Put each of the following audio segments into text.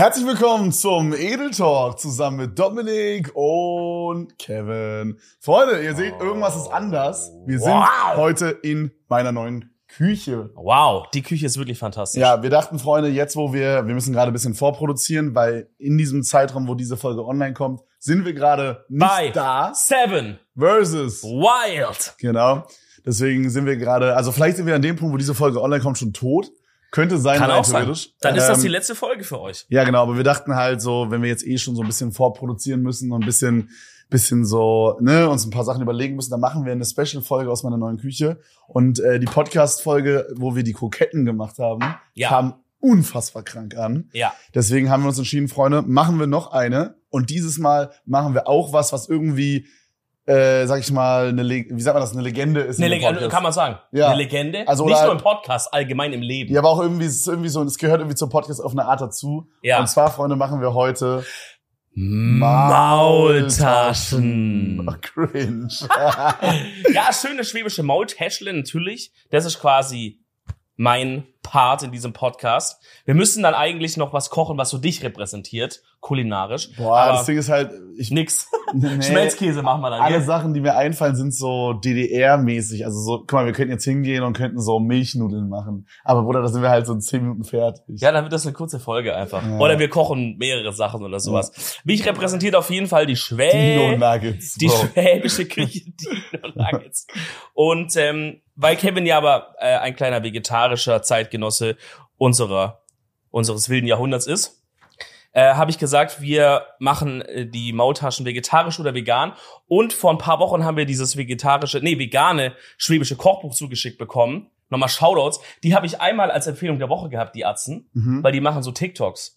Herzlich willkommen zum Edel Talk zusammen mit Dominik und Kevin. Freunde, ihr seht, irgendwas ist anders. Wir sind Wow. heute in meiner neuen Küche. Wow, die Küche ist wirklich fantastisch. Ja, wir dachten, Freunde, jetzt wo wir, wir müssen gerade ein bisschen vorproduzieren, weil in diesem Zeitraum, wo diese Folge online kommt, sind wir gerade nicht Bei da. Seven Versus. Wild. Genau. Deswegen sind wir gerade, also vielleicht sind wir an dem Punkt, wo diese Folge online kommt, schon tot. Könnte sein, Kann auch sein. Dann ist das Ähm, die letzte Folge für euch. Ja, genau, aber wir dachten halt so, wenn wir jetzt eh schon so ein bisschen vorproduzieren müssen und ein bisschen, bisschen so, ne, uns ein paar Sachen überlegen müssen, dann machen wir eine Special-Folge aus meiner neuen Küche. Und äh, die Podcast-Folge, wo wir die Kroketten gemacht haben, Ja. kam unfassbar krank an. Ja. Deswegen haben wir uns entschieden, Freunde, machen wir noch eine. Und dieses Mal machen wir auch was, was irgendwie, äh, sag ich mal, eine, Le wie sagt man das, eine Legende ist. Eine Legende, kann man sagen. Ja. Eine Legende. Also, Nicht nur im Podcast, allgemein im Leben. Ja, aber auch irgendwie, ist irgendwie so, es gehört irgendwie zum Podcast auf eine Art dazu. Ja. Und zwar, Freunde, machen wir heute Maultaschen. Ach, cringe. Ja, schöne schwäbische Maultäschle natürlich. Das ist quasi mein Part in diesem Podcast. Wir müssen dann eigentlich noch was kochen, was so dich repräsentiert, kulinarisch. Boah, Aber das Ding ist halt, ich, nix. nee, Schmelzkäse machen wir dann. alle gell? Sachen, die mir einfallen, sind so DDR-mäßig. Also so, guck mal, wir könnten jetzt hingehen und könnten so Milchnudeln machen. Aber Bruder, da sind wir halt so in zehn Minuten fertig. Ja, dann wird das eine kurze Folge einfach. Ja. Oder wir kochen mehrere Sachen oder sowas. Mich repräsentiert auf jeden Fall die Schwä Dino Nuggets. die Bro. schwäbische Küche Dino Nuggets. Und ähm, weil Kevin ja aber äh, ein kleiner vegetarischer Zeitgenosse unserer unseres wilden Jahrhunderts ist, äh, habe ich gesagt, wir machen äh, die Maultaschen vegetarisch oder vegan. Und vor ein paar Wochen haben wir dieses vegetarische, nee, vegane schwäbische Kochbuch zugeschickt bekommen. Nochmal Shoutouts. Die habe ich einmal als Empfehlung der Woche gehabt, die Atzen, Mhm. weil die machen so TikToks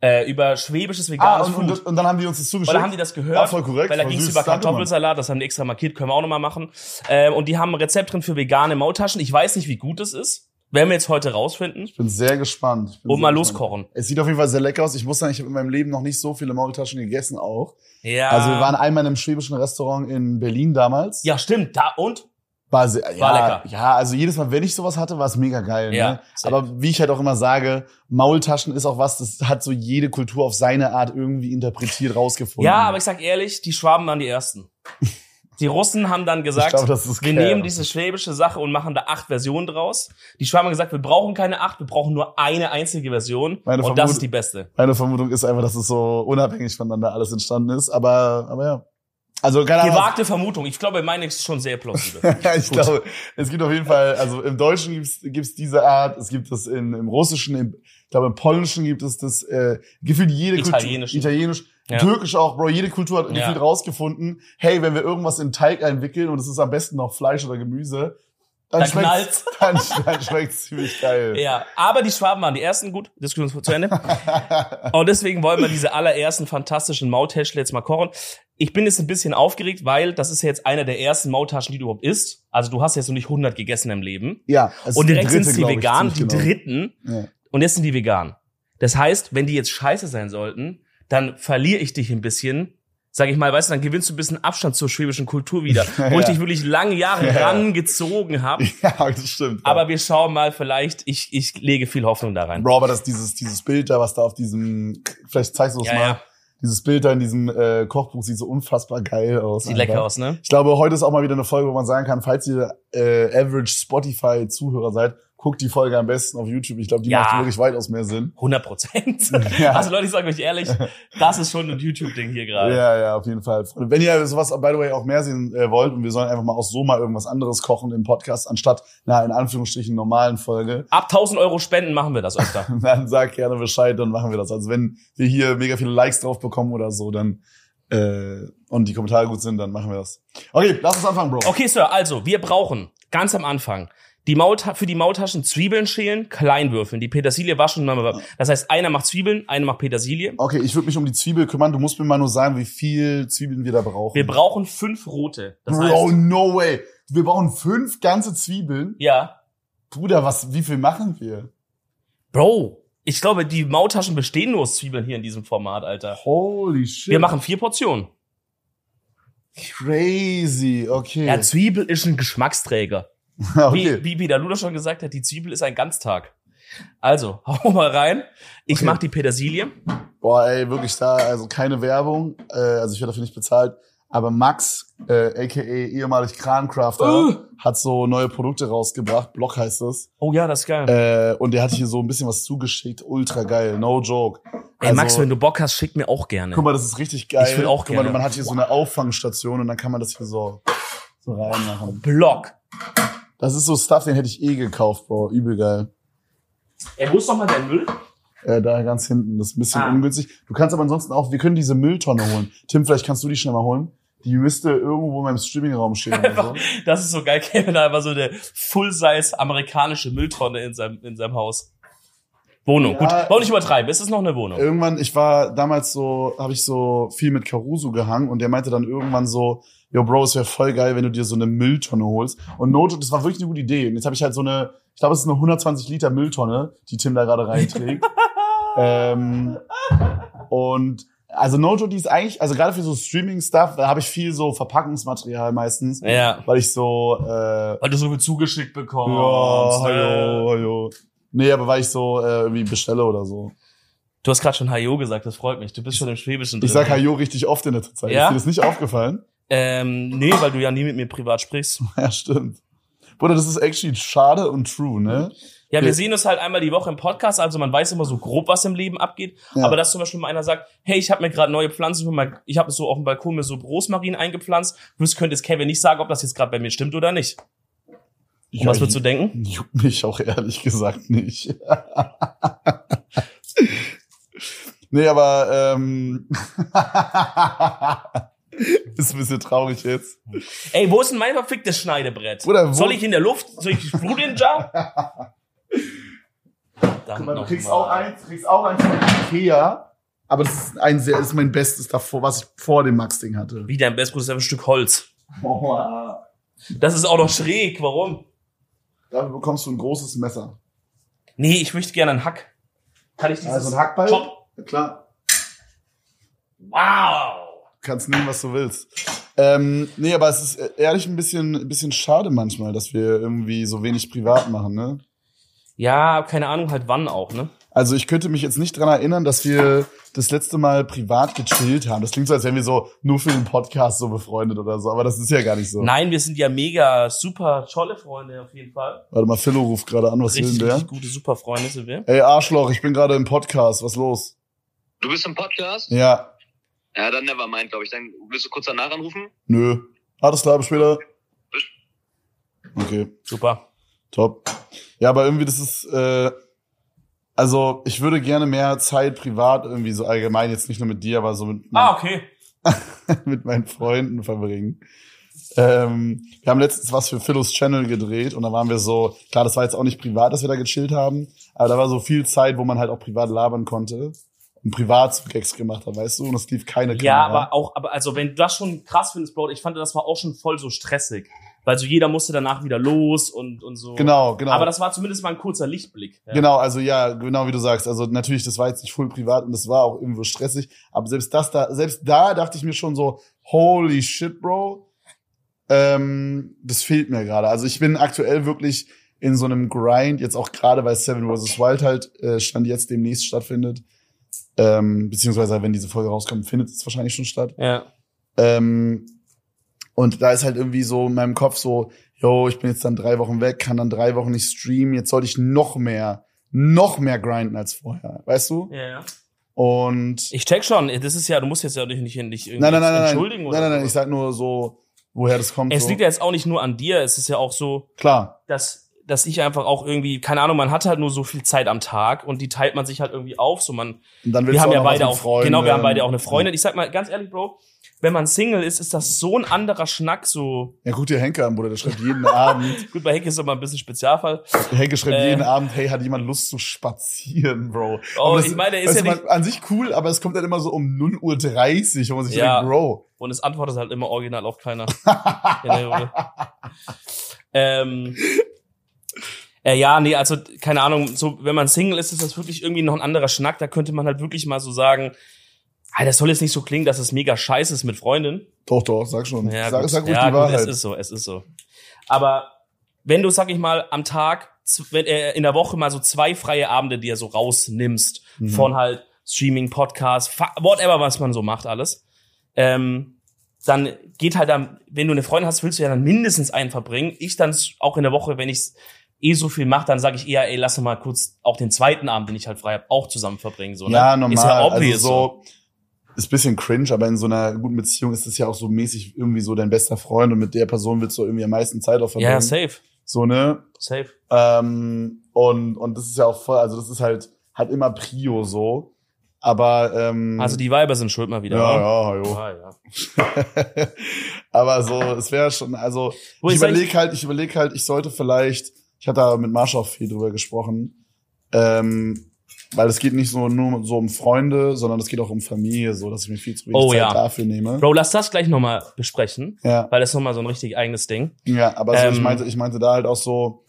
äh, über schwäbisches Ah, veganes und, Food. und, und dann haben die uns das zugeschickt. Weil da haben die das gehört, Ah, voll korrekt, weil da ging es über. Kartoffelsalat, das haben die extra markiert, können wir auch nochmal machen. Ähm, und die haben ein Rezept drin für vegane Maultaschen. Ich weiß nicht, wie gut es ist. Werden wir jetzt heute rausfinden Ich bin sehr gespannt. Bin und sehr mal gespannt. loskochen. Es sieht auf jeden Fall sehr lecker aus. Ich muss sagen, ich habe in meinem Leben noch nicht so viele Maultaschen gegessen auch. Ja. Also wir waren einmal in einem schwäbischen Restaurant in Berlin damals. ja, stimmt. Da und? War, sehr, ja, lecker. Ja, also jedes Mal, wenn ich sowas hatte, war es mega geil. Ja, ne? Aber wie ich halt auch immer sage, Maultaschen ist auch was, das hat so jede Kultur auf seine Art irgendwie interpretiert rausgefunden. Ja, aber ich sag ehrlich, die Schwaben waren die ersten. Die Russen haben dann gesagt, glaub, das ist wir nehmen diese schwäbische Sache und machen da acht Versionen draus. Die Schwaben haben gesagt, wir brauchen keine acht, wir brauchen nur eine einzige Version. Meine und das ist die beste. Meine Vermutung ist einfach, dass es so unabhängig voneinander alles entstanden ist. Aber, aber ja. Also keine Ahnung. Gewagte Vermutung. Ich glaube, meine ist schon sehr plausibel. Ich Gut. glaube, es gibt auf jeden Fall, also im Deutschen gibt's gibt's diese Art, es gibt es in, im Russischen, im, ich glaube im Polnischen gibt es das, äh, gefühlt jede Italienisch. Kultur, Italienisch, Ja. Türkisch auch, Bro, jede Kultur hat Ja. rausgefunden, hey, wenn wir irgendwas in Teig einwickeln und es ist am besten noch Fleisch oder Gemüse, dann, Dann schmeckt's, dann, dann schmeckt's ziemlich geil. Ja, aber die Schwaben waren die ersten. Gut, Diskussion zu Ende. Und deswegen wollen wir diese allerersten fantastischen Maultäschle jetzt mal kochen. Ich bin jetzt ein bisschen aufgeregt, weil das ist ja jetzt einer der ersten Maultaschen, die du überhaupt isst. Also du hast jetzt noch nicht 100 gegessen im Leben. Ja, Und direkt sind es die veganen, die genau. dritten. Ja. Und jetzt sind die vegan. Das heißt, wenn die jetzt scheiße sein sollten, dann verliere ich dich ein bisschen. Sag ich mal, weißt du, dann gewinnst du ein bisschen Abstand zur schwäbischen Kultur wieder, wo ich Ja. dich wirklich lange Jahre Ja. rangezogen habe. Ja, das stimmt. ja. Aber wir schauen mal, vielleicht, ich, ich lege viel Hoffnung da rein. Bro, aber das, dieses, dieses Bild da, was da auf diesem, vielleicht zeigst du es Ja, mal. ja. Dieses Bild da in diesem äh, Kochbuch sieht so unfassbar geil aus. Sieht lecker einfach. aus, ne? Ich glaube, heute ist auch mal wieder eine Folge, wo man sagen kann, falls ihr äh, Average Spotify-Zuhörer seid, guckt die Folge am besten auf YouTube. Ich glaube, die Ja. macht wirklich weitaus mehr Sinn. 100 Prozent. Ja. Also Leute, ich sage euch ehrlich, das ist schon ein YouTube-Ding hier gerade. Ja, ja, auf jeden Fall. Freunde, Wenn ihr sowas, by the way, auch mehr sehen äh, wollt und wir sollen einfach mal auch so mal irgendwas anderes kochen im Podcast, anstatt einer in Anführungsstrichen normalen Folge, Ab 1000 Euro Spenden machen wir das öfter. dann sagt gerne Bescheid, dann machen wir das. Also wenn wir hier mega viele Likes drauf bekommen oder so, dann äh, und die Kommentare gut sind, dann machen wir das. Okay, lass uns anfangen, Bro. Okay, Sir, also, wir brauchen ganz am Anfang die Maulta für die Maultaschen Zwiebeln schälen, klein würfeln, die Petersilie waschen. Das heißt, einer macht Zwiebeln, einer macht Petersilie. Okay, ich würde mich um die Zwiebel kümmern. Du musst mir mal nur sagen, wie viel Zwiebeln wir da brauchen. Wir brauchen fünf rote. Das Bro, heißt, no way. Wir brauchen fünf ganze Zwiebeln. ja, Bruder, was, wie viel machen wir? Bro, ich glaube, die Maultaschen bestehen nur aus Zwiebeln hier in diesem Format, Alter. Holy shit. Wir machen vier Portionen. Crazy, okay. Ja, Zwiebel ist ein Geschmacksträger. okay. Wie, wie Peter Luder schon gesagt hat, die Zwiebel ist ein Ganztag. Also, hau mal rein. Ich Okay. mach die Petersilie. Boah, ey, wirklich da, also keine Werbung, äh, also ich werde dafür nicht bezahlt, aber Max, äh, aka ehemalig Krancrafter, Uh. hat so neue Produkte rausgebracht, Block heißt es, Oh ja, das ist geil. äh, und der hat hier so ein bisschen was zugeschickt, ultra geil, no joke. Ey, Max, wenn du Bock hast, schick mir auch gerne. Guck mal, das ist richtig geil. Ich will auch Guck mal, gerne. man hat hier so eine Auffangstation und dann kann man das hier so, so reinmachen. Block. Das ist so Stuff, den hätte ich eh gekauft, Bro, übel geil. Wo ist doch mal dein Müll? Äh, da ganz hinten, das ist ein bisschen Ah. ungünstig. Du kannst aber ansonsten auch, wir können diese Mülltonne holen. Tim, vielleicht kannst du die schnell mal holen. Die müsste irgendwo in meinem Streamingraum stehen oder so. Das ist so geil. Kevin hat einfach so eine Full-Size amerikanische Mülltonne in seinem, in seinem Haus. Wohnung. Ja. Gut, wollen nicht übertreiben. Es ist noch eine Wohnung. Irgendwann, ich war damals so, habe ich so viel mit Caruso gehangen und der meinte dann irgendwann so, yo Bro, es wäre voll geil, wenn du dir so eine Mülltonne holst. Und Note, das war wirklich eine gute Idee. Und jetzt habe ich halt so eine, ich glaube, es ist eine 120 Liter Mülltonne, die Tim da gerade reinträgt. ähm, und also Noto, die ist eigentlich, also gerade für so Streaming-Stuff, da habe ich viel so Verpackungsmaterial meistens, Ja. weil ich so, äh, Weil du so viel zugeschickt bekommst. ja, ne? hallo, hallo. Nee, aber weil ich so äh, irgendwie bestelle oder so. Du hast gerade schon Hajo gesagt, das freut mich. Du bist schon im Schwäbischen Ich drin. sag Hajo richtig oft in letzter Zeit. Ja? Ist dir das nicht aufgefallen? Ähm, nee, weil du ja nie mit mir privat sprichst. Ja, stimmt. Bruder, das ist actually schade und true, ne? Ja, wir sehen uns halt einmal die Woche im Podcast, also man weiß immer so grob, was im Leben abgeht. Ja. Aber dass zum Beispiel mal einer sagt, hey, ich habe mir gerade neue Pflanzen für mein, ich habe so auf dem Balkon mir so Rosmarin eingepflanzt. Das könnte jetzt Kevin nicht sagen, ob das jetzt gerade bei mir stimmt oder nicht. Und was würdest du denken? Juckt mich auch ehrlich gesagt nicht. nee, aber ähm, ist ein bisschen traurig jetzt. Ey, wo ist denn mein verficktes Schneidebrett? Bruder, wo- Soll ich in der Luft? Soll ich Blut in Jar? Guck mal, du kriegst auch eins, du kriegst auch eins von Ikea, aber das ist ein sehr, das ist mein Bestes davor, was ich vor dem Max-Ding hatte. Wie dein Bestbrot ist einfach ein Stück Holz. Boah. Das ist auch noch schräg. Warum? Dafür bekommst du ein großes Messer. Nee, ich möchte gerne einen Hack. Kann ich dieses... Also ein Hackball? Chop. Ja, klar. Wow. kannst nehmen, was du willst. Ähm, nee, aber es ist ehrlich ein bisschen, ein bisschen schade manchmal, dass wir irgendwie so wenig privat machen, ne? Ja, keine Ahnung halt wann auch, ne? Also ich könnte mich jetzt nicht dran erinnern, dass wir das letzte Mal privat gechillt haben. Das klingt so, als wären wir so nur für den Podcast so befreundet oder so, aber das ist ja gar nicht so. Nein, wir sind ja mega super tolle Freunde auf jeden Fall. Warte mal, Philo ruft gerade an, was will Richtig, denn der? richtig gute super Freunde sind wir. Ey, Arschloch, ich bin gerade im Podcast, was los? Du bist im Podcast? Ja, Ja, dann Nevermind, glaube ich. Dann willst du kurz danach anrufen? nö. Alles klar, bis später. Okay. Super. Top. Ja, aber irgendwie das ist, äh, also ich würde gerne mehr Zeit privat irgendwie so allgemein, jetzt nicht nur mit dir, aber so mit, Ah, okay. mit meinen Freunden verbringen. Ähm, wir haben letztens was für Philos Channel gedreht und da waren wir so, klar, das war jetzt auch nicht privat, dass wir da gechillt haben, aber da war so viel Zeit, wo man halt auch privat labern konnte und privat Gags gemacht hat, weißt du, und es lief keine Kamera. Ja, aber auch, aber also wenn du das schon krass findest, Bro, ich fand, das war auch schon voll so stressig. Weil so jeder musste danach wieder los und, und so. Genau, genau. Aber das war zumindest mal ein kurzer Lichtblick. Ja. Genau, also ja, genau wie du sagst. Also natürlich, das war jetzt nicht voll privat und das war auch irgendwo stressig. Aber selbst das da, selbst da dachte ich mir schon so, holy shit, Bro. Ähm, das fehlt mir gerade. Also ich bin aktuell wirklich in so einem Grind, jetzt auch gerade, weil Seven vs. Wild halt äh, Stand jetzt demnächst stattfindet. Ähm, beziehungsweise, wenn diese Folge rauskommt, findet es wahrscheinlich schon statt. Ja. Ähm, und da ist halt irgendwie so in meinem Kopf so, yo, ich bin jetzt dann drei Wochen weg, kann dann drei Wochen nicht streamen, jetzt sollte ich noch mehr, noch mehr grinden als vorher, weißt du? Ja, ja. Und Ich check schon, das ist ja, du musst jetzt ja nicht, nicht, irgendwie nein, nein, nein, nein, entschuldigen nein, oder nein, nein, so. ich sag nur so, woher das kommt. Es so. liegt ja jetzt auch nicht nur an dir, es ist ja auch so, Klar, dass, dass ich einfach auch irgendwie, keine Ahnung, man hat halt nur so viel Zeit am Tag und die teilt man sich halt irgendwie auf, so man, und dann willst wir haben ja beide auch, Freunden. genau, wir haben beide auch eine Freundin. Ich sag mal ganz ehrlich, Bro, wenn man Single ist, ist das so ein anderer Schnack, so, Ja, guck dir Henke Bruder, der schreibt jeden Abend, gut, bei Henk ist immer ein bisschen Spezialfall. Henke schreibt Äh. jeden Abend, hey, hat jemand Lust zu spazieren, Bro? Oh, das ich meine, der ist ja man, an sich cool, aber es kommt dann immer so um 0.30 Uhr, wo man sich Ja. denkt, Bro, Und es antwortet halt immer original auf keiner. Ja, der Junge. ähm, äh, ja, nee, also keine Ahnung, so wenn man Single ist, ist das wirklich irgendwie noch ein anderer Schnack. Da könnte man halt wirklich mal so sagen, ah, das soll jetzt nicht so klingen, dass es mega scheiße ist mit Freundin. doch, doch, sag schon. Ja, sag, gut, sag ruhig ja, die gut, Wahrheit. es ist so, es ist so. Aber wenn du, sag ich mal, am Tag wenn, äh, in der Woche mal so zwei freie Abende, die er so rausnimmst Mhm. von halt Streaming, Podcast, whatever, was man so macht, alles. Ähm, dann geht halt dann, wenn du eine Freundin hast, willst du ja dann mindestens einen verbringen. Ich dann auch in der Woche, wenn ich eh so viel mache, dann sage ich eher, ey, lass mal kurz auch den zweiten Abend, den ich halt frei habe, auch zusammen verbringen. So, ne? Ja, normal. Ist ja obvious also so, ist bisschen cringe, aber in so einer guten Beziehung ist es ja auch so mäßig irgendwie so dein bester Freund und mit der Person willst du irgendwie am meisten Zeit auch verbringen. Ja, safe, So, ne? safe. Ähm, und, und das ist ja auch voll, also das ist halt, hat immer Prio so. Aber, ähm, Also die Weiber sind schuld mal wieder. ja, wa? ja, jo. Ah, ja. aber so, es wäre schon, also Wo ich überlege halt, ich überlege halt, ich sollte vielleicht, ich hatte da mit Marsha auch viel drüber gesprochen, ähm, weil es geht nicht so nur so um Freunde, sondern es geht auch um Familie, so dass ich mir viel zu wenig Oh, Zeit ja. dafür nehme. Bro, lass das gleich nochmal besprechen, Ja, weil das ist nochmal so ein richtig eigenes Ding. ja, aber so, ich Ähm, meinte, ich meinte da halt auch so,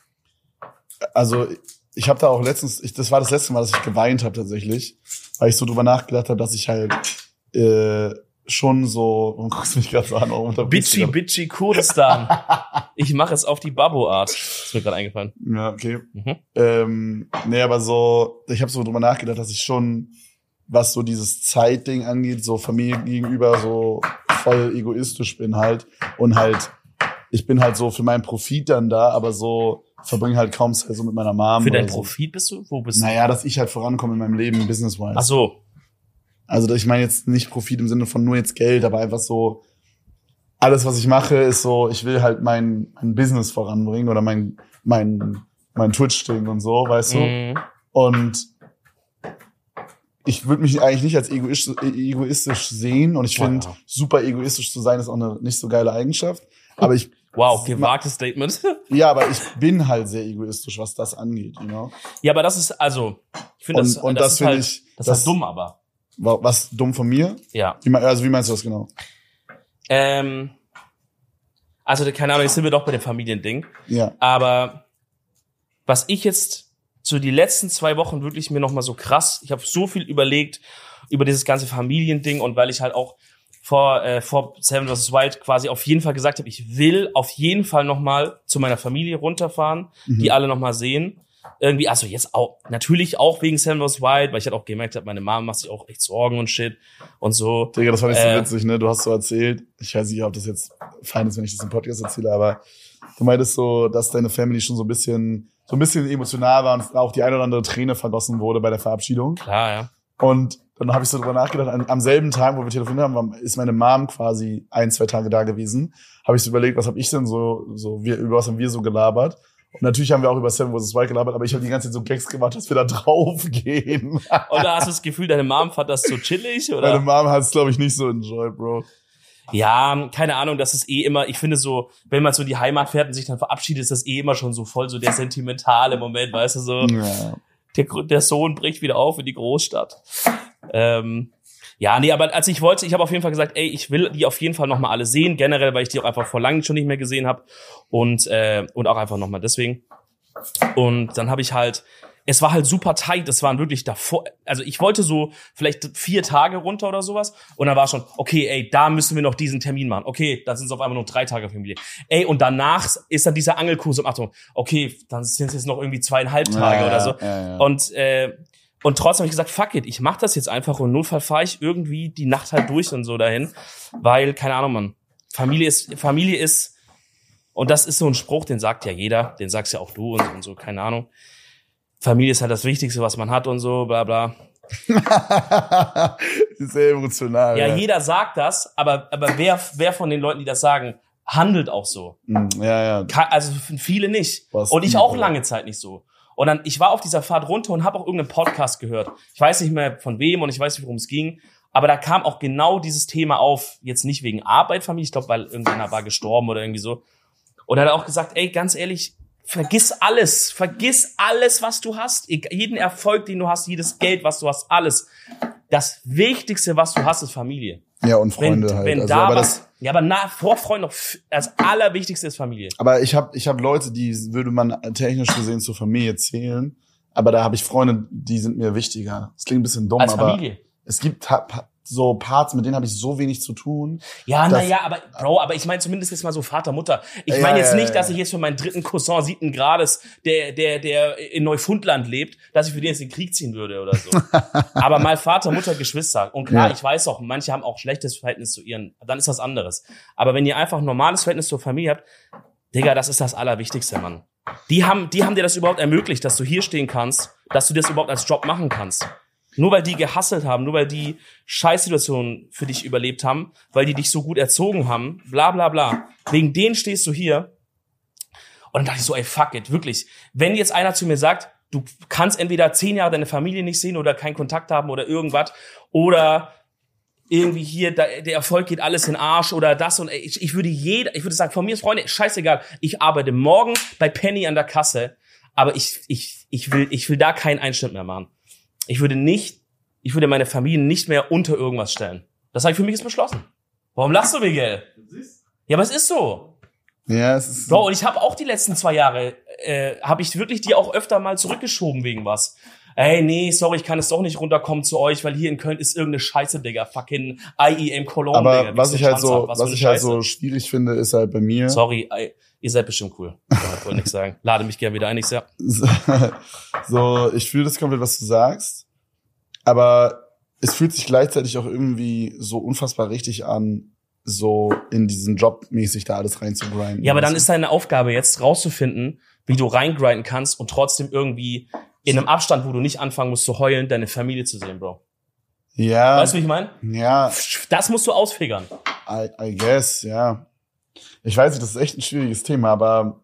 also ich habe da auch letztens, ich, das war das letzte Mal, dass ich geweint habe tatsächlich, weil ich so drüber nachgedacht habe, dass ich halt äh, schon so, warum guckst du mich gerade so an? Warum Bitchy, bitchy Kurdistan. ich mache es auf die Babbo-Art. Ist mir gerade eingefallen. Ja, okay. Mhm. Ähm, nee, aber so, ich habe so drüber nachgedacht, dass ich schon, was so dieses Zeitding angeht, so Familie gegenüber so voll egoistisch bin halt und halt, ich bin halt so für meinen Profit dann da, aber so verbringe halt kaum Zeit so mit meiner Mom. Für deinen so. Profit bist du? Wo bist du? Naja, dass ich halt vorankomme in meinem Leben, business-wise. Ach so. Also ich meine jetzt nicht Profit im Sinne von nur jetzt Geld, aber einfach so, alles, was ich mache, ist so, ich will halt mein, mein Business voranbringen oder mein, mein, mein Twitch-Ding und so, weißt du? Mhm. Und ich würde mich eigentlich nicht als egoistisch, egoistisch sehen und ich finde, ja. super egoistisch zu sein ist auch eine nicht so geile Eigenschaft. Aber ich, Wow, gewagtes Statement. ja, aber ich bin halt sehr egoistisch, was das angeht, you know? ja, aber das ist, also, ich finde das, und das, das, ist finde halt, ich, das ist halt dumm, aber. Wa- was dumm von mir? Ja. Wie, also wie meinst du das genau? Ähm, also, keine Ahnung, jetzt sind wir doch bei dem Familiending. Ja. Aber was ich jetzt so die letzten zwei Wochen wirklich mir noch mal so krass, ich habe so viel überlegt über dieses ganze Familiending und weil ich halt auch vor äh, vor Seven vs. Wild quasi auf jeden Fall gesagt habe, ich will auf jeden Fall noch mal zu meiner Familie runterfahren, Mhm. die alle noch mal sehen. Irgendwie, also jetzt auch, natürlich auch wegen Seven vs. Wild, weil ich halt auch gemerkt habe, meine Mama macht sich auch echt Sorgen und shit und so. Digga, das fand ich so Äh. witzig, ne? Du hast so erzählt, ich weiß nicht, ob das jetzt fein ist, wenn ich das im Podcast erzähle, aber du meintest so, dass deine Family schon so ein bisschen, so ein bisschen emotional war und auch die eine oder andere Träne vergossen wurde bei der Verabschiedung. Klar, ja. Und dann habe ich so drüber nachgedacht, an, am selben Tag, wo wir telefoniert haben, ist meine Mom quasi ein, zwei Tage da gewesen. Habe ich so überlegt, was habe ich denn so, so wir, über was haben wir so gelabert? Und natürlich haben wir auch über Seven vs. Wild gelabert, aber ich habe die ganze Zeit so Gags gemacht, dass wir da drauf gehen. Oder hast du das Gefühl, deine Mom fand das so chillig oder? Meine Mom hat es, glaube ich, nicht so enjoyed, Bro. Ja, keine Ahnung, das ist eh immer, ich finde so, wenn man so in die Heimat fährt und sich dann verabschiedet, ist das eh immer schon so voll so der sentimentale Moment, weißt du, so, Ja. der, der Sohn bricht wieder auf in die Großstadt. Ähm, ja, nee, aber als ich wollte, ich habe auf jeden Fall gesagt, ey, ich will die auf jeden Fall nochmal alle sehen, generell, weil ich die auch einfach vor langem schon nicht mehr gesehen habe und, äh, und auch einfach nochmal deswegen. Und dann habe ich halt, es war halt super tight, es waren wirklich davor, also ich wollte so vielleicht vier Tage runter oder sowas und dann war schon, okay, ey, da müssen wir noch diesen Termin machen. Okay, dann sind es auf einmal nur drei Tage Familie. Ey, und danach ist dann dieser Angelkurs um Achtung, okay, dann sind es jetzt noch irgendwie zweieinhalb Tage Ja, oder so. ja, ja. Und, äh, und trotzdem habe ich gesagt, fuck it, ich mach das jetzt einfach und im Notfall fahre ich irgendwie die Nacht halt durch und so dahin, weil, keine Ahnung, Mann, Familie ist, Familie ist, und das ist so ein Spruch, den sagt ja jeder, den sagst ja auch du und, und so, keine Ahnung. Familie ist halt das Wichtigste, was man hat und so, bla bla. Sehr emotional. Ja, jeder sagt das, aber, aber wer, wer von den Leuten, die das sagen, handelt auch so? Mm, Ja, ja. Also viele nicht. Was und ich auch lange Zeit nicht so. Und dann, ich war auf dieser Fahrt runter und habe auch irgendeinen Podcast gehört. Ich weiß nicht mehr von wem und ich weiß nicht, worum es ging. Aber da kam auch genau dieses Thema auf. Jetzt nicht wegen Arbeit, Familie, ich glaube, weil irgendeiner war gestorben oder irgendwie so. Und er hat auch gesagt, ey, ganz ehrlich, vergiss alles. Vergiss alles, was du hast. Jeden Erfolg, den du hast, jedes Geld, was du hast, alles. Das Wichtigste, was du hast, ist Familie. Ja, und Wenn, Freunde halt. wenn also, da aber, was, ja, aber na, vor Freunden noch, das Allerwichtigste ist Familie. aber ich habe ich hab Leute, die würde man technisch gesehen zur Familie zählen. Aber da habe ich Freunde, die sind mir wichtiger. Das klingt ein bisschen dumm, Als aber Familie. es gibt so Parts, mit denen habe ich so wenig zu tun. Ja, naja, aber Bro, aber ich meine zumindest jetzt mal so Vater, Mutter. Ich Ja, meine jetzt ja, nicht, dass ich jetzt für meinen dritten Cousin siebten Grades, der, der, der in Neufundland lebt, dass ich für den jetzt in den Krieg ziehen würde oder so. aber mal Vater, Mutter, Geschwister. Und klar, ich weiß auch, manche haben auch schlechtes Verhältnis zu ihren, dann ist das anderes. Aber wenn ihr einfach ein normales Verhältnis zur Familie habt, Digga, das ist das Allerwichtigste, Mann. Die haben, die haben dir das überhaupt ermöglicht, dass du hier stehen kannst, dass du das überhaupt als Job machen kannst. Nur weil die gehasselt haben, nur weil die Scheißsituationen für dich überlebt haben, weil die dich so gut erzogen haben, bla bla bla. Wegen denen stehst du hier. Und dann dachte ich so, ey, fuck it, wirklich. Wenn jetzt einer zu mir sagt, du kannst entweder zehn Jahre deine Familie nicht sehen oder keinen Kontakt haben oder irgendwas, oder irgendwie hier, der Erfolg geht alles in Arsch oder das und ich, ich würde jeder, ich würde sagen, von mir ist Freunde, scheißegal, ich arbeite morgen bei Penny an der Kasse, aber ich, ich, ich will, ich will da keinen Einschnitt mehr machen. Ich würde nicht, ich würde meine Familie nicht mehr unter irgendwas stellen. Das habe ich für mich jetzt beschlossen. Warum lachst du, Miguel? Ja, aber es ist so. Ja, es ist. Bro, und ich habe auch die letzten zwei Jahre, äh, habe ich wirklich die auch öfter mal zurückgeschoben wegen was. Ey, nee, sorry, ich kann es doch nicht runterkommen zu euch, weil hier in Köln ist irgendeine Scheiße, Digga. Fucking IEM Cologne, aber Digga. was Bisschen ich halt so, was, eine ich halt so schwierig finde, ist halt bei mir. Sorry, ey, ihr seid bestimmt cool. Ja, ich wollte nichts sagen. Lade mich gerne wieder ein, ich sag. so, ich fühle das komplett, was du sagst, aber es fühlt sich gleichzeitig auch irgendwie so unfassbar richtig an, so in diesen Job mäßig da alles reinzugrinden. Ja, aber dann ist deine Aufgabe jetzt rauszufinden, wie du reingrinden kannst und trotzdem irgendwie in einem Abstand, wo du nicht anfangen musst zu heulen, deine Familie zu sehen, Bro. ja, Weißt du, wie ich meine? ja, Das musst du ausfigern. I, I guess, ja. Ich weiß nicht, das ist echt ein schwieriges Thema, aber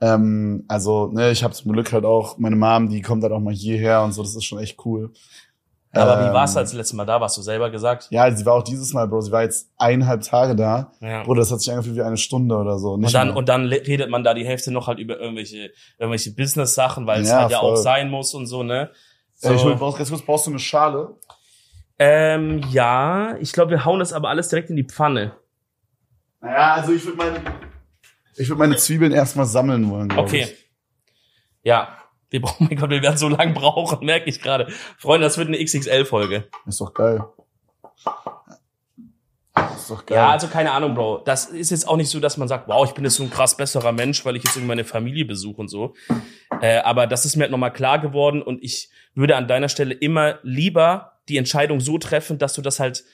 ähm, also, ne, ich habe zum Glück halt auch meine Mom, die kommt halt auch mal hierher und so, das ist schon echt cool. Aber wie Ähm, war's, als du das letzte Mal da warst? Du selber gesagt? Ja, sie war auch dieses Mal, Bro, sie war jetzt eineinhalb Tage da. Ja. Bruder, das hat sich angefühlt wie eine Stunde oder so. Nicht Und dann, mehr. und dann redet man da die Hälfte noch halt über irgendwelche, irgendwelche Business-Sachen, weil es Ja, halt ja auch sein muss und so, ne? So. Äh, ich brauchst, ganz kurz, brauchst du eine Schale? ähm, ja, ich glaube, wir hauen das aber alles direkt in die Pfanne. Naja, also ich würde meine, ich würde meine Zwiebeln erstmal sammeln wollen, glaub Okay. ich. Ja. Wir brauchen, mein Gott, wir werden so lang brauchen, merke ich gerade. Freunde, das wird eine XXL-Folge. Ist doch geil. Ist doch geil. Ja, also keine Ahnung, Bro. Das ist jetzt auch nicht so, dass man sagt, wow, ich bin jetzt so ein krass besserer Mensch, weil ich jetzt irgendwie meine Familie besuche und so. Äh, aber das ist mir halt nochmal klar geworden und ich würde an deiner Stelle immer lieber die Entscheidung so treffen, dass du das halt.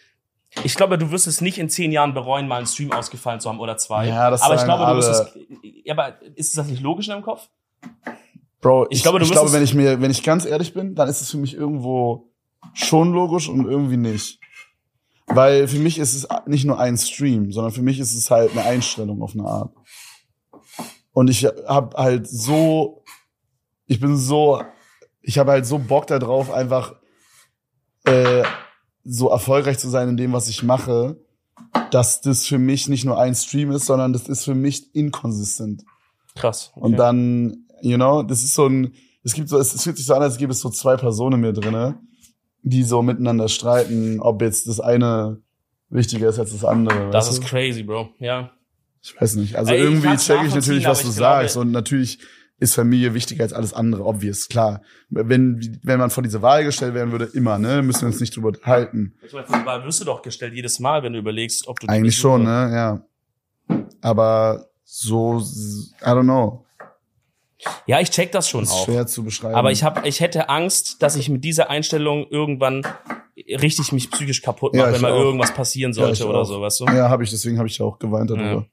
Ich glaube, du wirst es nicht in zehn Jahren bereuen, mal einen Stream ausgefallen zu haben oder zwei. Ja, das aber ich glaube, du wirst alle. es. Ja, aber ist das nicht logisch in deinem Kopf? Bro, Ich ich, glaube, du ich glaube, wenn ich mir, wenn ich ganz ehrlich bin, dann ist es für mich irgendwo schon logisch und irgendwie nicht. Weil für mich ist es nicht nur ein Stream, sondern für mich ist es halt eine Einstellung auf eine Art. Und ich habe halt so, ich bin so, ich habe halt so Bock darauf, einfach äh, so erfolgreich zu sein in dem, was ich mache, dass das für mich nicht nur ein Stream ist, sondern das ist für mich inkonsistent. Krass. Okay. Und dann, you know, das ist so ein, es gibt so, es, es fühlt sich so an, als gäbe es so zwei Personen mir drinne, die so miteinander streiten, ob jetzt das eine wichtiger ist als das andere. das ist du? crazy, Bro. Ja. Ich weiß nicht. Also Ey, irgendwie check ich natürlich, was du sagst. Und natürlich ist Familie wichtiger als alles andere, obvious, klar. Wenn, wenn man vor diese Wahl gestellt werden würde, immer, ne, müssen wir uns nicht drüber halten. Ich meine, die Wahl wirst du doch gestellt jedes Mal, wenn du überlegst, ob du Eigentlich schon, ne, ja. Aber so, I don't know. Ja, ich check das schon Ist auch. schwer zu beschreiben. Aber ich hab, ich hätte Angst, dass ich mit dieser Einstellung irgendwann richtig mich psychisch kaputt Ja, mache, ich wenn mal auch. irgendwas passieren Ja, sollte ich oder auch. so, weißt du? Ja, habe ich, deswegen habe ich ja auch geweint darüber. Ja.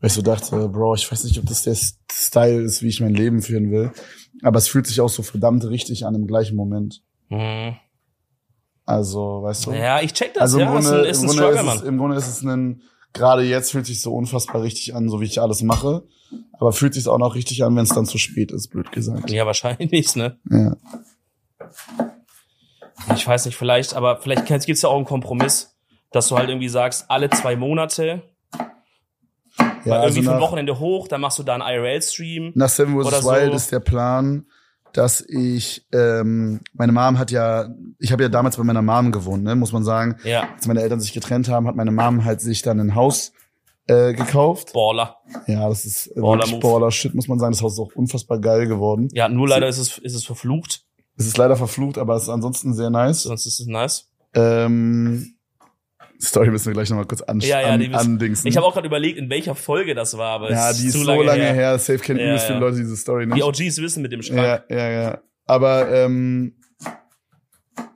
Weil ich so dachte, Bro, ich weiß nicht, ob das der Style ist, wie ich mein Leben führen will. Aber es fühlt sich auch so verdammt richtig an im gleichen Moment. Mhm. Also, weißt du? Ja, ich check das, also im ja. Grunde, ist ein, ist im, ein Grunde ist es, im Grunde ist es ein, gerade jetzt fühlt sich so unfassbar richtig an, so wie ich alles mache. Aber fühlt sich auch noch richtig an, wenn es dann zu spät ist, blöd gesagt. Ja, wahrscheinlich ne? Ja. Ich weiß nicht, vielleicht, aber vielleicht gibt's ja auch einen Kompromiss, dass du halt irgendwie sagst, alle zwei Monate, Ja, mal also irgendwie vom Wochenende hoch, dann machst du da einen IRL-Stream. nach Seven vs. so. Wild ist der Plan, dass ich, ähm, meine Mom hat ja, ich habe ja damals bei meiner Mom gewohnt, ne, muss man sagen. Ja, als meine Eltern sich getrennt haben, hat meine Mom halt sich dann ein Haus äh, gekauft. Baller. Ja, das ist Baller wirklich. Baller Shit, muss man sagen. Das Haus ist auch unfassbar geil geworden. Ja, nur leider ist es, ist es verflucht, Es ist leider verflucht, aber es ist ansonsten sehr nice. sonst ist es nice. Ähm, Story müssen wir gleich nochmal kurz ansch Ja, ja, an, andingsen. Ich habe auch gerade überlegt, in welcher Folge das war, aber ja, es die ist so lange her. Safe kennen Ja, übelst viele ja. Leute diese Story nicht. Die OGs wissen mit dem Schrank. Ja, ja, ja. Aber, ähm,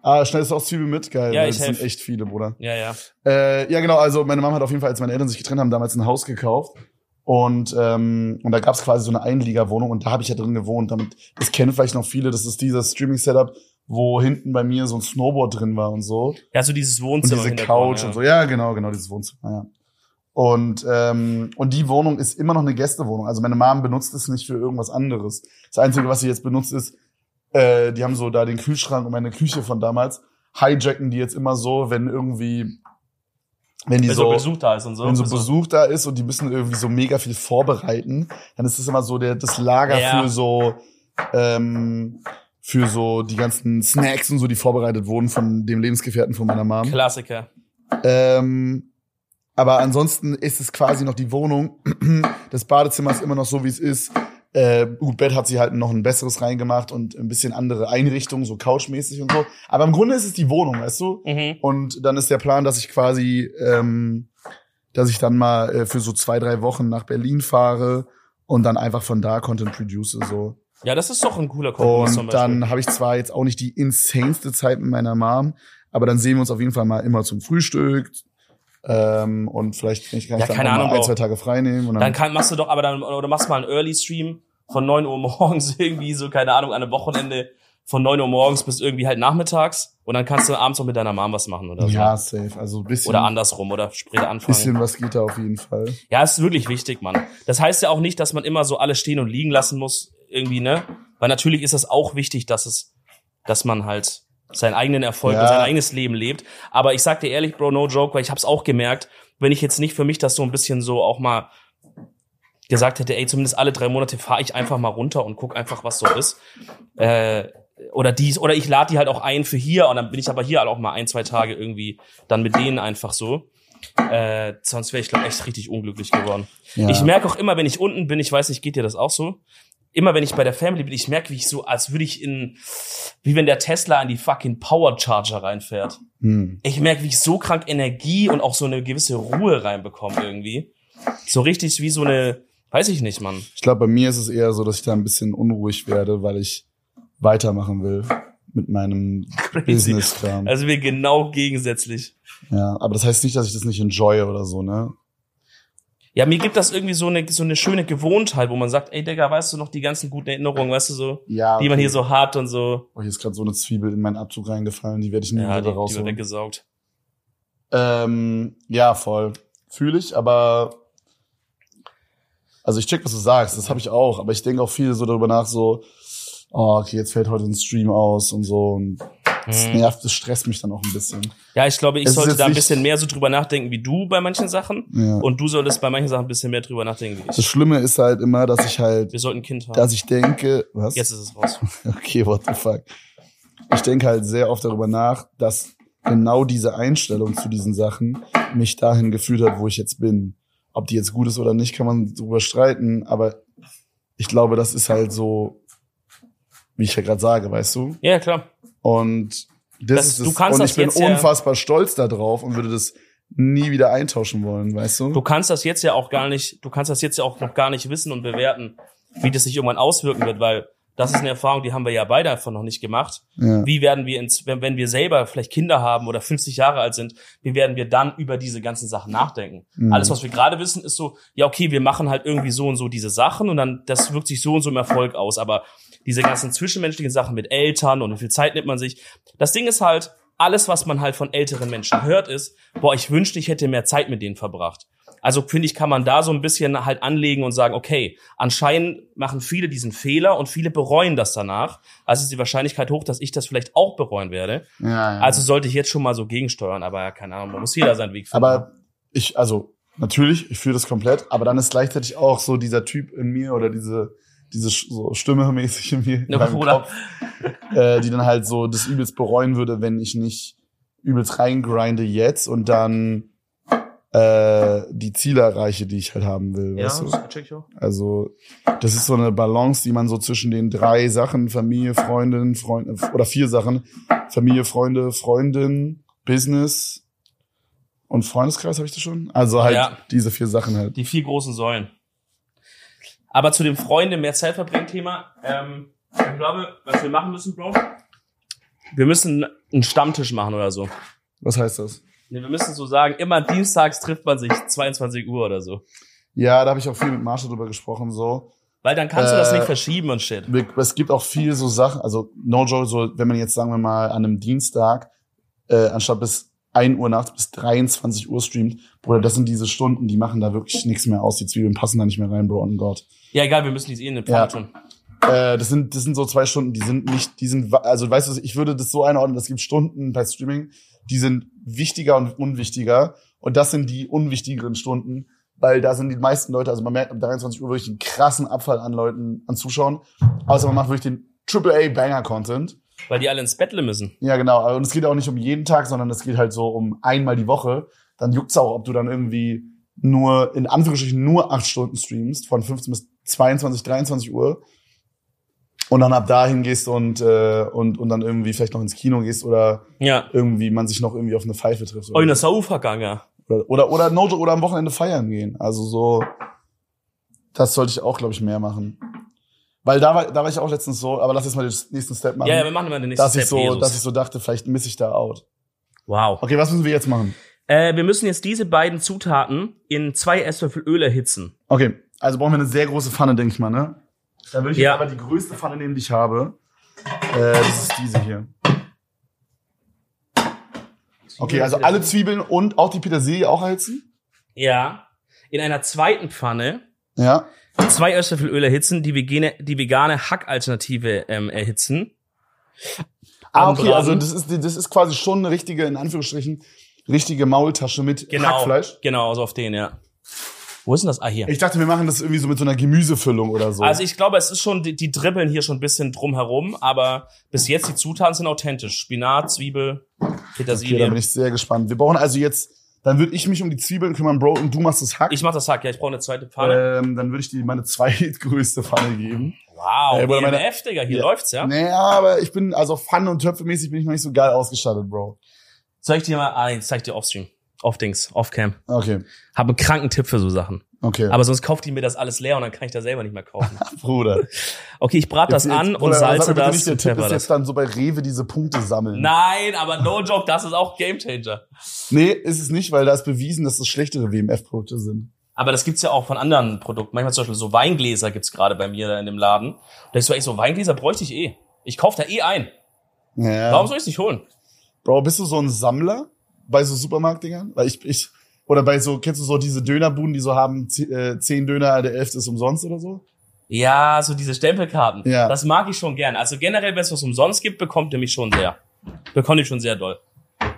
ah, schneidest du auch Zwiebeln mit? Geil. Ja, weil ich das sind echt viele, Bruder. Ja, ja. Äh, ja, genau, also meine Mama hat auf jeden Fall, als meine Eltern sich getrennt haben, damals ein Haus gekauft. Und, ähm, und da gab's quasi so eine Einliegerwohnung und da habe ich ja drin gewohnt. Damit, das kennen vielleicht noch viele, das ist dieses Streaming-Setup, wo hinten bei mir so ein Snowboard drin war und so. Ja, so dieses Und Wohnzimmer. diese im Hintergrund, Couch ja. und so. Ja, genau, genau, dieses Wohnzimmer, ja. Und, ähm, und die Wohnung ist immer noch eine Gästewohnung. Also meine Mom benutzt es nicht für irgendwas anderes. Das Einzige, was sie jetzt benutzt, ist, äh, die haben so da den Kühlschrank und meine Küche von damals, hijacken die jetzt immer so, wenn irgendwie, wenn die Wenn so, so Besuch da ist und so. wenn so Also- Besuch da ist und die müssen irgendwie so mega viel vorbereiten, dann ist es immer so der, das Lager Ja. für so, ähm, für so die ganzen Snacks und so, die vorbereitet wurden von dem Lebensgefährten von meiner Mom. Klassiker. Ähm, aber ansonsten ist es quasi noch die Wohnung. Das Badezimmer ist immer noch so, wie es ist. Äh, gut, Bett hat sie halt noch ein besseres reingemacht und ein bisschen andere Einrichtungen, so couchmäßig und so. Aber im Grunde ist es die Wohnung, weißt du? Mhm. Und dann ist der Plan, dass ich quasi, ähm, dass ich dann mal äh, für so zwei, drei Wochen nach Berlin fahre und dann einfach von da Content produce, so. Ja, das ist doch ein cooler Kompromiss Und dann habe ich zwar jetzt auch nicht die insaneste Zeit mit meiner Mom, aber dann sehen wir uns auf jeden Fall mal immer zum Frühstück. Ähm, und vielleicht kann ich, Ja, dann Ahnung, ein, zwei Tage frei nehmen. Und dann, Dann kann, machst du doch, aber dann, oder machst mal einen Early Stream von 9 Uhr morgens irgendwie, so, keine Ahnung, an einem Wochenende von 9 Uhr morgens bis irgendwie halt nachmittags und dann kannst du abends noch mit deiner Mom was machen oder so. ja, safe. Also ein bisschen, Oder andersrum oder später anfangen. bisschen was geht da auf jeden Fall. Ja, ist wirklich wichtig, Mann. Das heißt ja auch nicht, dass man immer so alles stehen und liegen lassen muss, irgendwie, ne? Weil natürlich ist es auch wichtig, dass es, dass man halt seinen eigenen Erfolg Ja. und sein eigenes Leben lebt. Aber ich sag dir ehrlich, Bro, no joke, weil ich hab's auch gemerkt, wenn ich jetzt nicht für mich das so ein bisschen so auch mal gesagt hätte, ey, zumindest alle drei Monate fahre ich einfach mal runter und guck einfach, was so ist. Äh, oder dies, oder ich lade die halt auch ein für hier und dann bin ich aber hier halt auch mal ein, zwei Tage irgendwie dann mit denen einfach so. Äh, sonst wäre ich, glaube echt richtig unglücklich geworden. Ja. Ich merke auch immer, wenn ich unten bin, ich weiß nicht, geht dir das auch so? Immer wenn ich bei der Family bin, ich merke, wie ich so, als würde ich in, wie wenn der Tesla in die fucking Power Charger reinfährt. Hm. Ich merke, wie ich so krank Energie und auch so eine gewisse Ruhe reinbekomme irgendwie. So richtig wie so eine, weiß ich nicht, Mann. Ich glaube, bei mir ist es eher so, dass ich da ein bisschen unruhig werde, weil ich weitermachen will mit meinem. Business-Kram. Also wir genau gegensätzlich. Ja, aber das heißt nicht, dass ich das nicht enjoye oder so, ne? Ja, mir gibt das irgendwie so eine, so eine schöne Gewohntheit, wo man sagt, ey Digga, weißt du noch die ganzen guten Erinnerungen, weißt du so, Ja. die man hier so hat und so. Oh, hier ist gerade so eine Zwiebel in meinen Abzug reingefallen, die werde ich nie Ja, wieder die, die wird weggesaugt. Ähm, ja, voll. Fühle ich, aber also ich check, was du sagst, das habe ich auch, aber ich denke auch viel so darüber nach, so, oh, okay, jetzt fällt heute ein Stream aus und so und das Mhm. nervt, das stresst mich dann auch ein bisschen. Ja, ich glaube, ich Es sollte da ein bisschen mehr so drüber nachdenken wie du bei manchen Sachen. Ja. Und du solltest bei manchen Sachen ein bisschen mehr drüber nachdenken wie Das ich. Schlimme ist halt immer, dass ich halt, Wir sollten ein Kind haben. dass ich denke, was? Jetzt ist es raus. Okay, what the fuck. Ich denke halt sehr oft darüber nach, dass genau diese Einstellung zu diesen Sachen mich dahin geführt hat, wo ich jetzt bin. Ob die jetzt gut ist oder nicht, kann man drüber streiten, aber ich glaube, das ist halt so, wie ich ja gerade sage, weißt du? Ja, klar. Und das, Das- ist du das, kannst und ich bin jetzt ja- unfassbar stolz darauf und würde das nie wieder eintauschen wollen, weißt du? Du kannst das jetzt ja auch gar nicht, du kannst das jetzt ja auch noch gar nicht wissen und bewerten, wie das sich irgendwann auswirken wird, weil das ist eine Erfahrung, die haben wir ja beide einfach noch nicht gemacht. Ja. Wie werden wir, ins, wenn, wenn wir selber vielleicht Kinder haben oder 50 Jahre alt sind, wie werden wir dann über diese ganzen Sachen nachdenken? Mhm. Alles, was wir gerade wissen, ist so, ja, okay, wir machen halt irgendwie so und so diese Sachen und dann, das wirkt sich so und so im Erfolg aus. Aber diese ganzen zwischenmenschlichen Sachen mit Eltern und wie viel Zeit nimmt man sich, das Ding ist halt, alles, was man halt von älteren Menschen hört, ist, boah, ich wünschte, ich hätte mehr Zeit mit denen verbracht. Also finde ich, kann man da so ein bisschen halt anlegen und sagen, okay, anscheinend machen viele diesen Fehler und viele bereuen das danach. Also ist die Wahrscheinlichkeit hoch, dass ich das vielleicht auch bereuen werde. Ja, ja. Also sollte ich jetzt schon mal so gegensteuern, aber ja, keine Ahnung, man muss jeder seinen Weg finden. Aber ich, also natürlich, ich fühle das komplett, aber dann ist gleichzeitig auch so dieser Typ in mir oder diese diese so Stimme mäßig in mir, in Ja, Bruder. Kopf, äh, die dann halt so das übelst bereuen würde, wenn ich nicht übelst reingrinde jetzt und dann äh, die Ziele erreiche, die ich halt haben will, ja, weißt du? das check ich auch. Also das ist so eine Balance, die man so zwischen den drei Sachen, Familie, Freundin, Freund oder vier Sachen, Familie, Freunde, Freundin Business und Freundeskreis habe ich das schon. Also halt Ja. diese vier Sachen halt. Die vier großen Säulen. Aber zu dem Freunde mehr Zeit verbringen Thema, ähm, ich glaube, was wir machen müssen, Bro, wir müssen einen Stammtisch machen oder so. Was heißt das? Nee, wir müssen so sagen, immer dienstags trifft man sich 22 Uhr oder so. Ja, da habe ich auch viel mit Marsha drüber gesprochen, so. Weil dann kannst du das Äh, nicht verschieben und shit. Es gibt auch viel so Sachen, also no joke, so, wenn man jetzt sagen wir mal an einem Dienstag, äh, anstatt bis 1 Uhr nachts bis 23 Uhr streamt, Bruder, das sind diese Stunden, die machen da wirklich nichts mehr aus. Die Zwiebeln passen da nicht mehr rein, Bro, on Gott. Ja, egal, wir müssen die eh in eine Pfanne Ja. tun. Äh, das sind, das sind so zwei Stunden, die sind nicht, die sind, also weißt du, ich würde das so einordnen, es gibt Stunden bei Streaming, die sind wichtiger und unwichtiger. Und das sind die unwichtigeren Stunden, weil da sind die meisten Leute, also man merkt um 23 Uhr wirklich einen krassen Abfall an Leuten, an Zuschauern. Außer man macht wirklich den AAA-Banger-Content. Weil die alle ins Bettle müssen. Ja, genau. Und es geht auch nicht um jeden Tag, sondern es geht halt so um einmal die Woche. Dann juckt's auch, ob du dann irgendwie nur, in Anführungsstrichen, nur acht Stunden streamst, von 15 bis 22, 23 Uhr. Und dann ab dahin gehst und, äh, und, und dann irgendwie vielleicht noch ins Kino gehst oder Ja. irgendwie man sich noch irgendwie auf eine Pfeife trifft. Oh, in der Saufergange. Oder, oder, oder, no, oder am Wochenende feiern gehen. Also so, das sollte ich auch, glaube ich, mehr machen. Weil da war, da war ich auch letztens so, aber lass jetzt mal den nächsten Step machen. Ja, ja, wir machen immer den nächsten dass ich Step. so, Jesus. dass ich so dachte, vielleicht miss ich da out. wow. Okay, was müssen wir jetzt machen? Äh, wir müssen jetzt diese beiden Zutaten in zwei Esslöffel Öl erhitzen. Okay, also brauchen wir eine sehr große Pfanne, denke ich mal, ne? Dann würde ich Ja. jetzt aber die größte Pfanne nehmen, die ich habe. Äh, das ist diese hier. Okay, also alle Zwiebeln und auch die Petersilie auch erhitzen? Ja. In einer zweiten Pfanne Ja. zwei Esslöffel Öl erhitzen, die vegane, die vegane Hackalternative ähm, erhitzen. Ah, okay, also das ist, das ist quasi schon eine richtige, in Anführungsstrichen, richtige Maultasche mit Genau. Hackfleisch. Genau, so auf den, ja. Wo ist denn das? Ah, hier. Ich dachte, wir machen das irgendwie so mit so einer Gemüsefüllung oder so. Also ich glaube, es ist schon, die, die dribbeln hier schon ein bisschen drum herum, aber bis jetzt die Zutaten sind authentisch. Spinat, Zwiebel, okay, da Petersilie. bin ich sehr gespannt. Wir brauchen also jetzt, dann würde ich mich um die Zwiebeln kümmern, Bro, und du machst das Hack. ich mach das Hack, ja, ich brauche eine zweite Pfanne. ähm, dann würde ich dir meine zweitgrößte Pfanne geben. wow, äh, meine- BMF, Digga, hier Ja. läuft's, ja? Naja, aber ich bin, also Pfannen- und Töpfe-mäßig bin ich noch nicht so geil ausgestattet, Bro. Ich dir mal, ah, jetzt zeig dir Offstream. Off-Dings, Off-Cam. Okay, Habe einen kranken Tipp für so Sachen. okay. Aber sonst kauft die mir das alles leer und dann kann ich da selber nicht mehr kaufen. Bruder. Okay, ich brate das Jetzt- an jetzt- und salze das Nicht, der Tipp ist jetzt dann so bei Rewe diese Punkte sammeln. Nein, aber no joke, das ist auch Gamechanger. Nee, ist es nicht, weil da ist bewiesen, dass das schlechtere WMF-Produkte sind. Aber das gibt's ja auch von anderen Produkten. Manchmal zum Beispiel so Weingläser gibt's gerade bei mir da in dem Laden. Da ist so echt so, Weingläser bräuchte ich eh. Ich kauf da eh ein. Ja. Warum soll ich's nicht holen? Bro, bist du so ein Sammler bei so Supermarktdingern? Weil ich, ich, oder bei so, kennst du so diese Dönerbuden, die so haben, äh, zehn Döner, der elfte ist umsonst oder so? Ja, so diese Stempelkarten. Ja. Das mag ich schon gern. Also generell, wenn es was umsonst gibt, bekommt ihr mich schon sehr. Bekommt ihr schon sehr doll.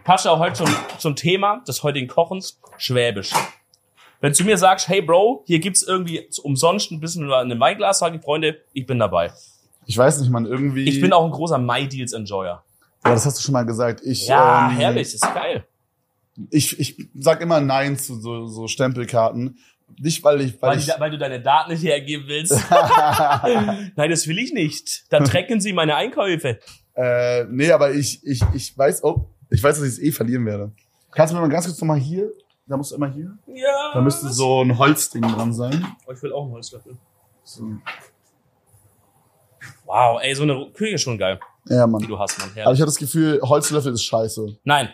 Passt auch heute zum, zum Thema des heutigen Kochens, Schwäbisch. Wenn du mir sagst, hey Bro, hier gibt's irgendwie umsonst ein bisschen in einem Weinglas, sage ich, Freunde, ich bin dabei. Ich weiß nicht, man, irgendwie. Ich bin auch ein großer My Deals Enjoyer. Ja, das hast du schon mal gesagt. Ich, Ja, ähm, herrlich, ist geil. Ich, ich sag immer Nein zu so, so Stempelkarten. Nicht, weil ich, weil, Weil, ich, die, weil du deine Daten nicht hergeben willst. Nein, das will ich nicht. Dann tracken sie meine Einkäufe. äh, nee, aber ich, ich, ich weiß, oh, ich weiß, dass ich es eh verlieren werde. Kannst du mir mal ganz kurz nochmal hier? Da musst du immer hier. Ja. Da müsste so ein Holzding dran sein. Oh, ich will auch einen Holzlöffel. So. Wow, ey, so eine Küche ist schon geil, Ja, die Mann. du hast, Mann. Aber Herrlich. ich habe das Gefühl, Holzlöffel ist scheiße. Nein,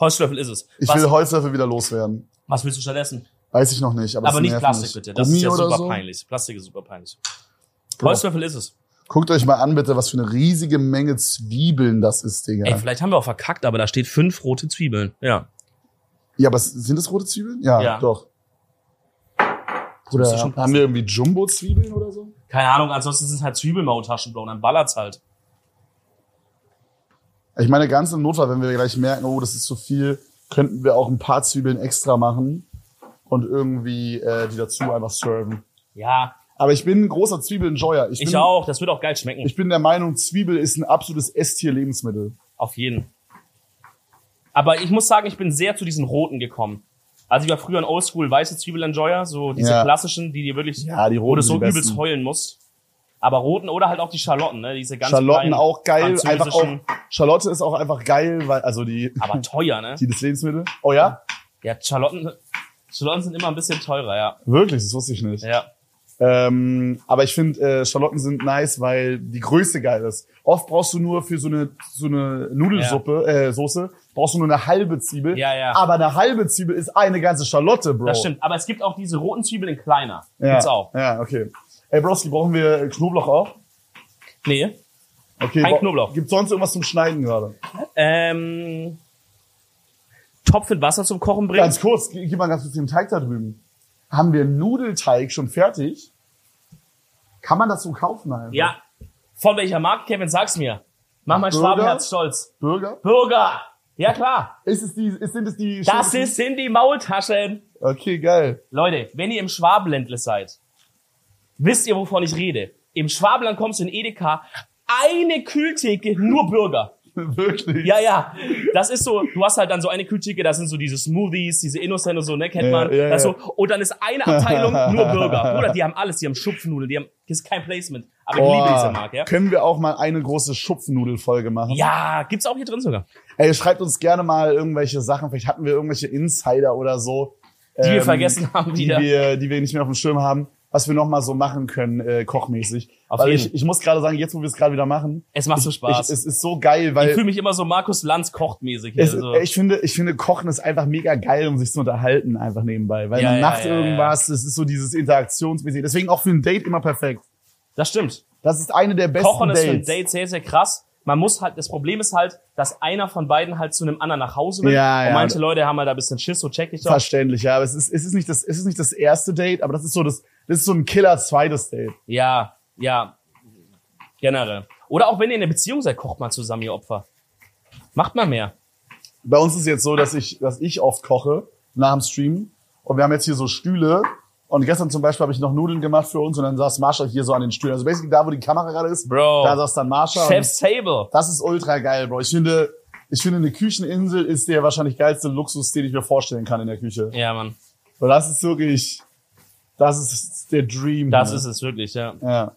Holzlöffel ist es. Ich was, will Holzlöffel wieder loswerden. was willst du stattdessen? Weiß ich noch nicht. Aber, Aber nicht Plastik, mich. bitte. Das Gummi ist ja super so? peinlich. Plastik ist super peinlich. Bro. Holzlöffel ist es. Guckt euch mal an, bitte, was für eine riesige Menge Zwiebeln das ist, Digga. Ey, vielleicht haben wir auch verkackt, aber da steht fünf rote Zwiebeln. Ja. ja, aber sind das rote Zwiebeln? Ja, Ja. doch. Oder haben wir irgendwie Jumbo-Zwiebeln oder so? Keine Ahnung, ansonsten sind es halt Zwiebelmaultaschen, Bro. und Dann ballert's halt. Ich meine, ganz im Notfall, wenn wir gleich merken, oh, das ist zu viel, könnten wir auch ein paar Zwiebeln extra machen und irgendwie äh, die dazu einfach serven. Ja, Aber ich bin ein großer Zwiebel-Enjoyer. Ich, ich bin, auch. Das wird auch geil schmecken. Ich bin der Meinung, Zwiebel ist ein absolutes S-Tier-Lebensmittel. Auf jeden. Aber ich muss sagen, ich bin sehr zu diesen roten gekommen. Also ich war früher ein Oldschool weiße Zwiebel-Enjoyer, so diese Ja. klassischen, die dir wirklich, Ja, die wo roten du sind so übelst heulen musst. Aber roten oder halt auch die Schalotten, ne? Diese ganz Schalotten auch geil, einfach auch Charlotte ist auch einfach geil, weil, also die, Aber teuer, ne? die des Lebensmittel. Oh ja? Ja, Schalotten, Schalotten sind immer ein bisschen teurer, ja. Wirklich, das wusste ich nicht. Ja. Ähm, aber ich finde, äh, Schalotten sind nice, weil die Größe geil ist. Oft brauchst du nur für so eine, so eine Nudelsuppe, äh, Soße, brauchst du nur eine halbe Zwiebel. Ja, ja. Aber eine halbe Zwiebel ist eine ganze Schalotte, Bro. Das stimmt. Aber es gibt auch diese roten Zwiebeln in kleiner. Ja. Gibt's auch. Ja, okay. Ey, Broski, brauchen wir Knoblauch auch? Nee. Okay. Kein Knoblauch. Gibt's sonst irgendwas zum Schneiden gerade? Ähm, Topf mit Wasser zum Kochen bringen. Ganz kurz, gib mal ganz kurz den Teig da drüben. Haben wir Nudelteig schon fertig? Kann man das so kaufen einfach? Ja. Von welcher Marke, Kevin? Sag's mir. Mach mein Burger? Schwabenherz stolz. Burger? Burger. Ja, klar. Ist es die, ist, sind es die Das ist, sind die Maultaschen. Okay, geil. Leute, wenn ihr im Schwabenländle seid, wisst ihr, wovon ich rede. Im Schwabenland kommst du in Edeka, eine Kühltheke, nur Burger. Wirklich. Ja, ja. Das ist so, du hast halt dann so eine Kühltheke, da sind so diese Smoothies, diese Innocent und so, ne, kennt man. ja, ja. so, und dann ist eine Abteilung nur Burger. Oder die haben alles, die haben Schupfnudeln, die haben, das ist kein Placement. Aber ich liebe diese Marke, ja. Können wir auch mal eine große Schupfnudelfolge machen? Ja, gibt's auch hier drin sogar. Ey, schreibt uns gerne mal irgendwelche Sachen. Vielleicht hatten wir irgendwelche Insider oder so. Die wir ähm, vergessen haben die wieder. wir, die wir nicht mehr auf dem Schirm haben, was wir noch mal so machen können, äh, kochmäßig. Auf weil jeden. ich, ich muss gerade sagen, jetzt wo wir es gerade wieder machen, Es macht so ich, Spaß. es ist so geil, Ich, weil fühle mich immer so Markus Lanz kocht mäßig. hier, es, so. ich finde, ich finde, Kochen ist einfach mega geil, um sich zu unterhalten, einfach nebenbei. Weil Ja, man ja, macht ja, irgendwas, es ist so dieses Interaktionsmäßige. Deswegen auch für ein Date immer perfekt. Das stimmt. Das ist eine der besten Kochen ist für ein Dates. Date sehr, sehr krass. Man muss halt, das Problem ist halt, dass einer von beiden halt zu einem anderen nach Hause will. Ja, und ja. manche Leute haben halt da ein bisschen Schiss, so check ich doch. Verständlich, ja. Aber es ist, es ist nicht das, es ist nicht das erste Date, aber das ist so das, das ist so ein Killer zweites Date. Ja, ja. Generell. Oder auch wenn ihr in einer Beziehung seid, kocht mal zusammen, ihr Opfer. Macht mal mehr. Bei uns ist jetzt so, dass ich, dass ich oft koche nach dem Stream und wir haben jetzt hier so Stühle und gestern zum Beispiel habe ich noch Nudeln gemacht für uns und dann saß Marsha hier so an den Stühlen. Also basically da, wo die Kamera gerade ist, Bro. da saß dann Marsha. Chef's Table. Das ist ultra geil, Bro. Ich finde, ich finde, eine Kücheninsel ist der wahrscheinlich geilste Luxus, den ich mir vorstellen kann in der Küche. Ja, Mann. Weil das ist wirklich, das ist der Dream. Das hier. ist es wirklich, ja. Ja.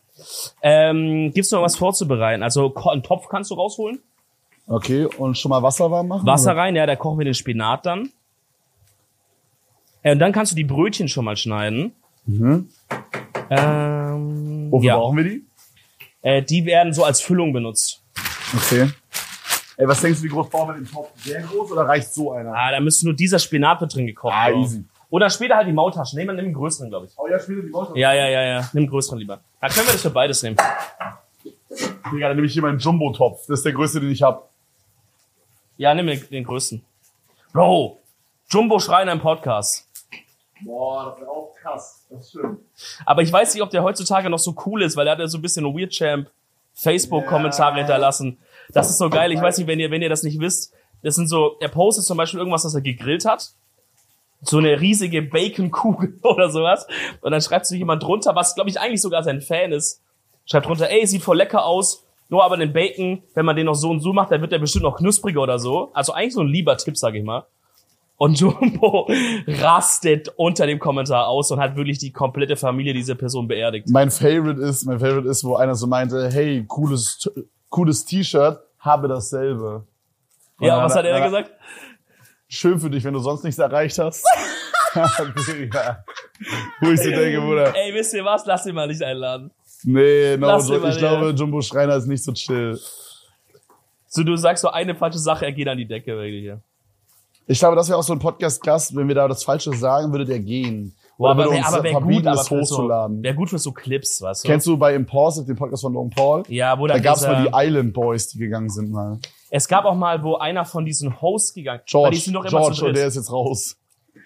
Ähm, gibt's noch was vorzubereiten? Also einen Topf kannst du rausholen. Okay, und schon mal Wasser warm machen? Wasser rein, ja, da kochen wir den Spinat dann. Äh, und dann kannst du die Brötchen schon mal schneiden. Mhm. Ähm, Wofür ja. brauchen wir die? Äh, die werden so als Füllung benutzt. Okay. Ey, was denkst du, wie groß brauchen wir den Topf? Sehr groß oder reicht so einer? Ah, da müsste nur dieser Spinat wird drin gekocht. Ah, Bro. easy. Oder später halt die Maultaschen. Nehmen wir nimm den größeren, glaube ich. Oh ja, später die Worte. Ja, ja, ja, ja. Nimm den größeren lieber. Da können wir das für beides nehmen. Digga, dann nehme ich hier meinen Jumbo-Topf. Das ist der größte, den ich hab. Ja, nimm den, den größten. Bro, Jumbo Schreiner im Podcast. Boah, das ist auch krass. Das stimmt. Aber ich weiß nicht, ob der heutzutage noch so cool ist, weil er hat ja so ein bisschen Weird Champ Facebook-Kommentare Ja. hinterlassen. Das ist so geil. Ich weiß nicht, wenn ihr, wenn ihr das nicht wisst. Das sind so, er postet zum Beispiel irgendwas, was er gegrillt hat. So eine riesige Baconkugel oder sowas. Und dann schreibt so jemand drunter, was glaube ich eigentlich sogar sein Fan ist. Schreibt drunter, ey, sieht voll lecker aus. Nur aber den Bacon, wenn man den noch so und so macht, dann wird der bestimmt noch knuspriger oder so. Also eigentlich so ein lieber Tipp, sag ich mal. Und Jumbo rastet unter dem Kommentar aus und hat wirklich die komplette Familie dieser Person beerdigt. Mein Favorite ist, mein Favorite ist, wo einer so meinte, hey, cooles, cooles T-Shirt, habe dasselbe. Und Ja, was hat er dann- gesagt? Schön für dich, wenn du sonst nichts erreicht hast. Digga. Wo ich so denke, Bruder, Ey, wisst ihr was? Lass ihn mal nicht einladen. nee, no, Lass mal, ich glaube, ja. Jumbo Schreiner ist nicht so chill. So, du sagst so eine falsche Sache, er geht an die Decke, wirklich hier. Ich glaube, das wäre auch so ein Podcast-Gast, wenn wir da das Falsche sagen, würde der gehen. Boah, Oder aber wär, uns aber wär gut, aber für so, hochzuladen. wär gut für so Clips, weißt du? Kennst du bei Impulsive den Podcast von Long Paul? ja, wo Da gab's dieser- mal die Island Boys, die gegangen sind mal. Es gab auch mal, wo einer von diesen Hosts gegangen George, die George, und der ist jetzt raus.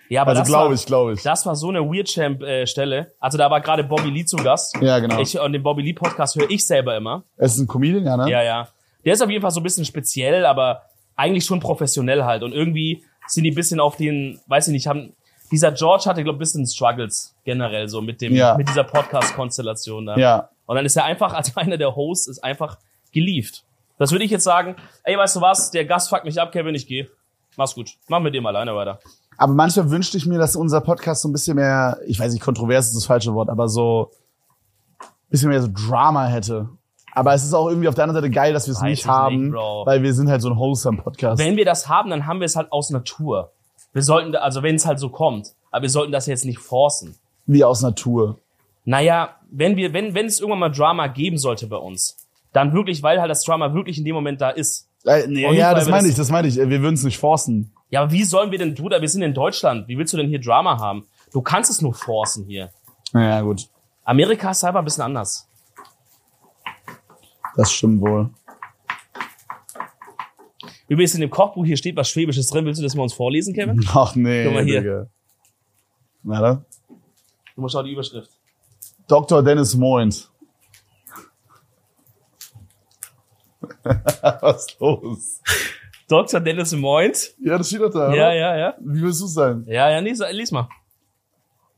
Ja, aber Also das glaube war, ich, glaube ich. Das war so eine Weird Champ äh, Stelle. Also da war gerade Bobby Lee zu Gast. Ja, genau. Ich, und den Bobby Lee Podcast höre ich selber immer. Es ist ein Comedian, ja, ne? Ja, ja. Der ist auf jeden Fall so ein bisschen speziell, aber eigentlich schon professionell halt. Und irgendwie sind die ein bisschen auf den, weiß ich nicht, haben, dieser George hatte, glaube ich, ein bisschen Struggles generell so mit dem, Ja. mit dieser Podcast-Konstellation da. Ja. Und dann ist er einfach, als einer der Hosts, ist einfach gelieft. Das würde ich jetzt sagen, ey, weißt du was, der Gast fuckt mich ab, Kevin, ich gehe. Mach's gut. Mach mit dem alleine weiter. Aber manchmal wünschte ich mir, dass unser Podcast so ein bisschen mehr, ich weiß nicht, kontrovers ist das falsche Wort, aber so ein bisschen mehr so Drama hätte. Aber es ist auch irgendwie auf der anderen Seite geil, dass wir es nicht ich haben, nicht, weil wir sind halt so ein wholesome Podcast. Wenn wir das haben, dann haben wir es halt aus Natur. Wir sollten, also wenn es halt so kommt, aber wir sollten das jetzt nicht forcen. Wie aus Natur. Naja, wenn wir, wenn, wenn es irgendwann mal Drama geben sollte bei uns, dann wirklich, weil halt das Drama wirklich in dem Moment da ist. Äh, nee, ja, das meine ich, das meine ich. Äh, Wir würden es nicht forcen. Ja, aber wie sollen wir denn, Bruder, wir sind in Deutschland. Wie willst du denn hier Drama haben? Du kannst es nur forcen hier. Ja, gut. Amerika ist einfach ein bisschen anders. Das stimmt wohl. Übrigens in dem Kochbuch hier steht was Schwäbisches drin. Willst du das mal uns vorlesen, Kevin? Ach nee, Guck mal hier. Digga. Warte. Du musst auch die Überschrift. Dr. Dennis Moint. Was ist los? Dr. Dennis Moint. Ja, das steht doch da, Ja, oder? ja, ja. Wie willst du sein? Ja, ja, lies, lies mal.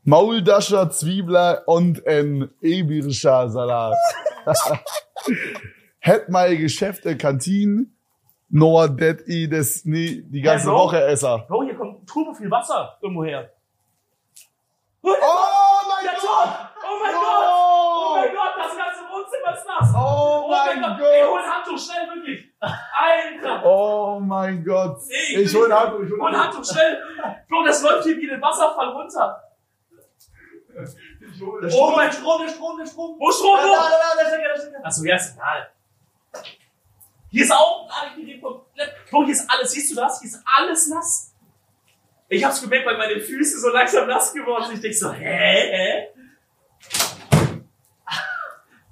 Mauldascher, Zwiebler und ein ebirischer Salat. Hätt mal Geschäfte, Kantinen, nur det i das nie die ganze Ja, so. Woche esser. Bro, hier kommt turbo viel Wasser irgendwo her. Oh mein Der Gott! Oh mein Gott! Oh mein Gott, das ganze Wohnzimmer ist nass! Oh mein Ey, hol Gott! ein Handtuch, schnell, wirklich! Alter! Oh mein Gott! Ey, Ich hol ein Handtuch, ich hol ein Handtuch, schnell! Bro, das läuft hier wie ein Wasserfall runter! Ich hol- der Oh Strom- mein Strom, der Strom, der Strom! Wo Strom, Da, wo? da, da, da, Stecker, da, Stecker. Achso, ja, ist egal. Hier ist auch ein Gerät komplett. Bro, hier ist alles, siehst du das? Hier ist alles nass. Ich hab's gemerkt, weil meine Füße so langsam nass geworden sind. Ich denk so, hä? hä?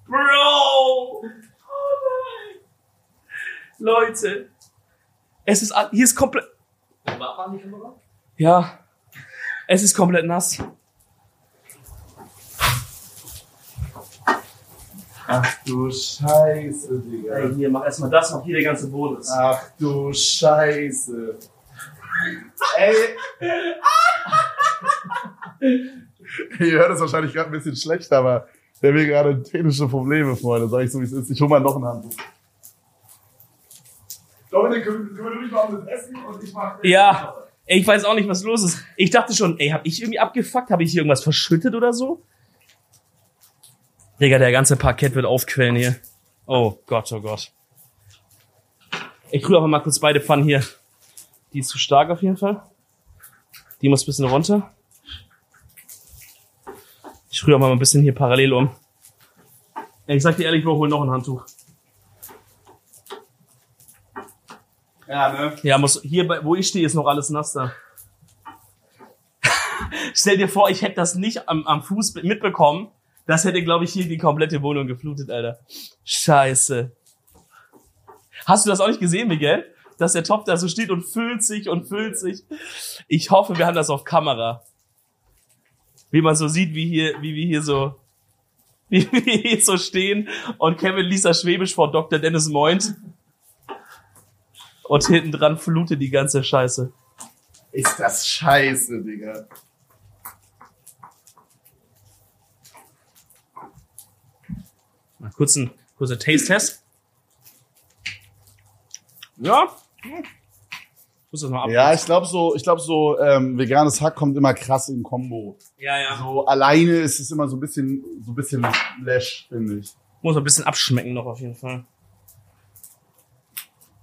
Bro! Oh nein! Leute, es ist, hier ist komplett, ja, es ist komplett nass. Ach du Scheiße, Digga. Ey, hier, mach erstmal das, mach hier der ganze Boden. ist. Ach du Scheiße. Ey. Ihr hört es wahrscheinlich gerade ein bisschen schlecht, aber wir haben hier gerade technische Probleme, Freunde. Sag ich so, wie es ist. Ich hol mal noch ein Handtuch. Dominik, kümmere du dich mal um das Essen und ich mach... Ja. Ey, ich weiß auch nicht, was los ist. Ich dachte schon, ey, hab ich irgendwie abgefuckt? Habe ich hier irgendwas verschüttet oder so? Digga, der ganze Parkett wird aufquellen hier. Oh Gott, oh Gott. Ich rühre aber mal kurz beide Pfannen hier. Die ist zu stark auf jeden Fall. Die muss ein bisschen runter. Ich rühre mal ein bisschen hier parallel um. Ich sag dir ehrlich, wir holen noch ein Handtuch. Ja, ne? Ja, muss, hier, bei- wo ich stehe, ist noch alles nass da. Stell dir vor, ich hätte das nicht am, am Fuß mitbekommen. Das hätte, glaube ich, hier die komplette Wohnung geflutet, Alter. Scheiße. Hast du das auch nicht gesehen, Miguel? Dass der Topf da so steht und füllt sich und füllt sich. Ich hoffe, wir haben das auf Kamera. Wie man so sieht, wie hier, wie wir hier so, wie wir hier so stehen und Kevin liest das Schwäbisch vor Dr. Dennis Moint. Und hinten dran flutet die ganze Scheiße. Ist das scheiße, Digga. Mal kurz ein kurzer Taste-Test. Ja. Muss das mal ab. Ja, ich glaube so, ich glaube so, ähm, veganes Hack kommt immer krass in Kombo. ja, ja. So alleine ist es immer so ein bisschen, so ein bisschen Lash, finde ich. Muss ein bisschen abschmecken noch auf jeden Fall.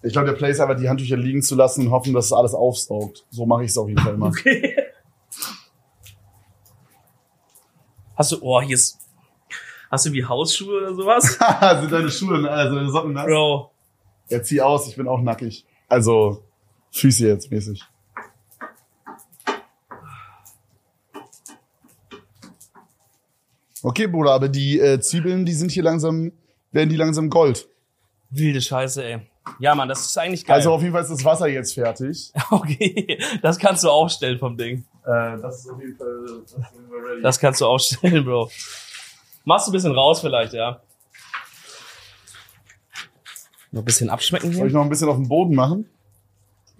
Ich glaube, der Play ist einfach die Handtücher liegen zu lassen und hoffen, dass es alles aufsaugt. So mache ich es auf jeden Fall immer. Okay. Hast du, oh, hier ist, hast du wie Hausschuhe oder sowas? Sind deine Schuhe, also deine Socken nass? Bro. Ja, zieh aus, ich bin auch nackig. Also, Füße jetzt mäßig. Okay, Bruder, aber die äh, Zwiebeln, die sind hier langsam, werden die langsam Gold. Wilde Scheiße, ey. Ja, Mann, das ist eigentlich geil. Also auf jeden Fall ist das Wasser jetzt fertig. okay, das kannst du aufstellen vom Ding. Äh, das ist auf jeden Fall, das ready. Das kannst du aufstellen, Bro. Machst du ein bisschen raus vielleicht, ja. Noch ein bisschen abschmecken Soll hier. ich noch ein bisschen auf den Boden machen?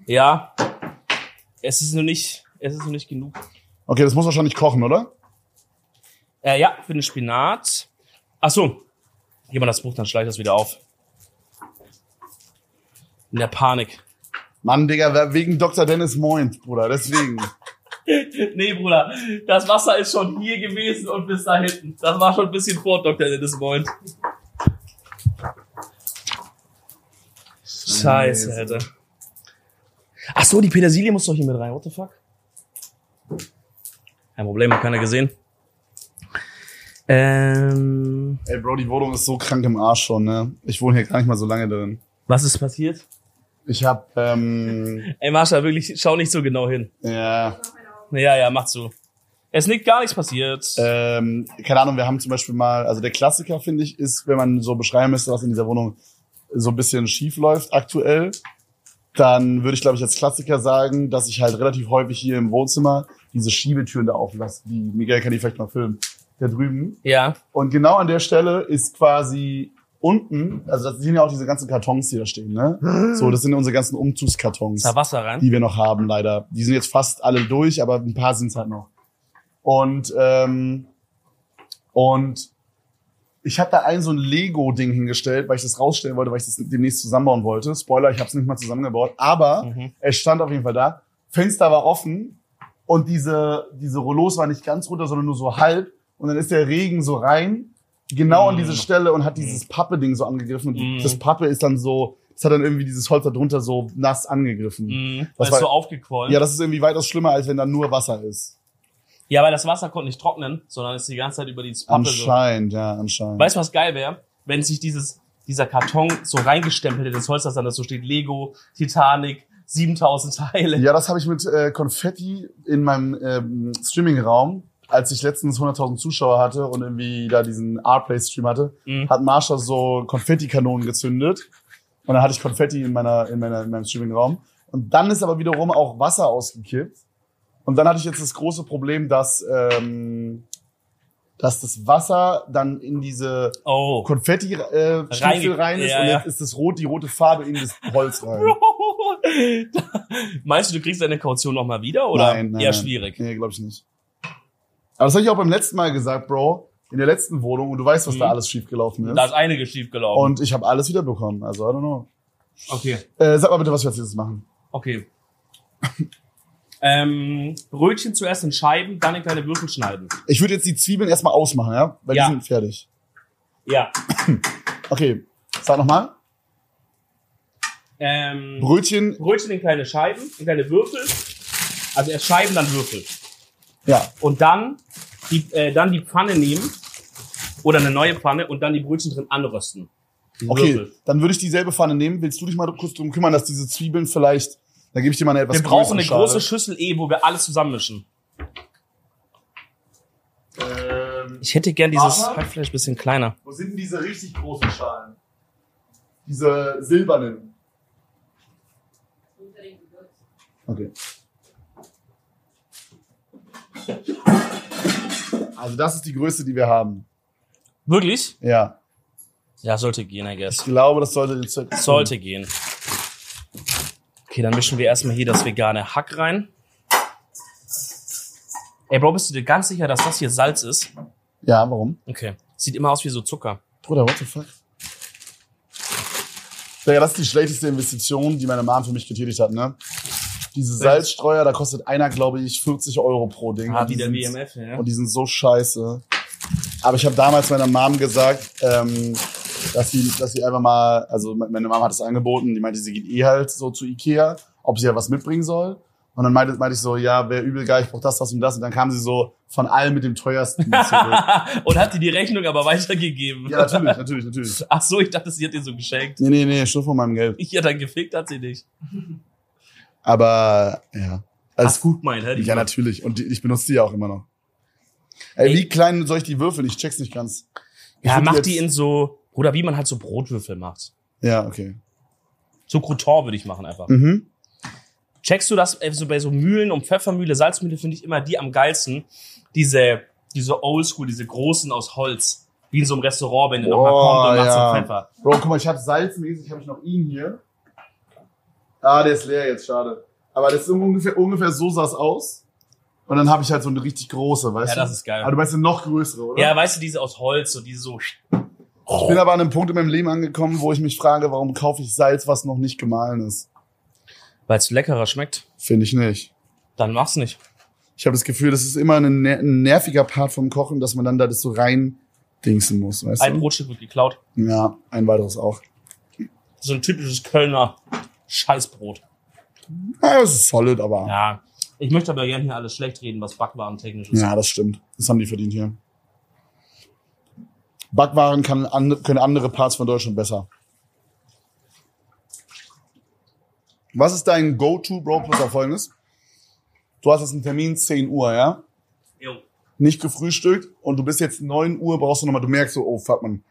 Ja. Es ist nur nicht, es ist nur nicht genug. Okay, das muss wahrscheinlich kochen, oder? Äh, ja, für den Spinat. Ach so. Gib mal das Buch, dann schleicht das wieder auf. In der Panik. Mann, Digga, wegen Dr. Dennis Moint, Bruder, deswegen. Nee, Bruder, das Wasser ist schon hier gewesen und bis da hinten. Das war schon ein bisschen vor Dr. Dennis Moint. Scheiße, Alter. Ach so, die Petersilie muss doch hier mit rein. What the fuck? Kein Problem, hat keiner gesehen. Ähm, Ey, Bro, die Wohnung ist so krank im Arsch schon, ne? Ich wohne hier gar nicht mal so lange drin. was ist passiert? Ich hab, ähm, Ey, Marsha, wirklich, schau nicht so genau hin. ja, Ja, ja, mach so. Es ist nicht gar nichts passiert. ähm, keine Ahnung, wir haben zum Beispiel mal, also der Klassiker, finde ich, ist, wenn man so beschreiben müsste, was in dieser Wohnung so ein bisschen schief läuft aktuell, dann würde ich, glaube ich, als Klassiker sagen, dass ich halt relativ häufig hier im Wohnzimmer diese Schiebetüren da auflasse. Die, Miguel kann die vielleicht mal filmen. Da drüben. ja. Und genau an der Stelle ist quasi unten, also das sind ja auch diese ganzen Kartons, die da stehen, ne? So, das sind unsere ganzen Umzugskartons, Ist da Wasser rein? die wir noch haben, leider. Die sind jetzt fast alle durch, aber ein paar sind halt noch. Und, ähm, und ich habe da ein so ein Lego-Ding hingestellt, weil ich das rausstellen wollte, weil ich das demnächst zusammenbauen wollte. Spoiler, ich habe es nicht mal zusammengebaut, aber Mhm. es stand auf jeden Fall da. Fenster war offen und diese, diese Rollos waren nicht ganz runter, sondern nur so halb. Und dann ist der Regen so rein, genau an Mm. diese Stelle und hat dieses Pappe-Ding so angegriffen. Und Mm. das Pappe ist dann so, das hat dann irgendwie dieses Holz da drunter so nass angegriffen. Mhm. Das ist war- so aufgequollen. Ja, das ist irgendwie weitaus schlimmer, als wenn da nur Wasser ist. Ja, weil das Wasser konnte nicht trocknen, sondern ist die ganze Zeit über dieses Pappe so. Anscheinend, ja, anscheinend. Weißt du, was geil wäre? Wenn sich dieses, dieser Karton so reingestempelt hätte, das Holz, das dann da so steht, Lego, Titanic, 7000 Teile. Ja, das habe ich mit äh, Konfetti in meinem ähm, Streaming-Raum, als ich letztens 100.000 Zuschauer hatte und irgendwie da diesen Artplay-Stream hatte, Mhm. hat Marsha so Konfetti-Kanonen gezündet. Und dann hatte ich Konfetti in, meiner, in, meiner, in meinem Streaming-Raum. Und dann ist aber wiederum auch Wasser ausgekippt. Und dann hatte ich jetzt das große Problem, dass, ähm, dass das Wasser dann in diese Oh. Konfetti-Stiefel äh, rein ist ja, und ja. jetzt ist das rot, die rote Farbe in das Holz rein. Meinst du, du kriegst deine Kaution nochmal wieder oder Nein, nein, eher schwierig? Nee, glaube ich nicht. Aber das habe ich auch beim letzten Mal gesagt, Bro. In der letzten Wohnung und du weißt, was Mhm. da alles schiefgelaufen ist. Da ist einiges schief gelaufen. Und ich habe alles wiederbekommen. Also, I don't know. okay. Äh, sag mal bitte, was wir jetzt jetzt machen. Okay. Ähm, Brötchen zuerst in Scheiben, dann in kleine Würfel schneiden. Ich würde jetzt die Zwiebeln erstmal ausmachen, ja? Weil Ja. die sind fertig. Ja. Okay. Sag nochmal. Ähm, Brötchen. Brötchen in kleine Scheiben, in kleine Würfel. Also erst Scheiben, dann Würfel. Ja. Und dann die, äh, dann die Pfanne nehmen oder eine neue Pfanne und dann die Brötchen drin anrösten. Die Okay. Würfel. Dann würde ich dieselbe Pfanne nehmen. Willst du dich mal kurz drum kümmern, dass diese Zwiebeln vielleicht. Da gebe ich dir mal eine etwas Wir brauchen eine Schale. große Schüssel eh, wo wir alles zusammenmischen. Ähm, Ich hätte gern dieses Hackfleisch bisschen kleiner. Wo sind denn diese richtig großen Schalen? Diese silbernen. Okay. Also das ist die Größe, die wir haben. Wirklich? Ja. Ja, sollte gehen, I Ich guess. glaube, das sollte den Zweck. Sollte gehen. Okay, dann mischen wir erstmal hier das vegane Hack rein. Ey, Bro, bist du dir ganz sicher, dass das hier Salz ist? Ja, warum? Okay. Sieht immer aus wie so Zucker. Bruder, what the fuck? Ja, das ist die schlechteste Investition, die meine Mom für mich getätigt hat, ne? Diese Salzstreuer, da kostet einer, glaube ich, 40 Euro pro Ding. Ah, wie die der WMF, ja. Und die sind so scheiße. Aber ich habe damals meiner Mom gesagt, ähm, dass sie, dass sie einfach mal, also meine Mom hat es angeboten, die meinte, sie geht eh halt so zu Ikea, ob sie ja was mitbringen soll. Und dann meinte, meinte ich so, ja, wäre übel geil, ich brauch das, das und das. Und dann kam sie so von allem mit dem teuersten zurück. und hat dir die Rechnung aber weitergegeben. ja, natürlich, natürlich, natürlich. Ach so, ich dachte, sie hat dir so geschenkt. Nee, nee, nee, schon von meinem Geld. Ja, dann gefickt hat sie dich. Aber, ja. Alles gut. meint, hä? die Ja, natürlich. Und die, ich benutze die ja auch immer noch. Ey, Ey. wie klein soll ich die würfeln? Ich check's nicht ganz. Ich Ja, mach jetzt- die in so, oder wie man halt so Brotwürfel macht. Ja, okay. So Crouton würde ich machen einfach. Mhm. Checkst du das, äh, so bei so Mühlen und Pfeffermühle, Salzmühle finde ich immer die am geilsten. Diese, diese Oldschool, diese großen aus Holz. Wie in so einem Restaurant, wenn du noch mal Boah, kommt und machst ja. so Pfeffer. Bro, guck mal, ich habe salzmäßig, habe ich noch ihn hier. Ah, der ist leer jetzt, schade. Aber das ist ungefähr, ungefähr so sah's aus. Und dann habe ich halt so eine richtig große, weißt Ja, du? das ist geil. Aber du meinst eine noch größere, oder? Ja, weißt du, diese aus Holz, so diese so. Ich bin aber an einem Punkt in meinem Leben angekommen, wo ich mich frage, warum kaufe ich Salz, was noch nicht gemahlen ist? Weil es leckerer schmeckt. Finde ich nicht. Dann mach's nicht. Ich habe das Gefühl, das ist immer ein, ner ein nerviger Part vom Kochen, dass man dann da das so rein dingsen muss, weißt Ein du? Brotstück wird geklaut. Ja, ein weiteres auch. So ein typisches Kölner Scheißbrot. Ja, das ist solid, aber. Ja, Ja. Ich möchte aber gerne hier alles schlecht reden, was Backwaren-technisch ist. das stimmt. Das haben die verdient hier. Backwaren kann and, können andere Parts von Deutschland besser. Was ist dein Go-To, Bro, plus auf folgendes? Du hast jetzt einen Termin 10 Uhr, ja? Jo. Nicht gefrühstückt und du bist jetzt 9 Uhr, brauchst du nochmal, du merkst so, oh fuck man,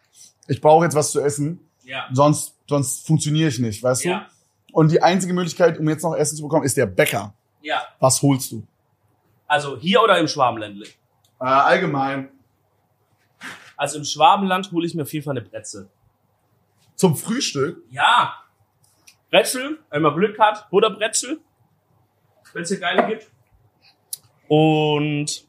ich brauche jetzt was zu essen, Ja. sonst, sonst funktioniere ich nicht, weißt Ja. du? Und die einzige Möglichkeit, um jetzt noch Essen zu bekommen, ist der Bäcker. Ja. Was holst du? Also hier oder im Schwabenländle? Äh, allgemein. Also im Schwabenland hole ich mir auf jeden Fall eine Brezel. Zum Frühstück? Ja. Brezel, wenn man Glück hat, Butterbrezel, wenn es hier geile gibt. Und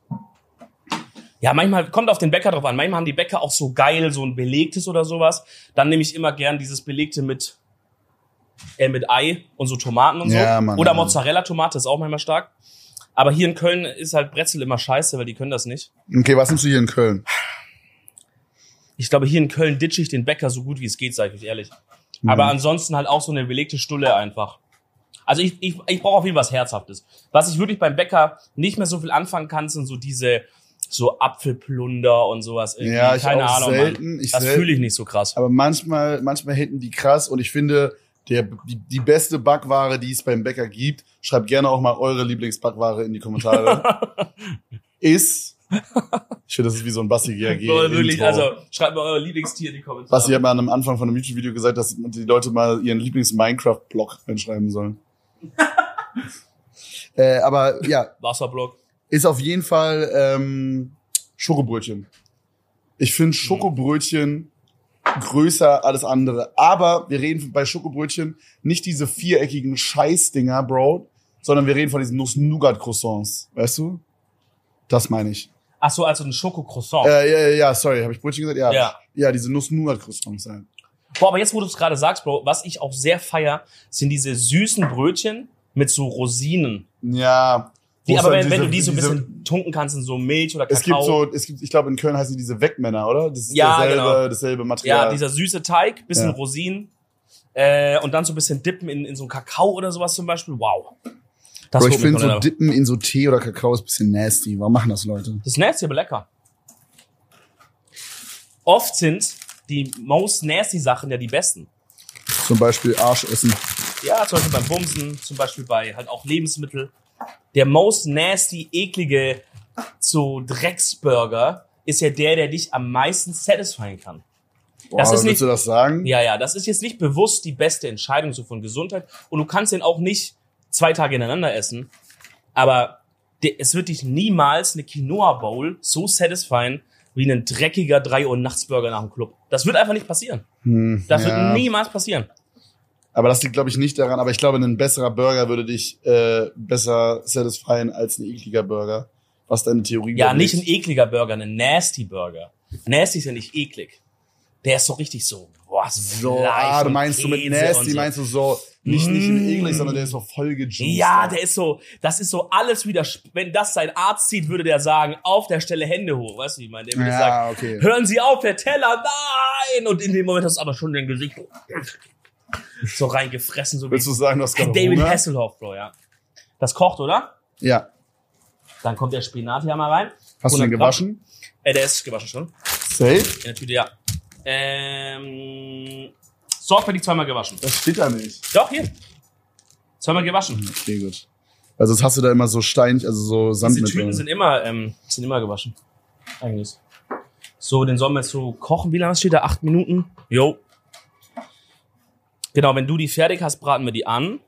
ja, manchmal kommt auf den Bäcker drauf an. Manchmal haben die Bäcker auch so geil, so ein belegtes oder sowas. Dann nehme ich immer gern dieses belegte mit äh, mit Ei und so Tomaten und so. Ja, Mann, oder. Mozzarella-Tomate ist auch manchmal stark. Aber hier in Köln ist halt Brezel immer scheiße, weil die können das nicht. Okay, was nimmst du hier in Köln? Ich glaube, hier in Köln ditche ich den Bäcker so gut wie es geht, sage ich euch ehrlich. Aber ansonsten halt auch so eine belegte Stulle einfach. Also ich, ich, ich brauche auf jeden Fall was Herzhaftes. Was ich wirklich beim Bäcker nicht mehr so viel anfangen kann, sind so diese so Apfelplunder und sowas. Irgendwie. Ja, ich Keine auch Ahnung, selten, ich das fühle ich nicht so krass. Aber manchmal, manchmal hinten die krass und ich finde, der, die, die beste Backware, die es beim Bäcker gibt, schreibt gerne auch mal eure Lieblingsbackware in die Kommentare, ist, ich finde, das ist wie so ein Basti GRG. Boah, wirklich, also schreibt mal euer Lieblingstier in die Kommentare. Basti hat mal am Anfang von einem YouTube-Video gesagt, dass die Leute mal ihren Lieblings-Minecraft-Blog reinschreiben sollen. äh, aber ja, Wasserblock. ist auf jeden Fall ähm, Schokobrötchen. Ich finde Schokobrötchen größer alles andere. Aber wir reden bei Schokobrötchen nicht diese viereckigen Scheißdinger, Bro, sondern wir reden von diesen Nuss-Nougat-Croissants. Weißt du? Das meine ich. Ach so, also ein Schokocroissant. Äh, ja, ja, ja, sorry, habe ich Brötchen gesagt? Ja. Ja. Ja, diese Nuss-Nougat-Croissants. Ja. Boah, aber jetzt, wo du es gerade sagst, Bro, was ich auch sehr feier, sind diese süßen Brötchen mit so Rosinen. ja Die, aber dann wenn, wenn diese- du die so ein bisschen tunken kannst in so Milch oder Kakao. Es gibt so, es gibt, ich glaube, in Köln heißen die diese Wegmänner, oder? Das ist Ja, dasselbe, genau. dasselbe Material. Ja, dieser süße Teig, bisschen Ja. Rosinen äh, und dann so ein bisschen dippen in, in so einen Kakao oder sowas zum Beispiel. Wow. Das Bro, ich finde so Dippen in so Tee oder Kakao ist ein bisschen nasty. Warum machen das Leute? Das ist nasty, aber lecker. Oft sind die most nasty Sachen ja die besten. Zum Beispiel Arsch essen. Ja, zum Beispiel beim Bumsen, zum Beispiel bei halt auch Lebensmittel. Der most nasty, eklige so Drecksburger ist ja der, der dich am meisten satisfyen kann. Boah, Das ist willst nicht- du das sagen? Ja, ja, das ist jetzt nicht bewusst die beste Entscheidung so von Gesundheit. Und du kannst den auch nicht zwei Tage ineinander essen. Aber es wird dich niemals eine Quinoa Bowl so satisfyen wie ein dreckiger 3 Uhr Nachtsburger nach dem Club. Das wird einfach nicht passieren. Hm, Das ja. wird niemals passieren. Aber das liegt, glaube ich, nicht daran. Aber ich glaube, ein besserer Burger würde dich äh, besser satisfyen als ein ekliger Burger. Was deine Theorie Ja, nicht ich, ein ekliger Burger, ein Nasty Burger. Nasty ist ja nicht eklig. Der ist so richtig so, boah, so, Fleisch ah, du meinst du mit nasty, so. meinst du so, nicht, nicht in eklig, sondern der ist so voll gejuiced. Ja, der ist so, das ist so alles wieder, wenn das sein Arzt sieht, würde der sagen, auf der Stelle Hände hoch, weißt du, wie ich meine? Der würde Ja, sagen, okay. hören Sie auf, der Teller, nein! Und in dem Moment hast du aber schon dein Gesicht so reingefressen, so wie Willst du sagen, hast gerade David Hunger? Hasselhoff, Bro, ja. Das kocht, oder? Ja. Dann kommt der Spinat hier mal rein. Hast du den 100 Gramm. gewaschen? Äh, der ist gewaschen schon. Safe? In der Tüte, ja. Ähm, sorgfältig zweimal gewaschen. Das steht da nicht. Doch, hier. Zweimal gewaschen. Okay, gut. Also sonst hast du da immer so Stein, also so Sand Diese mit Tüten drin. sind immer, ähm, sind immer gewaschen. Eigentlich. So, den sollen wir jetzt so kochen. Wie lange steht da? Acht Minuten? Jo. Genau, wenn du die fertig hast, braten wir die an.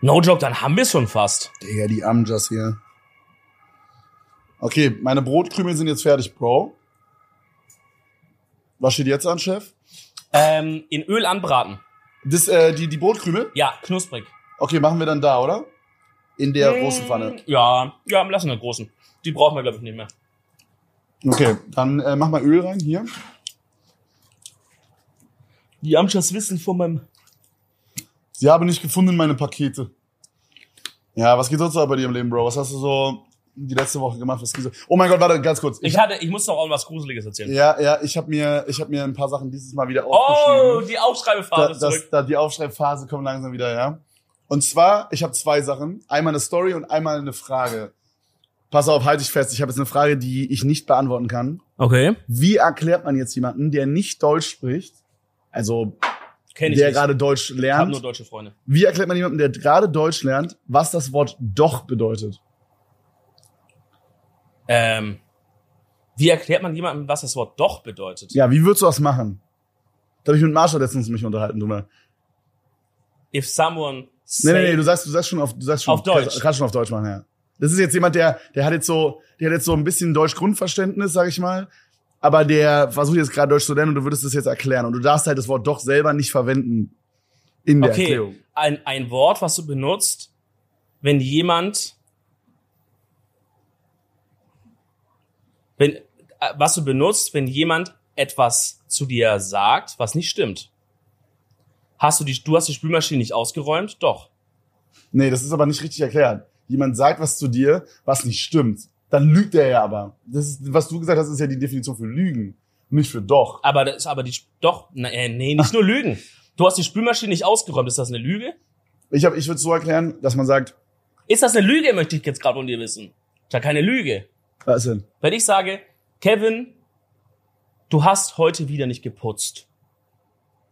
No joke, dann haben wir schon fast. Digga, die Amjas hier. Okay, meine Brotkrümel sind jetzt fertig, Bro. Was steht jetzt an, Chef? Ähm, in Öl anbraten. Das, äh, die, die Brotkrümel? Ja, knusprig. Okay, machen wir dann da, oder? In der großen Pfanne. Ja, ja, lassen wir großen. Die brauchen wir, glaube ich, nicht mehr. Okay, dann äh, mach mal Öl rein, hier. Die Amchas wissen von meinem... Sie haben nicht gefunden meine Pakete. Ja, was geht sonst noch bei dir im Leben, Bro? Was hast du so, die letzte Woche gemacht, was so. Oh mein Gott, warte, ganz kurz. Ich hatte, ich muss noch auch was Gruseliges erzählen. ja, ja, ich habe mir, ich habe mir ein paar Sachen dieses Mal wieder Oh, aufgeschrieben. die da, Aufschreibephase das, zurück. da die Aufschreibphase kommt langsam wieder, ja. Und zwar, ich habe zwei Sachen. Einmal eine Story und einmal eine Frage. Pass auf, halte ich fest. Ich habe jetzt eine Frage, die ich nicht beantworten kann. Okay. Wie erklärt man jetzt jemanden, der nicht Deutsch spricht, also Kenn ich der nicht. gerade Deutsch ich habe lernt, nur deutsche Freunde. wie erklärt man jemanden, der gerade Deutsch lernt, was das Wort doch bedeutet? Ähm, wie erklärt man jemandem, was das Wort doch bedeutet? Ja, wie würdest du das machen? Da habe ich mit Marsha letztens mich unterhalten, du mal. If someone Nee, say, nee, nee, du sagst, du sagst schon auf, du sagst schon, Auf Deutsch. Kannst, kannst schon auf Deutsch machen, ja. Das ist jetzt jemand, der, der hat jetzt so, der hat jetzt so ein bisschen Deutsch-Grundverständnis, sag ich mal. Aber der versucht jetzt gerade Deutsch zu lernen und du würdest das jetzt erklären. Und du darfst halt das Wort doch selber nicht verwenden in der okay, Erklärung. ein, ein Wort, was du benutzt, wenn jemand, wenn, äh, was du benutzt, wenn jemand etwas zu dir sagt, was nicht stimmt. Hast du die, du hast die Spülmaschine nicht ausgeräumt? Doch. Nee, das ist aber nicht richtig erklärt. Jemand sagt was zu dir, was nicht stimmt. Dann lügt er ja aber. Das ist, was du gesagt hast, ist ja die Definition für Lügen. Nicht für doch. Aber das ist aber die, doch, na, äh, nee, nicht nur Lügen. Du hast die Spülmaschine nicht ausgeräumt. Ist das eine Lüge? Ich, hab, ich würde so erklären, dass man sagt, Ist das eine Lüge, möchte ich jetzt gerade von dir wissen. Ist ja keine Lüge. Was denn? Wenn ich sage, Kevin, du hast heute wieder nicht geputzt,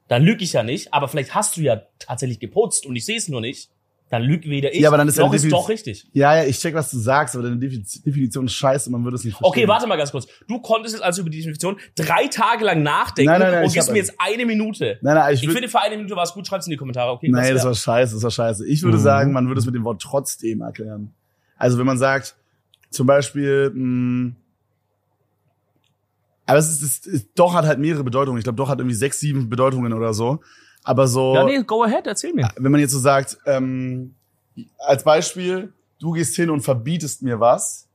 dann lüge ich ja nicht, aber vielleicht hast du ja tatsächlich geputzt und ich sehe es nur nicht, dann lüge weder ich, Ja, aber dann ist ja noch ist doch richtig. Ja, ja, ich check, was du sagst, aber deine Defi- Definition ist scheiße, man würde es nicht verstehen. Okay, warte mal ganz kurz. Du konntest jetzt also über die Definition drei Tage lang nachdenken Nein, nein, nein, und gibst mir jetzt eine Minute. Nein, nein, ich, Ich finde, für eine Minute war es gut, schreib's in die Kommentare. Okay, Nein, das war scheiße, das war scheiße. Ich würde Mhm. sagen, man würde es mit dem Wort trotzdem erklären. Also wenn man sagt, zum Beispiel, mh, aber es ist, es ist, doch hat halt mehrere Bedeutungen. Ich glaube, doch hat irgendwie sechs, sieben Bedeutungen oder so. Aber so, Ja, nee, go ahead, erzähl mir. wenn man jetzt so sagt, ähm, als Beispiel, du gehst hin und verbietest mir was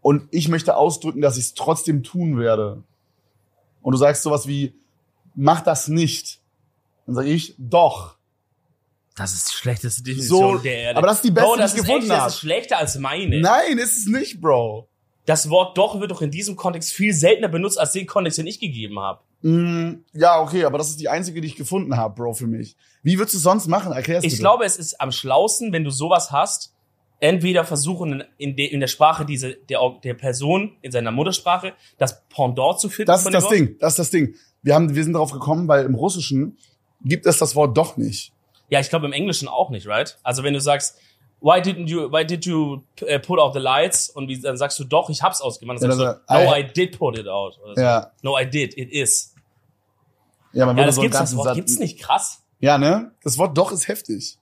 und ich möchte ausdrücken, dass ich es trotzdem tun werde. Und du sagst sowas wie, mach das nicht. Dann sage ich, doch. Das ist die schlechteste Definition So, der Erde. aber das ist die beste, Bro, die das ich ist gefunden echt, Das habe. ist schlechter als meine. Nein, ist es nicht, Bro. Das Wort doch wird doch in diesem Kontext viel seltener benutzt als den Kontext, den ich gegeben habe. Mm, ja, okay, aber das ist die einzige, die ich gefunden habe, Bro, für mich. Wie würdest du es sonst machen? Erklär's Ich bitte. glaube, es ist am schlausten, wenn du sowas hast, entweder versuchen in, de, in der Sprache diese, der, der Person in seiner Muttersprache das Pendant zu finden. Das ist das Wort. Ding, das ist das Ding. Wir haben, wir sind darauf gekommen, weil im Russischen gibt es das Wort doch nicht. Ja, ich glaube im Englischen auch nicht, right? Also wenn du sagst, why didn't you, why did you uh, put out the lights? Und wie, dann sagst du doch, ich hab's ausgemacht. Dann Ja, sagst das du, no, I- I did put it out. So. Ja, No, I did, it is. ja, man Ja, das so gibt's, das Wort Satz- gibt's nicht, krass. Ja, ne? Das Wort doch ist heftig.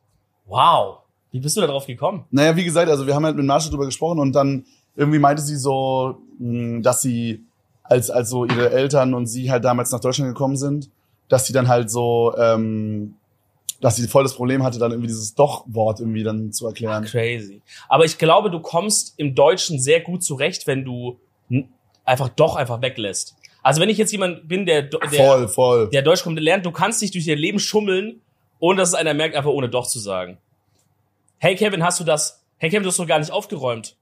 Wow. Wie bist du da drauf gekommen? Naja, wie gesagt, also wir haben halt mit Marsha drüber gesprochen und dann irgendwie meinte sie so, mh, dass sie, als, als so ihre Eltern und sie halt damals nach Deutschland gekommen sind, dass sie dann halt so, ähm, dass sie voll das Problem hatte, dann irgendwie dieses Doch-Wort irgendwie dann zu erklären. Crazy. Aber ich glaube, du kommst im Deutschen sehr gut zurecht, wenn du einfach doch einfach weglässt. Also wenn ich jetzt jemand bin, der, der, Voll, voll. der Deutsch kommt, der lernt, du kannst dich durch ihr Leben schummeln, ohne dass es einer merkt, einfach ohne doch zu sagen. Hey Kevin, hast du das? Hey Kevin, du hast doch gar nicht aufgeräumt.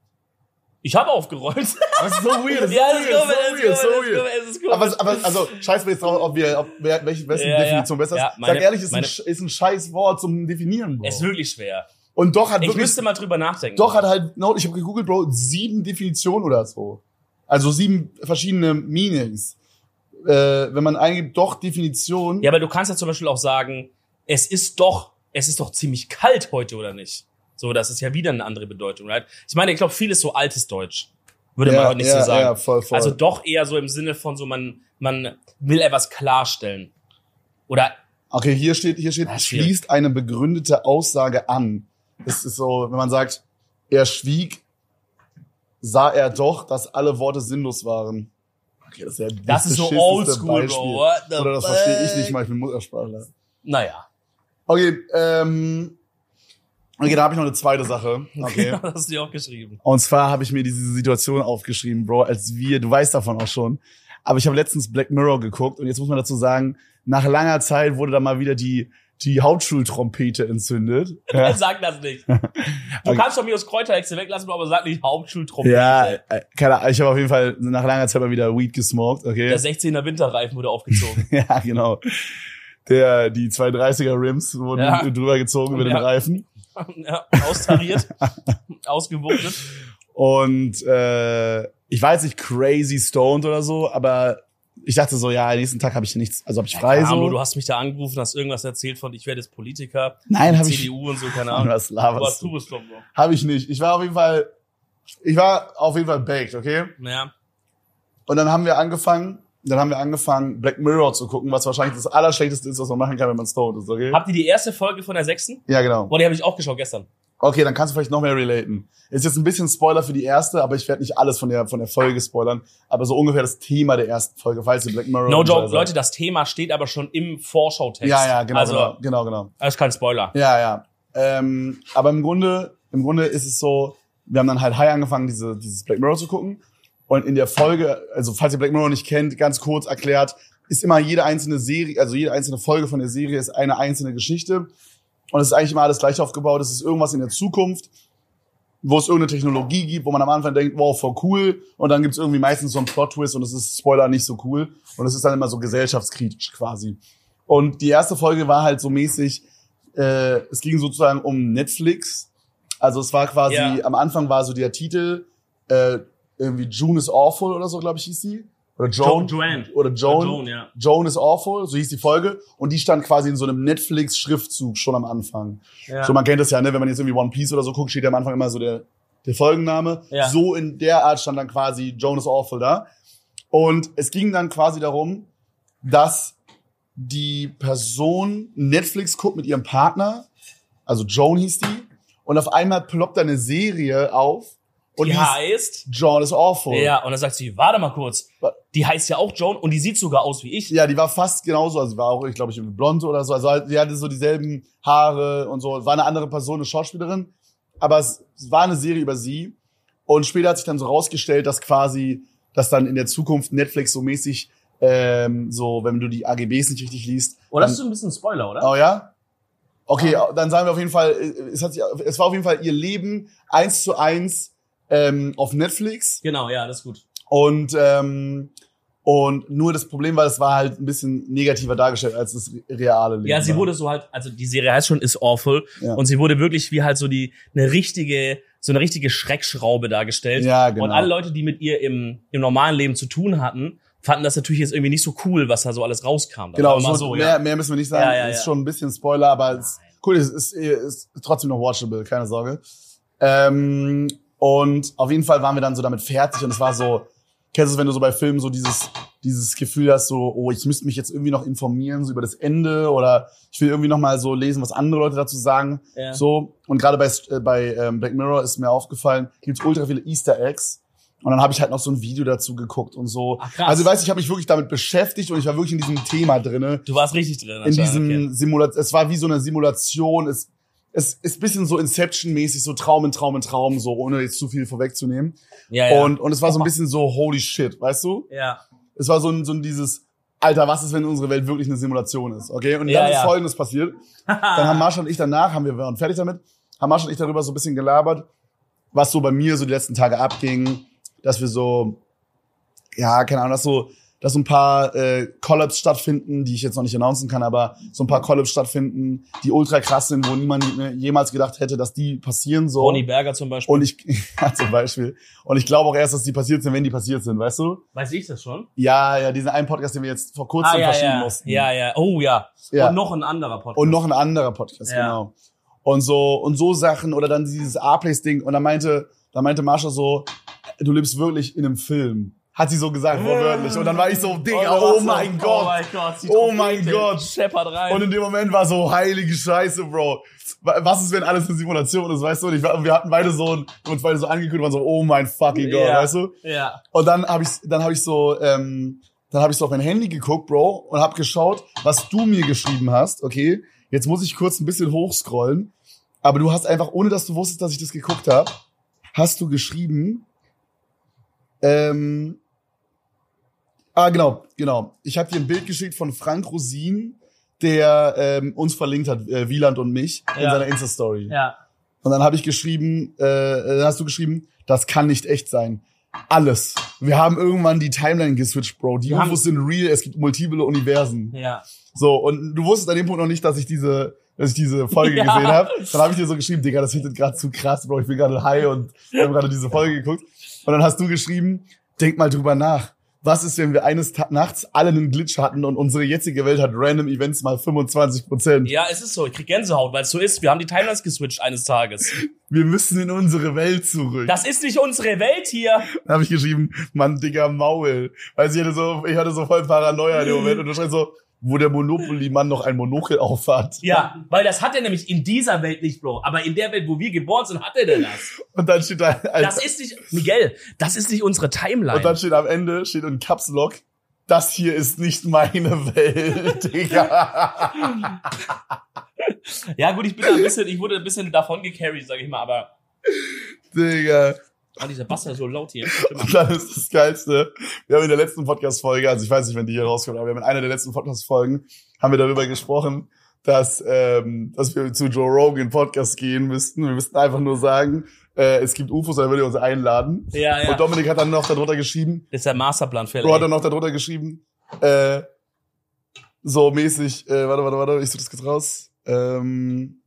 Ich habe aufgeräumt. Das ist so weird, das ist ja, so das ist weird, so weird, so ist komisch. Aber, aber also scheiß mir jetzt drauf, ob wir, ob wer, welche, wessen Ja. Definition besser ist. Ja, meine- Sag ehrlich, ist, meine- ein, ist ein scheiß Wort zum Definieren, Bro. Es ist wirklich schwer. Und doch hat Ich wirklich, müsste mal drüber nachdenken. doch hat halt, no, ich habe gegoogelt, Bro, sieben Definitionen oder so. Also sieben verschiedene Meanings. Äh, wenn man eingibt, doch Definition. Ja, aber du kannst ja zum Beispiel auch sagen, es ist doch, es ist doch ziemlich kalt heute, oder nicht? So, das ist ja wieder eine andere Bedeutung, right? Ich meine, ich glaube, viel ist so altes Deutsch. Würde man ja, heute nicht ja, so sagen. Ja, voll, voll. Also doch eher so im Sinne von so, man, man will etwas klarstellen. Oder, okay, hier steht, hier steht, schließt eine begründete Aussage an. Das ist so, wenn man sagt, er schwieg, sah er doch, dass alle Worte sinnlos waren. Okay, das ist, ja das ist so oldschool. Bro. Oder das verstehe ich nicht mal, ich bin Muttersprachler. Naja. Okay, ähm, okay, da habe ich noch eine zweite Sache. Okay. das hast du dir auch geschrieben. Und zwar habe ich mir diese Situation aufgeschrieben, Bro, als wir, du weißt davon auch schon. Aber ich habe letztens Black Mirror geguckt und jetzt muss man dazu sagen, nach langer Zeit wurde da mal wieder die, die Hauptschultrompete entzündet. Ja. Sag das nicht. Du Okay. kannst von mir aus Kräuterhexe weglassen, aber sag nicht Hauptschultrompete. Ja, äh, keine Ahnung, ich habe auf jeden Fall nach langer Zeit mal wieder Weed gesmoked, okay? Der 16er Winterreifen wurde aufgezogen. ja, genau. Der, die 230er Rims wurden Ja. drüber gezogen den Ja. Reifen. ja, austariert, ausgewuchtet. Und äh, ich war jetzt nicht crazy stoned oder so, aber ich dachte so, ja, nächsten Tag habe ich nichts, also habe ich frei Ahnung, so. du hast mich da angerufen, hast irgendwas erzählt von, ich werde jetzt Politiker, Nein, habe ich, CDU und so, keine Ahnung. was Du laberst warst du? bist doch so. Habe ich nicht. Ich war auf jeden Fall, ich war auf jeden Fall baked, okay? Ja. Und dann haben wir angefangen, dann haben wir angefangen, Black Mirror zu gucken, was wahrscheinlich das Allerschlechteste ist, was man machen kann, wenn man stoned ist, okay? Habt ihr die erste Folge von der sechsten? Ja, genau. Boah, die habe ich auch geschaut gestern. Okay, dann kannst du vielleicht noch mehr relaten. Ist jetzt ein bisschen Spoiler für die erste, aber ich werde nicht alles von der, von der Folge spoilern, aber so ungefähr das Thema der ersten Folge, falls ihr Black Mirror No joke. Leute, das Thema steht aber schon im Vorschautext. Ja, ja, genau, Also, genau, genau, genau. das ist kein Spoiler. Ja, ja. Ähm, aber im Grunde, im Grunde ist es so, wir haben dann halt high angefangen, diese, dieses Black Mirror zu gucken. Und in der Folge, also falls ihr Black Mirror nicht kennt, ganz kurz erklärt, ist immer jede einzelne Serie, also jede einzelne Folge von der Serie ist eine einzelne Geschichte. Und es ist eigentlich immer alles gleich aufgebaut. Es ist irgendwas in der Zukunft, wo es irgendeine Technologie gibt, wo man am Anfang denkt, wow, voll cool. Und dann gibt es irgendwie meistens so einen Plot-Twist und es ist Spoiler nicht so cool. Und es ist dann immer so gesellschaftskritisch quasi. Und die erste Folge war halt so mäßig, äh, es ging sozusagen um Netflix. Also es war quasi, Ja. am Anfang war so der Titel, äh, irgendwie June is Awful oder so, glaube ich, hieß die. Oder Joan. Jo- Joanne. Oder Joan. Joan, ja. Joan is Awful, so hieß die Folge. Und die stand quasi in so einem Netflix-Schriftzug schon am Anfang. Ja. So, man kennt das ja, ne? wenn man jetzt irgendwie One Piece oder so guckt, steht ja am Anfang immer so der, der Folgenname. Ja. So in der Art stand dann quasi Joan is Awful da. Und es ging dann quasi darum, dass die Person Netflix guckt mit ihrem Partner, also Joan hieß die, und auf einmal ploppt da eine Serie auf und die heißt. John is Awful. Ja, und dann sagt sie, warte mal kurz. Die heißt ja auch Joan und die sieht sogar aus wie ich. Ja, die war fast genauso, also sie war auch, ich glaube, ich irgendwie blond oder so, also halt, die hatte so dieselben Haare und so, war eine andere Person, eine Schauspielerin, aber es, war eine Serie über sie und später hat sich dann so rausgestellt, dass quasi, dass dann in der Zukunft Netflix so mäßig, ähm, so, wenn du die AGBs nicht richtig liest, dann, das ist ein bisschen Spoiler, oder? Oh ja? Okay, dann sagen wir auf jeden Fall, es, hat sich, es war auf jeden Fall ihr Leben eins zu eins ähm, auf Netflix Genau, ja, das ist gut. und ähm, und nur das Problem war, es war halt ein bisschen negativer dargestellt als das reale Leben. Ja, sie wurde so halt, also die Serie heißt schon Is Awful Ja. und sie wurde wirklich wie halt so die eine richtige so eine richtige Schreckschraube dargestellt. Ja, genau. Und alle Leute, die mit ihr im im normalen Leben zu tun hatten, fanden das natürlich jetzt irgendwie nicht so cool, was da so alles rauskam. Genau, so, mal mehr, mehr müssen wir nicht sagen. Ja, ja, ist ja. schon ein bisschen Spoiler, aber es, cool, es ist, ist trotzdem noch watchable, keine Sorge. Ähm, und auf jeden Fall waren wir dann so damit fertig und es war so, kennst du es, wenn du so bei Filmen so dieses, dieses Gefühl hast, so, oh, ich müsste mich jetzt irgendwie noch informieren, so über das Ende oder ich will irgendwie noch mal so lesen, was andere Leute dazu sagen. Ja. So, und gerade bei, äh, bei ähm, Black Mirror ist mir aufgefallen, gibt's ultra viele Easter Eggs. Und dann habe ich halt noch so ein Video dazu geguckt und so. Ach, krass. Also weißt du, ich habe mich wirklich damit beschäftigt und ich war wirklich in diesem Thema drinne Du warst richtig drin. in diesem okay. Simulation, es war wie so eine Simulation, es, es ist bisschen so Inception-mäßig, so Traum in Traum in Traum, so, ohne jetzt zu viel vorwegzunehmen. Ja, ja. Und, und es war so ein bisschen so, holy shit, weißt du? ja. Es war so ein, so ein dieses, Alter, was ist, wenn unsere Welt wirklich eine Simulation ist, okay? Und Ja, dann ist ja. Folgendes passiert. Dann haben Marsha und ich danach, haben wir, wir waren fertig damit, haben Marsha und ich darüber so ein bisschen gelabert, was so bei mir so die letzten Tage abging, dass wir so, ja, keine Ahnung, dass so, dass so ein paar äh, Collabs stattfinden, die ich jetzt noch nicht announcen kann, aber so ein paar Collabs stattfinden, die ultra krass sind, wo niemand ne, jemals gedacht hätte, dass die passieren so. Ronny Berger zum Beispiel. Und ich, ja, zum Beispiel. Und ich glaube auch erst, dass die passiert sind, wenn die passiert sind, weißt du? Weiß ich das schon? Ja, ja, diesen einen Podcast, den wir jetzt vor kurzem ah, ja, verschieben ja. mussten. ja, ja. Oh ja. Ja. Und noch ein anderer Podcast. Und noch ein anderer Podcast, Ja. genau. Und so, und so Sachen, oder dann dieses A-Place-Ding. Und dann meinte, dann meinte Marsha so, du lebst wirklich in einem Film. Hat sie so gesagt, wortwörtlich. Und dann war ich so, Digga, du oh warst mein Gott. Oh mein Gott. Oh mein Gott. Scheppert rein. Und in dem Moment war so, heilige Scheiße, Bro. Was ist, wenn alles eine Simulation ist, weißt du? Und ich, wir hatten beide so, uns beide so angekündigt, waren so, oh mein fucking Gott, weißt du? ja. Und dann habe ich, dann habe ich so, ähm, dann habe ich so auf mein Handy geguckt, Bro, und habe geschaut, was du mir geschrieben hast. Okay, jetzt muss ich kurz ein bisschen hochscrollen, aber du hast einfach, ohne dass du wusstest, dass ich das geguckt habe, hast du geschrieben. Ähm, ah, genau, genau. Ich habe dir ein Bild geschickt von Frank Rosin, der ähm, uns verlinkt hat, äh, Wieland und mich, in Ja. seiner Insta-Story. Ja. Und dann habe ich geschrieben, äh, dann hast du geschrieben, das kann nicht echt sein. Alles. Wir haben irgendwann die Timeline geswitcht, Bro. Die UFOs sind real, es gibt multiple Universen. Ja. So, und du wusstest an dem Punkt noch nicht, dass ich diese, dass ich diese Folge Ja. gesehen habe. Dann habe ich dir so geschrieben, Digga, das hittet gerade zu krass, Bro. Ich bin gerade high und wir haben gerade diese Folge geguckt. Und dann hast du geschrieben, denk mal drüber nach. Was ist, wenn wir eines Ta Nachts alle einen Glitch hatten und unsere jetzige Welt hat random Events mal 25 Prozent? Ja, es ist so. Ich krieg Gänsehaut, weil es so ist. Wir haben die Timelines geswitcht eines Tages. Wir müssen in unsere Welt zurück. Das ist nicht unsere Welt hier. Dann habe ich geschrieben, Mann, Digga, Maul. Weil ich hatte so, ich hatte so voll Paranoia in dem Moment und du schreibst so, wo der Monopoly-Mann noch ein Monokel aufhat. Ja, weil das hat er nämlich in dieser Welt nicht, Bro. Aber in der Welt, wo wir geboren sind, hat er denn das. Und dann steht da, Das ist nicht, Miguel, das ist nicht unsere Timeline. und dann steht am Ende, steht in Caps Lock, das hier ist nicht meine Welt, Digga. ja, gut, ich bin da ein bisschen, ich wurde ein bisschen davon gecarried, sag ich mal, aber. Digga. Oh, dieser Bass ist so laut hier. Und dann ist das Geilste. Wir haben in der letzten Podcast-Folge, also ich weiß nicht, wenn die hier rauskommt, aber wir haben in einer der letzten Podcast-Folgen, haben wir darüber gesprochen, dass, ähm, dass wir zu Joe Rogan Podcast gehen müssten. Wir müssten einfach nur sagen, äh, es gibt UFOs, dann würde er uns einladen. Ja, ja. Und Dominik hat dann noch darunter geschrieben, Das ist der Masterplan für Bro hat dann noch darunter geschrieben, äh, so mäßig, äh, warte, warte, warte, ich suche das kurz raus. Ähm,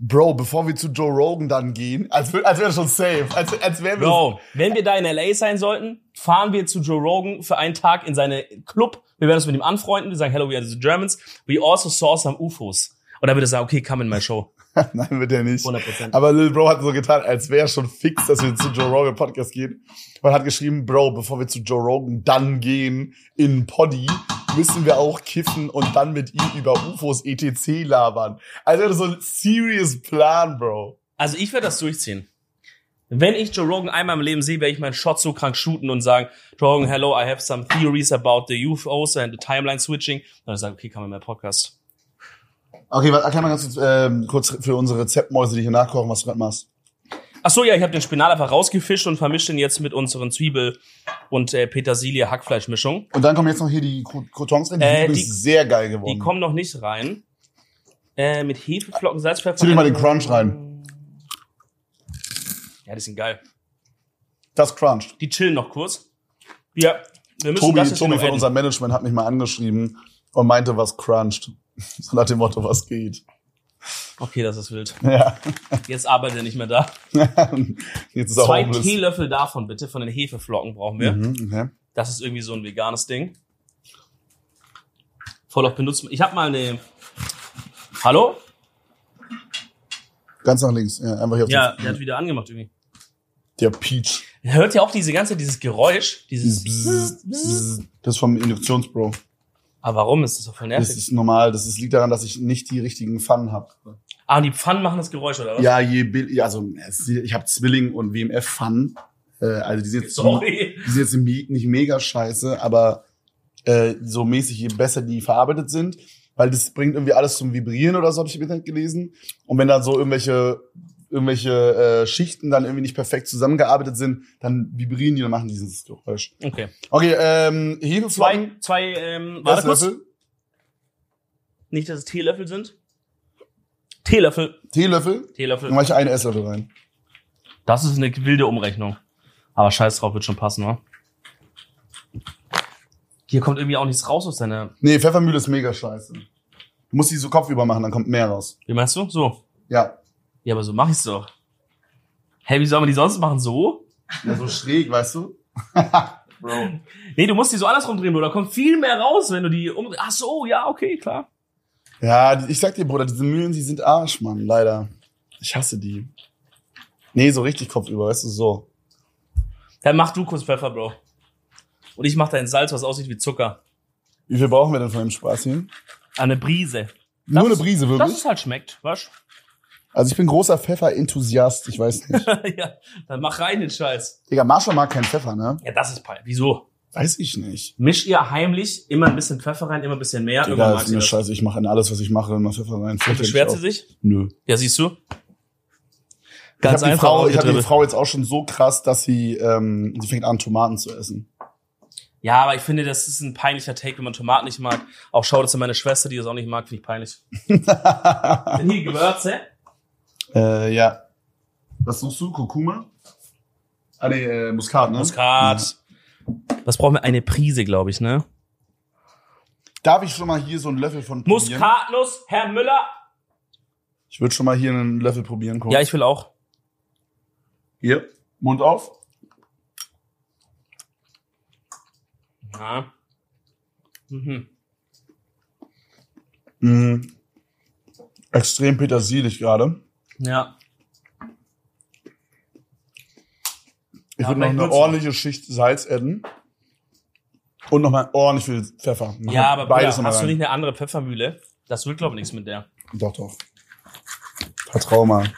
Bro, bevor wir zu Joe Rogan dann gehen, als, als wäre das schon safe, als, als wären wir Bro, wenn wir da in LA sein sollten, fahren wir zu Joe Rogan für einen Tag in seine Club. Wir werden uns mit ihm anfreunden. Wir sagen, hello, we are the Germans. We also saw some UFOs. Und dann würde er sagen, okay, come in my show. Nein, wird er nicht. 100%. Aber Lil Bro hat so getan, als wäre schon fix, dass wir zu Joe Rogan Podcast gehen. Und hat geschrieben, Bro, bevor wir zu Joe Rogan dann gehen in Poddy, müssen wir auch kiffen und dann mit ihm über UFOs etc. labern. Also so ein serious Plan, Bro. Also ich werde das durchziehen. Wenn ich Joe Rogan einmal im Leben sehe, werde ich meinen Shot so krank shooten und sagen, Joe Rogan, hello, I have some theories about the UFOs and the timeline switching. Dann sagen, okay, come in my podcast. Okay, warte, erklär mal ganz kurz, ähm, kurz für unsere Rezeptmäuse, die hier nachkochen, was du gerade machst. Ach so, ja, ich habe den Spinat einfach rausgefischt und vermischt den jetzt mit unseren Zwiebel- und äh, Petersilie-Hackfleischmischung. Und dann kommen jetzt noch hier die Cro- Crotons rein, die Äh, sind die- sehr geil geworden. Die kommen noch nicht rein. Äh, mit Hefeflocken, Salz, Pfeffer. Zieh dir mal den Crunch rein. Ja, die sind geil. Das cruncht. Die chillen noch kurz. Ja, wir müssen Tobi, das Tobi von unserem Management hat mich mal angeschrieben und meinte, was cruncht. So nach dem Motto, was geht. Okay, das ist wild. Ja. Jetzt arbeitet er nicht mehr da. Jetzt ist er Zwei homeless. Teelöffel davon bitte, von den Hefeflocken brauchen wir. Mhm, okay. Das ist irgendwie so ein veganes Ding. Voll auf benutzt. Ich habe mal eine. Hallo? Ganz nach links. Ja, einfach hier auf Ja, der hat wieder angemacht irgendwie. der Peach. Hört ihr auch diese ganze, dieses Geräusch? Dieses. Dieses Bzzz, Bzzz. Das ist vom Induktionsbro. Aber warum ist das so voll Das nervig? ist normal. Das ist, liegt daran, dass ich nicht die richtigen Pfannen habe. Ah, die Pfannen machen das Geräusch, oder was? Ja, je also ich habe Zwilling und WMF Pfannen. Äh, also die sind jetzt, Sorry. die sind jetzt nicht mega scheiße, aber äh, so mäßig, je besser die verarbeitet sind, weil das bringt irgendwie alles zum Vibrieren oder so, habe ich im Internet gelesen. Und wenn dann so irgendwelche irgendwelche äh, Schichten dann irgendwie nicht perfekt zusammengearbeitet sind, dann vibrieren die und machen dieses Geräusch. Okay. Okay, ähm, Hefeflocken. Zwei, zwei, ähm, warte kurz. Esslöffel, Nicht, dass es Teelöffel sind. Teelöffel. Teelöffel. Teelöffel. Dann mache ich eine Esslöffel rein. Das ist eine wilde Umrechnung. Aber scheiß drauf, wird schon passen, wa? Hier kommt irgendwie auch nichts raus aus deiner. Nee, Pfeffermühle ist mega scheiße. Du musst die so kopfüber machen, dann kommt mehr raus. Wie meinst du? So. Ja. Ja, aber so mach ich's doch. Hä, wie soll man die sonst machen? So? Ja, so schräg, weißt du? Bro. Nee, du musst die so andersrum drehen, Bruder. Da kommt viel mehr raus, wenn du die um. Ach so, ja, okay, klar. Ja, ich sag dir, Bruder, diese Mühlen, die sind Arsch, Mann, leider. Ich hasse die. Nee, so richtig kopfüber, weißt du, so. Dann mach du kurz Pfeffer, Bro. Und ich mach dein Salz, was aussieht wie Zucker. Wie viel brauchen wir denn von dem Spaß hier? Eine Brise. Nur eine ist- Brise, Dass wirklich? es halt schmeckt, was? Also ich bin großer Pfeffer-Enthusiast, ich weiß nicht. ja, dann mach rein den Scheiß. Digga, Marshall mag keinen Pfeffer, ne? Ja, das ist peinlich. Wieso? Weiß ich nicht. Mischt ihr heimlich immer ein bisschen Pfeffer rein, immer ein bisschen mehr? Digga, ist mir scheiße, ich mache in alles, was ich mache, immer Pfeffer rein. Und beschwert sie sich? Nö. Ja, siehst du? Ich Ganz die einfach. Frau, ich habe die. Frau jetzt auch schon so krass, dass sie, ähm, sie fängt an, Tomaten zu essen. Ja, aber ich finde, das ist ein peinlicher Take, wenn man Tomaten nicht mag. Auch schau das an meine Schwester, die das auch nicht mag, finde ich peinlich. Sind hier Gewürze? Äh, ja. Was suchst du? Kurkuma? Ah, nee, äh, Muskat, ne? Muskat. Was brauchen wir? Eine Prise, glaube ich, ne? Darf ich schon mal hier so einen Löffel von probieren? Muskatnuss, Herr Müller. Ich würde schon mal hier einen Löffel probieren. Kurz. Ja, ich will auch. Hier, Mund auf. Ja. Mhm. Mm. Extrem petersilisch gerade. Ja. Ich Ja, würde noch eine ordentliche Schicht Salz adden. Und nochmal ordentlich viel Pfeffer. Mach Ja, aber beides Bruder, hast du rein. nicht eine andere Pfeffermühle? Das wird, glaube ich, nichts mit der. Doch, doch. Vertrau mal.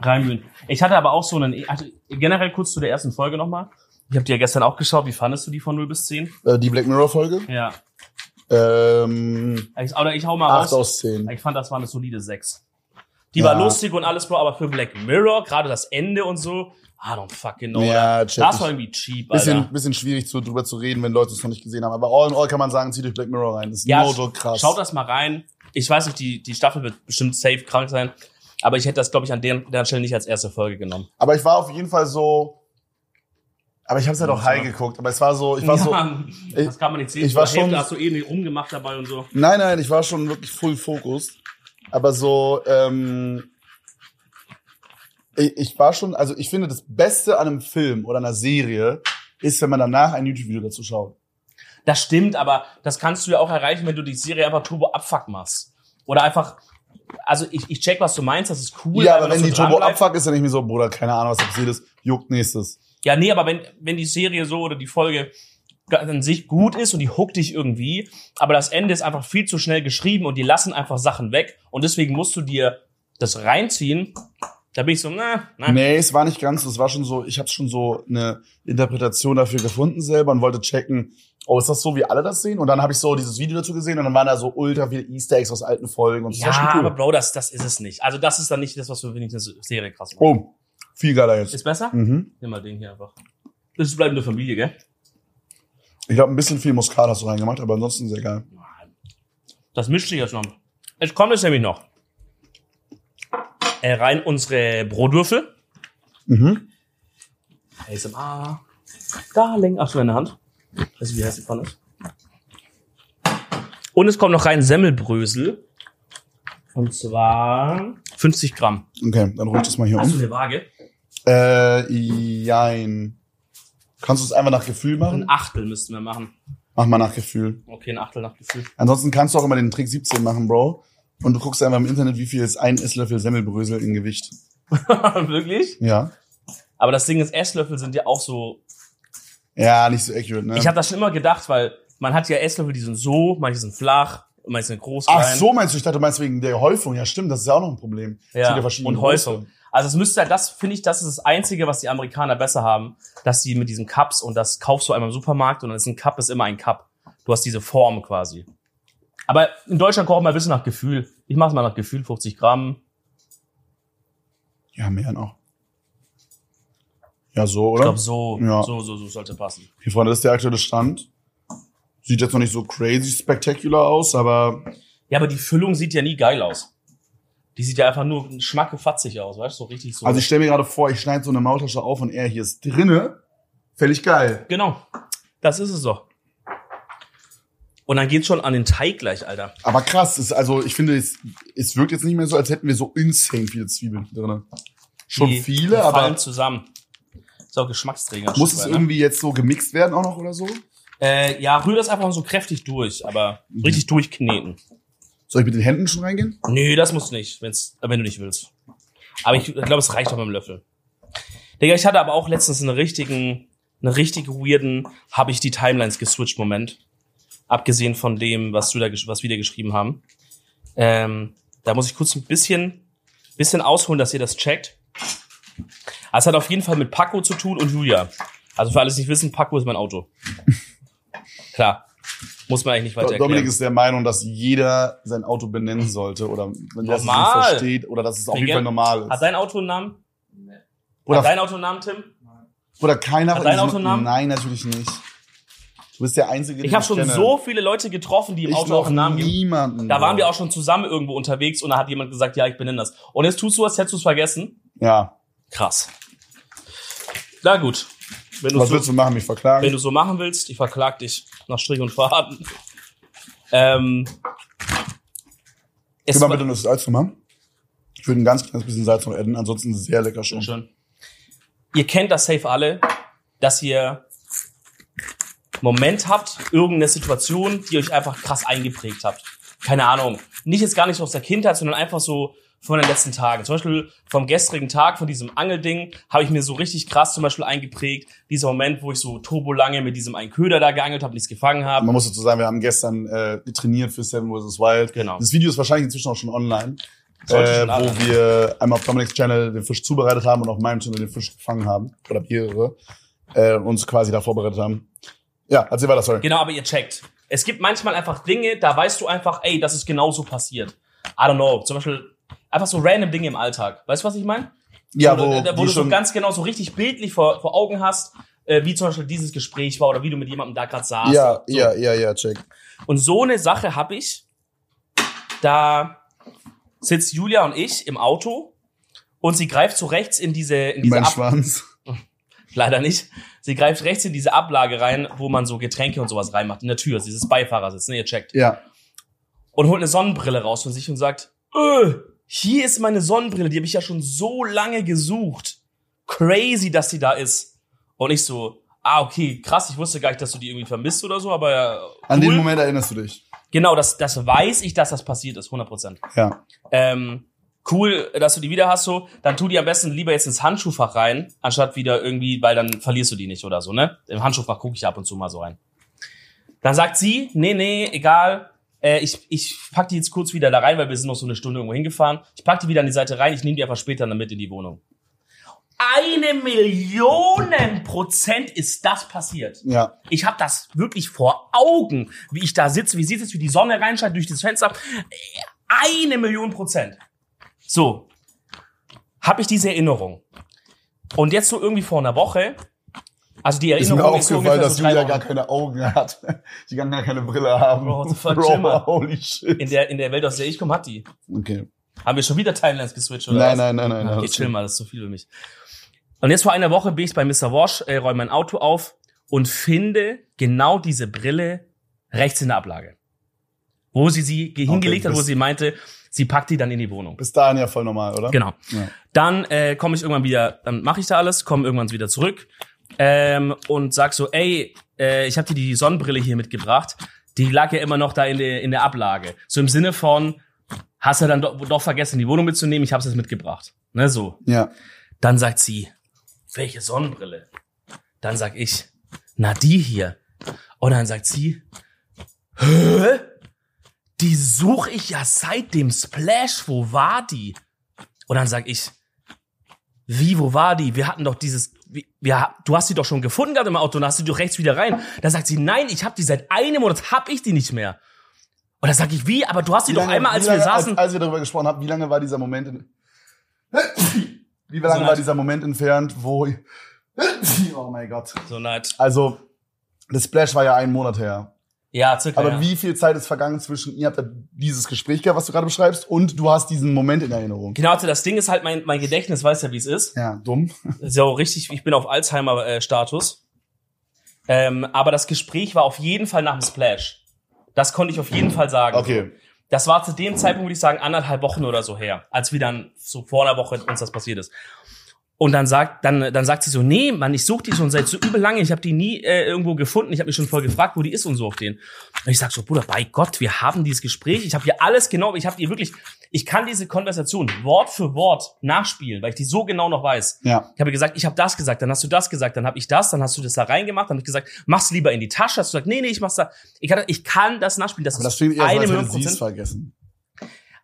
Reinmühlen. Ich hatte aber auch so einen, also generell kurz zu der ersten Folge nochmal. Ich habe die ja gestern auch geschaut. Wie fandest du die von 0 bis 10? Äh, die Black Mirror Folge. Ja. Ähm, Ich, oder ich hau mal 8 raus. aus 10. Ich fand, das war eine solide 6. Die Ja. war lustig und alles, Bro, aber für Black Mirror, gerade das Ende und so, I don't fucking know. Ja, check das war irgendwie cheap, Alter. Bisschen, bisschen schwierig zu, drüber zu reden, wenn Leute es noch nicht gesehen haben. Aber all in all kann man sagen, zieht euch Black Mirror rein. Das ist Ja, no joke krass. Schaut das mal rein. Ich weiß nicht, die, die Staffel wird bestimmt safe krank sein. Aber ich hätte das, glaube ich, an der, der Stelle nicht als erste Folge genommen. Aber ich war auf jeden Fall so. Aber ich habe es halt auch high geguckt. Aber es war so, ich war so. ja, das kann man nicht sehen. ich war Zur Hälfte schon- hast du eh nicht rumgemacht dabei und so. Nein, nein, ich war schon wirklich full focused. Aber so, ähm, ich, ich war schon, also ich finde, das Beste an einem Film oder einer Serie ist, wenn man danach ein YouTube-Video dazu schaut. Das stimmt, aber das kannst du ja auch erreichen, wenn du die Serie einfach turbo abfuck machst. Oder einfach, also ich, ich check, was du meinst, das ist cool. ja, aber wenn die Turbo abfuck ist, dann nicht mehr so, Bruder, keine Ahnung, was passiert ist, juckt nächstes. Ja, nee, aber wenn, wenn die Serie so oder die Folge an sich gut ist und die hookt dich irgendwie, aber das Ende ist einfach viel zu schnell geschrieben und die lassen einfach Sachen weg und deswegen musst du dir das reinziehen. Da bin ich so, na, na. Nee, es war nicht ganz, so, es war schon so, ich hatte schon so eine Interpretation dafür gefunden selber und wollte checken, oh, ist das so, wie alle das sehen? Und dann habe ich so dieses Video dazu gesehen und dann waren da so ultra viele Easter Eggs aus alten Folgen und war Ja, cool. aber Bro, das, das ist es nicht. Also das ist dann nicht das, was für eine Serie krass macht. oh, viel geiler jetzt. Ist besser? Mhm. Nimm mal den hier einfach. Das ist bleibende Familie, gell? Ich glaube, ein bisschen viel Muskat hast du reingemacht, aber ansonsten sehr geil. Das mischt sich jetzt noch. Jetzt kommt es nämlich noch. Äh, rein unsere Brotwürfel. Mhm. ASMR. Darling. Ach so, in der Hand. Weißt du, wie heißt die Pfanne ist? Und es kommt noch rein Semmelbrösel. Und zwar 50 Gramm. Okay, dann ruhig das mal hier Hast du um. eine Waage? Äh, jein. Kannst du es einfach nach Gefühl machen? Ein Achtel müssten wir machen. Mach mal nach Gefühl. Okay, ein Achtel nach Gefühl. Ansonsten kannst du auch immer den Trick 17 machen, Bro. Und du guckst einfach im Internet, wie viel ist ein Esslöffel Semmelbrösel in Gewicht. Wirklich? Ja. Aber das Ding ist, Esslöffel sind ja auch so. Ja, nicht so accurate, ne? Ich habe das schon immer gedacht, weil man hat ja Esslöffel, die sind so, manche sind flach, manche sind groß. Ach klein. so, meinst du? Ich dachte, du meinst wegen der Häufung. Ja, stimmt, das ist ja auch noch ein Problem. Ja, verschiedene und Größe. Häufung. Also es müsste halt, das finde ich, das ist das Einzige, was die Amerikaner besser haben, dass die mit diesen Cups und das kaufst du einmal im Supermarkt und dann ist ein Cup ist immer ein Cup. Du hast diese Form quasi. Aber in Deutschland kochen wir ein bisschen nach Gefühl. Ich mache es mal nach Gefühl, 50 Gramm. Ja, mehr noch. Ja, so, Ich oder? glaube, so, Ja. so, so, so sollte passen. Hier vorne ist der aktuelle Stand. Sieht jetzt noch nicht so crazy spectacular aus, aber Ja, aber die Füllung sieht ja nie geil aus. Die sieht ja einfach nur schmackefatzig aus, weißt du, so richtig so. also ich stelle mir gerade vor, ich schneide so eine Maultasche auf und er hier ist drinne. Völlig geil. genau. Das ist es doch. Und dann geht's schon an den Teig gleich, Alter. Aber krass, es, also ich finde, es, es wirkt jetzt nicht mehr so, als hätten wir so insane viele Zwiebeln drinne. Schon Die, viele, die aber fallen zusammen. Ist auch Geschmacksträger. muss es weit, ne? irgendwie jetzt so gemixt werden auch noch oder so? Äh, ja, rühr das einfach so kräftig durch, aber Mhm. richtig durchkneten. Soll ich mit den Händen schon reingehen? Nö, das musst du nicht, wenn's, wenn du nicht willst. Aber ich glaube, es reicht auch mit dem Löffel. Digga, ich hatte aber auch letztens einen richtigen, einen richtig weirden, habe ich die Timelines geswitcht Moment. Abgesehen von dem, was du da, was wir da geschrieben haben. Ähm, da muss ich kurz ein bisschen, bisschen ausholen, dass ihr das checkt. Also es hat auf jeden Fall mit Paco zu tun und Julia. Also für alle, die es nicht wissen, Paco ist mein Auto. Klar. Muss man eigentlich nicht weiter Dominik erklären. ist der Meinung, dass jeder sein Auto benennen sollte oder wenn der es nicht versteht oder dass es auf jeden Fall normal Hat ist. dein Auto einen Namen? Oder Hat dein Auto einen Namen, Tim? Oder keiner Hat in dein Auto einen Namen? Nein, natürlich nicht. Du bist der Einzige, den Ich habe schon kenne. so viele Leute getroffen, die im ich Auto auch einen Namen geben. niemanden. Da waren wir auch schon zusammen irgendwo unterwegs und da hat jemand gesagt, ja, ich benenne das. Und jetzt tust du was, hättest du es vergessen? Ja. Krass. Na gut. Wenn du Was so, willst du machen? Mich verklagen? wenn du so machen willst, ich verklag dich nach Strich und Faden. Ähm, es Gib mal bitte das Salz drüber. Ich würde ein ganz kleines bisschen Salz noch adden, ansonsten sehr lecker schon. Schön. Ihr kennt das safe alle, dass ihr Moment habt, irgendeine Situation, die euch einfach krass eingeprägt habt. Keine Ahnung. Nicht jetzt gar nicht aus der Kindheit, sondern einfach so von den letzten Tagen. Zum Beispiel vom gestrigen Tag, von diesem Angelding, habe ich mir so richtig krass zum Beispiel eingeprägt. Dieser Moment, wo ich so turbolange mit diesem einen Köder da geangelt habe, nichts gefangen habe. Man muss dazu sagen, wir haben gestern äh, trainiert für Seven vs. Wild. Genau. Das Video ist wahrscheinlich inzwischen auch schon online. Äh, wo wir einmal auf Dominik's Channel den Fisch zubereitet haben und auf meinem Channel den Fisch gefangen haben. Oder mehrere. Äh, uns quasi da vorbereitet haben. Ja, erzähl weiter, sorry. Genau, aber ihr checkt. Es gibt manchmal einfach Dinge, da weißt du einfach, ey, das ist genauso passiert. I don't know. Zum Beispiel einfach so random Dinge im Alltag. Weißt du, was ich meine? Ja, wo, wo, du, wo du so ganz genau so richtig bildlich vor, vor Augen hast, äh, wie zum Beispiel dieses Gespräch war oder wie du mit jemandem da gerade saßt. ja, so. ja, ja, ja, check. Und so eine Sache habe ich, da sitzt Julia und ich im Auto und sie greift so rechts in diese, in diese Mein Ab Schwanz. leider nicht. Sie greift rechts in diese Ablage rein, wo man so Getränke und sowas reinmacht, in der Tür, dieses Beifahrersitz, ne, ihr checkt. Ja. Und holt eine Sonnenbrille raus von sich und sagt, öh, hier ist meine Sonnenbrille, die habe ich ja schon so lange gesucht. Crazy, dass die da ist. Und ich so, ah, okay, krass, ich wusste gar nicht, dass du die irgendwie vermisst oder so, aber ja, cool. An den Moment erinnerst du dich. Genau, das, das weiß ich, dass das passiert ist, 100 Prozent. Ja. Ähm, cool, dass du die wieder hast so. Dann tu die am besten lieber jetzt ins Handschuhfach rein, anstatt wieder irgendwie, weil dann verlierst du die nicht oder so, ne? Im Handschuhfach gucke ich ab und zu mal so rein. Dann sagt sie, nee, nee, egal. Äh, ich, ich pack die jetzt kurz wieder da rein, weil wir sind noch so eine Stunde irgendwo hingefahren. Ich pack die wieder an die Seite rein, ich nehme die einfach später dann mit in die Wohnung. Eine Million Prozent ist das passiert. Ja. Ich habe das wirklich vor Augen, wie ich da sitze, wie sieht es, wie die Sonne reinscheint durch das Fenster. Eine Million Prozent. So, habe ich diese Erinnerung. Und jetzt so irgendwie vor einer Woche, also die mir Erinnerung ist so aufgefallen, dass so Julia Wochen. gar keine Augen hat. Die kann gar keine Brille haben. Bro, what the fuck, mal. holy shit. in der, in der Welt, aus der ich komme, hat die. Okay. Haben wir schon wieder Timelines geswitcht oder Nein, was? nein, nein, nein. Okay, chill mal, das ist zu viel für mich. Und jetzt vor einer Woche bin ich bei Mr. Wash, äh, räume mein Auto auf und finde genau diese Brille rechts in der Ablage. Wo sie sie ge- hingelegt hat, wo sie meinte, sie packt die dann in die Wohnung. Bis dahin ja voll normal, oder? Genau. Ja. Dann äh, komme ich irgendwann wieder, dann mache ich da alles, komme irgendwann wieder zurück ähm, und sag so, ey, äh, ich habe dir die Sonnenbrille hier mitgebracht. Die lag ja immer noch da in der in der Ablage. So im Sinne von, hast du dann doch, doch vergessen, die Wohnung mitzunehmen? Ich habe es jetzt mitgebracht. Ne, so. Ja. Dann sagt sie, welche Sonnenbrille? Dann sag ich, na die hier. Und dann sagt sie, hä? Die suche ich ja seit dem Splash. Wo war die? Und dann sag ich, wie, wo war die? Wir hatten doch dieses, wie- wir, du hast sie doch schon gefunden gehabt im Auto und hast sie doch rechts wieder rein. Dann sagt sie, nein, ich habe die seit einem Monat, hab ich die nicht mehr. Und dann sag ich, wie? Aber du hast die doch einmal, als wie wir lange, saßen. Als, als wir darüber gesprochen haben, wie lange war dieser Moment in, wie lange So war leid. dieser Moment entfernt, wo, oh mein Gott. so night. Also, das Splash war ja einen Monat her. Ja, circa. Aber ja. wie viel Zeit ist vergangen zwischen, ihr habt dieses Gespräch gehabt, was du gerade beschreibst, und du hast diesen Moment in Erinnerung. Genau, also das Ding ist halt, mein, mein Gedächtnis weiß ja, wie es ist. Ja, dumm. Auch richtig, ich bin auf Alzheimer-Status. Ähm, aber das Gespräch war auf jeden Fall nach dem Splash. Das konnte ich auf jeden Fall sagen. Okay. Das war zu dem Zeitpunkt, würde ich sagen, anderthalb Wochen oder so her, als wir dann so vor einer Woche uns das passiert ist. Und dann sagt, dann, dann sagt sie so, nee, Mann, ich suche die schon seit so übel lange, ich habe die nie äh, irgendwo gefunden, ich habe mich schon voll gefragt, wo die ist und so auf den. Und ich sag so, Bruder, bei Gott, wir haben dieses Gespräch, ich habe hier alles genau, ich habe die wirklich, ich kann diese Konversation Wort für Wort nachspielen, weil ich die so genau noch weiß. Ja. Ich habe gesagt, ich habe das gesagt, dann hast du das gesagt, dann habe ich das, dann hast du das da reingemacht, dann habe ich gesagt, mach's lieber in die Tasche. Hast du gesagt, nee, nee, ich mach's da. Ich kann, ich kann das nachspielen. Das Aber das ist klingt eher so, eine als Million Prozent. vergessen.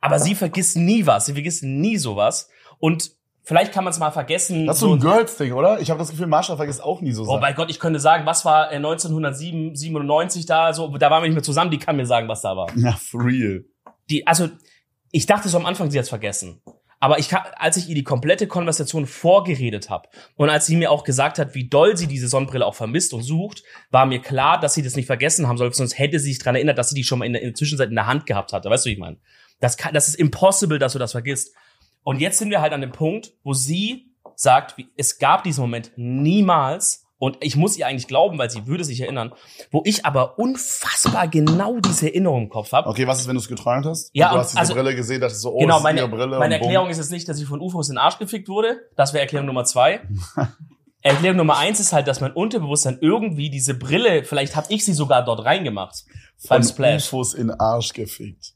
Aber sie vergisst nie was. Sie vergisst nie sowas. Und vielleicht kann man es mal vergessen. Das ist so ein Girls-Ding, oder? Ich habe das Gefühl, Marsha vergisst auch nie so Oh Sachen. bei Gott, ich könnte sagen, was war äh, 1997 da so, da waren wir nicht mehr zusammen, die kann mir sagen, was da war. Ja, for real. Die, also, ich dachte so am Anfang, sie hat's vergessen. Aber ich, als ich ihr die komplette Konversation vorgeredet habe und als sie mir auch gesagt hat, wie doll sie diese Sonnenbrille auch vermisst und sucht, war mir klar, dass sie das nicht vergessen haben soll, sonst hätte sie sich dran erinnert, dass sie die schon mal in der, in der Zwischenzeit in der Hand gehabt hatte. Weißt du, wie ich meine? Das, kann, das ist impossible, dass du das vergisst. Und jetzt sind wir halt an dem Punkt, wo sie sagt, es gab diesen Moment niemals, und ich muss ihr eigentlich glauben, weil sie würde sich erinnern, wo ich aber unfassbar genau diese Erinnerung im Kopf habe. Okay, was ist, wenn du es geträumt hast? Ja, Und du hast diese also- Brille gesehen, dachtest so, oh, genau, das ist meine, ihre Brille. meine und bumm. Erklärung ist jetzt nicht, dass ich von UFOs in den Arsch gefickt wurde. Das wäre Erklärung Nummer zwei. Erklärung Nummer eins ist halt, dass mein Unterbewusstsein irgendwie diese Brille, vielleicht habe ich sie sogar dort reingemacht. beim Von Splash. UFOs in Arsch gefickt.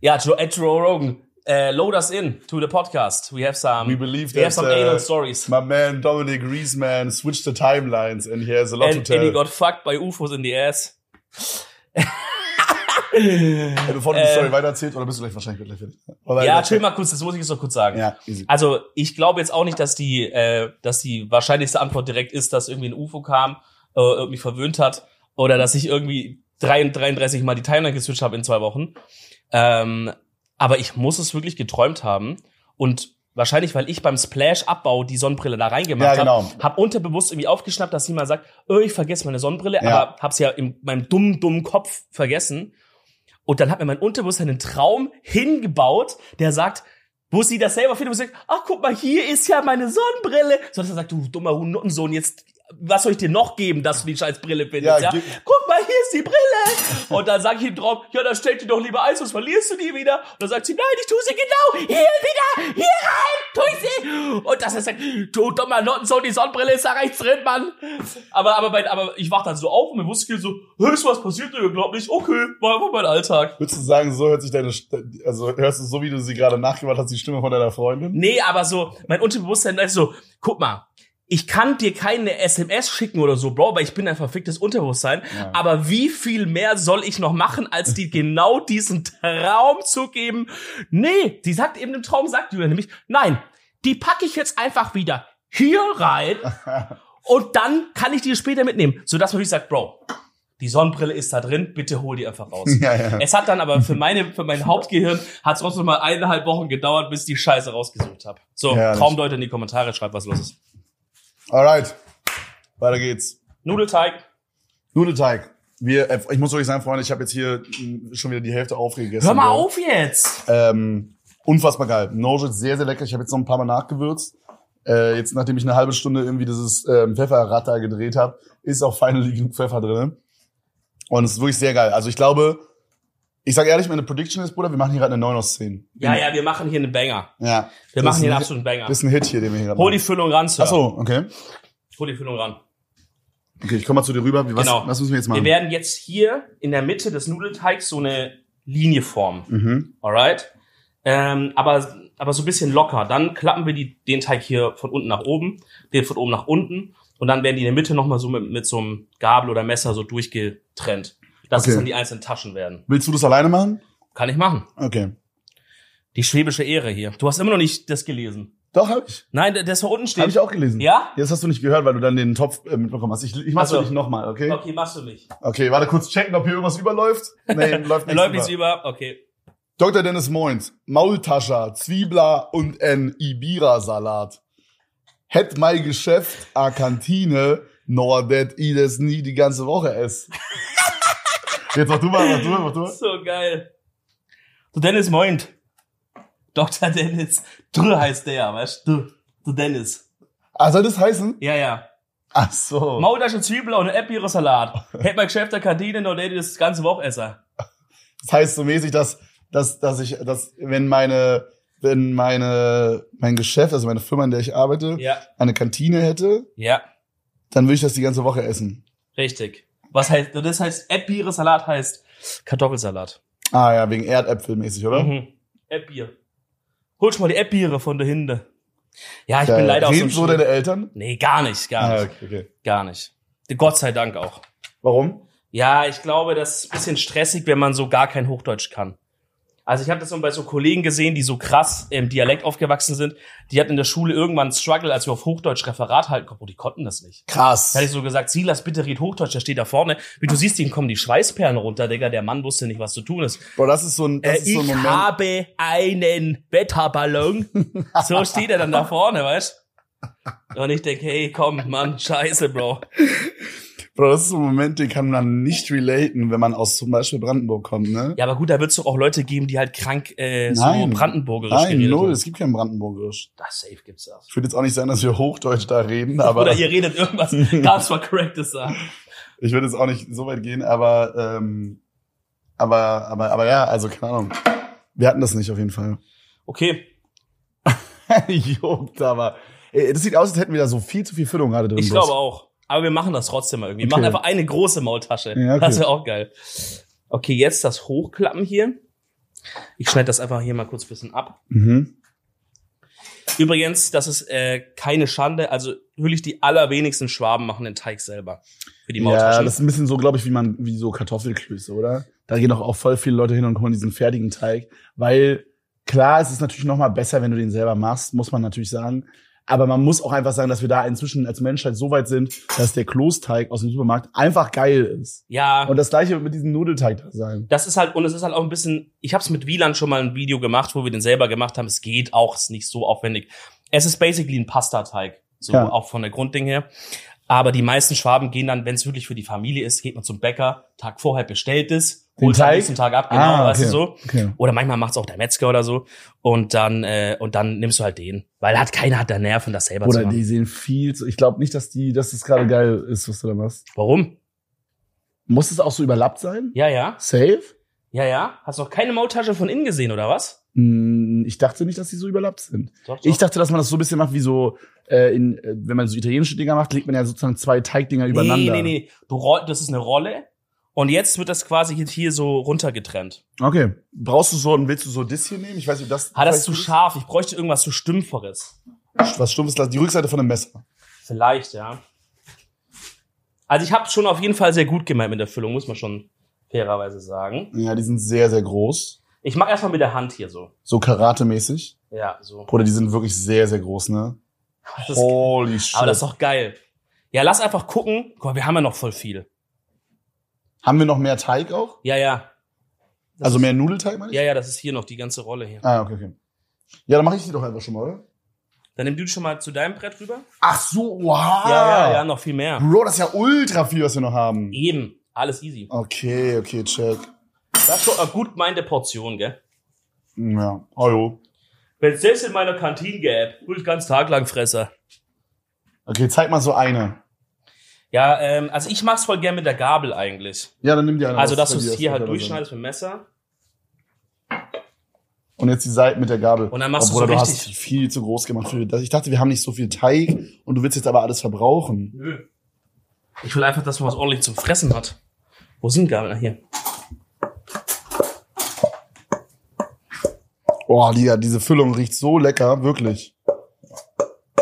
Ja, Joe, Joe Rogan, uh, load us in to the podcast. We have some, We believe we have some uh, anal stories. My man Dominic Griezmann switched the timelines and he has a lot And, to and he tell. got fucked by UFOs in the ass. Hey, bevor du die äh, Story weitererzählst, oder bist du gleich wahrscheinlich gleich fertig? Ja, chill mal kurz, das muss ich jetzt noch kurz sagen. Ja, easy. Also ich glaube jetzt auch nicht, dass die, äh, dass die wahrscheinlichste Antwort direkt ist, dass irgendwie ein UFO kam, äh, irgendwie verwöhnt hat oder dass ich irgendwie 33 Mal die Timeline geswitcht habe in zwei Wochen. Ähm, aber ich muss es wirklich geträumt haben und wahrscheinlich, weil ich beim Splash-Abbau die Sonnenbrille da reingemacht Ja, genau. habe, hab unterbewusst irgendwie aufgeschnappt, dass mal sagt, oh, ich vergesse meine Sonnenbrille, Ja. aber hab's ja in meinem dummen, dummen Kopf vergessen. Und dann hat mir mein Unterbewusstsein einen Traum hingebaut, der sagt, wo sie das selber findet und sagt, ach guck mal, hier ist ja meine Sonnenbrille. So dass er sagt, du dummer Hundensohn, jetzt was soll ich dir noch geben, dass du die scheiß Brille findest? Ja, Ja, Guck mal, hier ist die Brille. Und dann sag ich im Traum, ja, dann stell die doch lieber ein, sonst verlierst du die wieder. Und dann sagt sie, nein, ich tu sie genau hier wieder, hier rein, tu ich sie. Und das ist sagt, du dummer Nottensohn, die Sonnenbrille ist da rechts drin, Mann. Aber, aber, mein, aber ich wach dann so auf und mir wusste so, hä, ist was passiert, ihr glaubt nicht, okay, war einfach mein Alltag. Würdest du sagen, so hört sich deine, also hörst du so, wie du sie gerade nachgemacht hast, die Stimme von deiner Freundin? Nee, aber so, mein Unterbewusstsein ist so, guck mal, ich kann dir keine SMS schicken oder so, Bro, weil ich bin ein verficktes Unterbewusstsein. Ja. Aber wie viel mehr soll ich noch machen, als die genau diesen Traum zu geben? Nee, die sagt eben im Traum, sagt Julia nämlich, nein, die packe ich jetzt einfach wieder hier rein und dann kann ich die später mitnehmen. Sodass man wirklich sagt, Bro, die Sonnenbrille ist da drin, bitte hol die einfach raus. Ja, ja. Es hat dann aber für meine, für mein Hauptgehirn hat es trotzdem mal eineinhalb Wochen gedauert, bis ich die Scheiße rausgesucht habe. So, Herrlich. Traumleute in die Kommentare, schreibt, was los ist. Alright. Weiter geht's. Nudelteig. Nudelteig. Wir, äh, ich muss wirklich sagen, Freunde, ich habe jetzt hier mh, schon wieder die Hälfte aufgegessen. Hör mal Bro. auf jetzt! Ähm, unfassbar geil. Nojo sehr, sehr lecker. Ich habe jetzt noch ein paar Mal nachgewürzt. Äh, jetzt, nachdem ich eine halbe Stunde irgendwie dieses ähm, Pfefferrad da gedreht habe, ist auch finally genug Pfeffer drin. Und es ist wirklich sehr geil. Also ich glaube, ich sage ehrlich, meine Prediction ist, Bruder, wir machen hier gerade eine 9 aus 10. Ja, ja, wir machen hier einen Banger. Ja. Wir machen hier einen ein- absoluten Banger. Das ist ein Hit hier, den wir hier gerade Hol die. Füllung ran, Sir. Ach so, okay. Hol die Füllung ran. Okay, ich komme mal zu dir rüber. Wie, was, Genau. was müssen wir jetzt Wir machen? werden jetzt hier in der Mitte des Nudelteigs so eine Linie formen. Mhm. Alright? Ähm, aber, aber so ein bisschen locker. Dann klappen wir die, den Teig hier von unten nach oben, den von oben nach unten. Und dann werden die in der Mitte nochmal so mit, mit so einem Gabel oder Messer so durchgetrennt. Dass Okay. es dann die einzelnen Taschen werden. Willst du das alleine machen? Kann ich machen. Okay. Die schwäbische Ehre hier. Du hast immer noch nicht das gelesen. Doch, habe ich. Nein, das da unten steht. Habe ich auch gelesen. Ja? Jetzt hast du nicht gehört, weil du dann den Topf äh, mitbekommen hast. Ich, ich mach's Ach so. für dich nochmal, okay? Okay, machst du nicht. Okay, warte kurz checken, ob hier irgendwas überläuft. Nee, läuft nichts läuft nichts über. Okay. Dr. Dennis Moins, Maultascher, Zwiebler und ein Ibira-Salat. Hätt mein Geschäft a Kantine, nor dat i das nie die ganze Woche ess. Jetzt mach du mal, mach du mal, mach du mal. So geil. Du Dennis Moint. Dr. Dennis. Drü heißt der, weißt du? Du Dennis. Ah, soll das heißen? Ja, ja. Ach so. Maultasche Zwiebel und ein Salat. Hätte mein Geschäft der Kantine noch der das ganze Woche essen. Das heißt so mäßig, dass, dass, dass ich, dass, wenn meine, wenn meine, mein Geschäft, also meine Firma, in der ich arbeite, Ja. eine Kantine hätte, Ja. dann würde ich das die ganze Woche essen. Richtig. Was heißt, das heißt, Erdbeere Salat heißt Kartoffelsalat. Ah ja, wegen Erdäpfelmäßig, oder? Mhm. Erdbier. Holst mal die Erdbiere von der Hinde. Ja, ich Da bin leider auch so so deine Eltern? Nee, gar nicht, gar Ah, nicht. okay, okay. Gar nicht. Gott sei Dank auch. Warum? Ja, ich glaube, das ist ein bisschen stressig, wenn man so gar kein Hochdeutsch kann. Also ich habe das so bei so Kollegen gesehen, die so krass im Dialekt aufgewachsen sind. Die hatten in der Schule irgendwann einen Struggle, als wir auf Hochdeutsch Referat halten konnten. Oh, die konnten das nicht. Krass. Da hatte ich so gesagt, Silas, bitte red Hochdeutsch, der steht da vorne. Wie du siehst, ihm kommen die Schweißperlen runter, Digga. Der Mann wusste nicht, was zu tun ist. Bro, das ist so ein, das Äh, ist so ein ich Moment. habe einen Wetterballon. so steht er dann da vorne, weißt Und ich denke, hey, komm, Mann, scheiße, Bro. Bro, das ist so ein Moment, den kann man nicht relaten, wenn man aus zum Beispiel Brandenburg kommt, ne? Ja, aber gut, da wird es doch auch Leute geben, die halt krank äh, so Nein. brandenburgerisch Nein, geredet null, haben. es gibt kein Brandenburgisch. Das safe gibt's das. Ich würde jetzt auch nicht sagen, dass wir Hochdeutsch da reden, aber Oder ihr redet irgendwas ganz Correctes sagen. ich würde jetzt auch nicht so weit gehen, aber, ähm, aber, aber, aber ja, also keine Ahnung. Wir hatten das nicht auf jeden Fall. Okay, Juckt aber. Ey, Das sieht aus, als hätten wir da so viel zu viel Füllung gerade drin. ich glaube auch. Aber wir machen das trotzdem mal irgendwie. Wir Okay. machen einfach eine große Maultasche. Ja, okay. Das wäre auch geil. Okay, jetzt das Hochklappen hier. Ich schneide das einfach hier mal kurz ein bisschen ab. Mhm. Übrigens, das ist äh, keine Schande. Also wirklich die allerwenigsten Schwaben machen den Teig selber für die Ja, Maultaschen. das ist ein bisschen so, glaube ich, wie man, wie so Kartoffelklöße, oder? Da gehen doch auch voll viele Leute hin und holen diesen fertigen Teig, weil klar, es ist natürlich noch mal besser, wenn du den selber machst, muss man natürlich sagen. Aber man muss auch einfach sagen, dass wir da inzwischen als Menschheit so weit sind, dass der Klosteig aus dem Supermarkt einfach geil ist. ja, Und das gleiche wird mit diesem Nudelteig da sein. das ist halt und es ist halt auch ein bisschen. Ich habe es mit Wieland schon mal ein Video gemacht, wo wir den selber gemacht haben. Es geht auch, ist nicht so aufwendig. Es ist basically ein Pastateig, so Ja. auch von der Grundding her. Aber die meisten Schwaben gehen dann, wenn es wirklich für die Familie ist, geht man zum Bäcker, Tag vorher bestellt es, Am Teig? nächsten Tag ab, genau, Ah, weißt du okay. so. Okay. Oder manchmal macht's auch der Metzger oder so. Und dann, äh, und dann nimmst du halt den. Weil hat keiner hat da Nerven, das selber zu Oder machen. die sehen viel zu, ich glaube nicht, dass die, dass das gerade geil ist, was du da machst. Warum? Muss es auch so überlappt sein? Ja, ja. Safe? Ja, ja. Hast noch keine Maultasche von innen gesehen, oder was? Hm, Ich dachte nicht, dass die so überlappt sind. Doch, doch. Ich dachte, dass man das so ein bisschen macht wie so, äh, in, äh, wenn man so italienische Dinger macht, legt man ja sozusagen zwei Teigdinger übereinander. Nee, nee, nee. Du roll, das ist eine Rolle. Und jetzt wird das quasi hier- hier so runtergetrennt. Okay. Brauchst du so, willst du so das hier nehmen? Ich weiß nicht, das. Ah, das ist zu scharf. Ich bräuchte irgendwas zu Stümpferes. Was stumpfes, die Rückseite von einem Messer. Vielleicht, ja. Also ich habe schon auf jeden Fall sehr gut gemeint mit der Füllung, muss man schon fairerweise sagen. Ja, die sind sehr, sehr groß. Ich mache erstmal mit der Hand hier so. So Karate-mäßig. Ja, so. Bruder, die sind wirklich sehr, sehr groß, ne? Das ist, Holy shit. aber das ist doch geil. Ja, lass einfach gucken. Guck mal, wir haben ja noch voll viel. Haben wir noch mehr Teig auch? Ja, ja. Das also mehr Nudelteig, meine ich? Ja, ja, das ist hier noch die ganze Rolle hier. Ah, okay, okay. Ja, dann mache ich die doch einfach schon mal, oder? Dann nimm du schon mal zu deinem Brett rüber. Ach so, wow. Ja, ja, ja, noch viel mehr. Bro, das ist ja ultra viel, was wir noch haben. Eben. Alles easy. Okay, okay, check. Das ist schon eine gut gemeinte Portion, gell? Ja, hallo. Wenn es das in meiner Kantine gäbe, würde ich ganz Tag lang fressen. Okay, zeig mal so eine. Ja, ähm, also ich mach's voll gern mit der Gabel eigentlich. Ja, dann nimm die eine. Also, dass du es hier halt durchschneidest mit dem Messer. Und jetzt die Seiten mit der Gabel. Und dann machst du so du richtig- hast die viel zu groß gemacht. Für, ich dachte, wir haben nicht so viel Teig und du willst jetzt aber alles verbrauchen. Nö. Ich will einfach, dass man was ordentlich zum Fressen hat. Wo sind Gabeln? Ah, Hier. Boah, Liga, diese Füllung riecht so lecker, wirklich.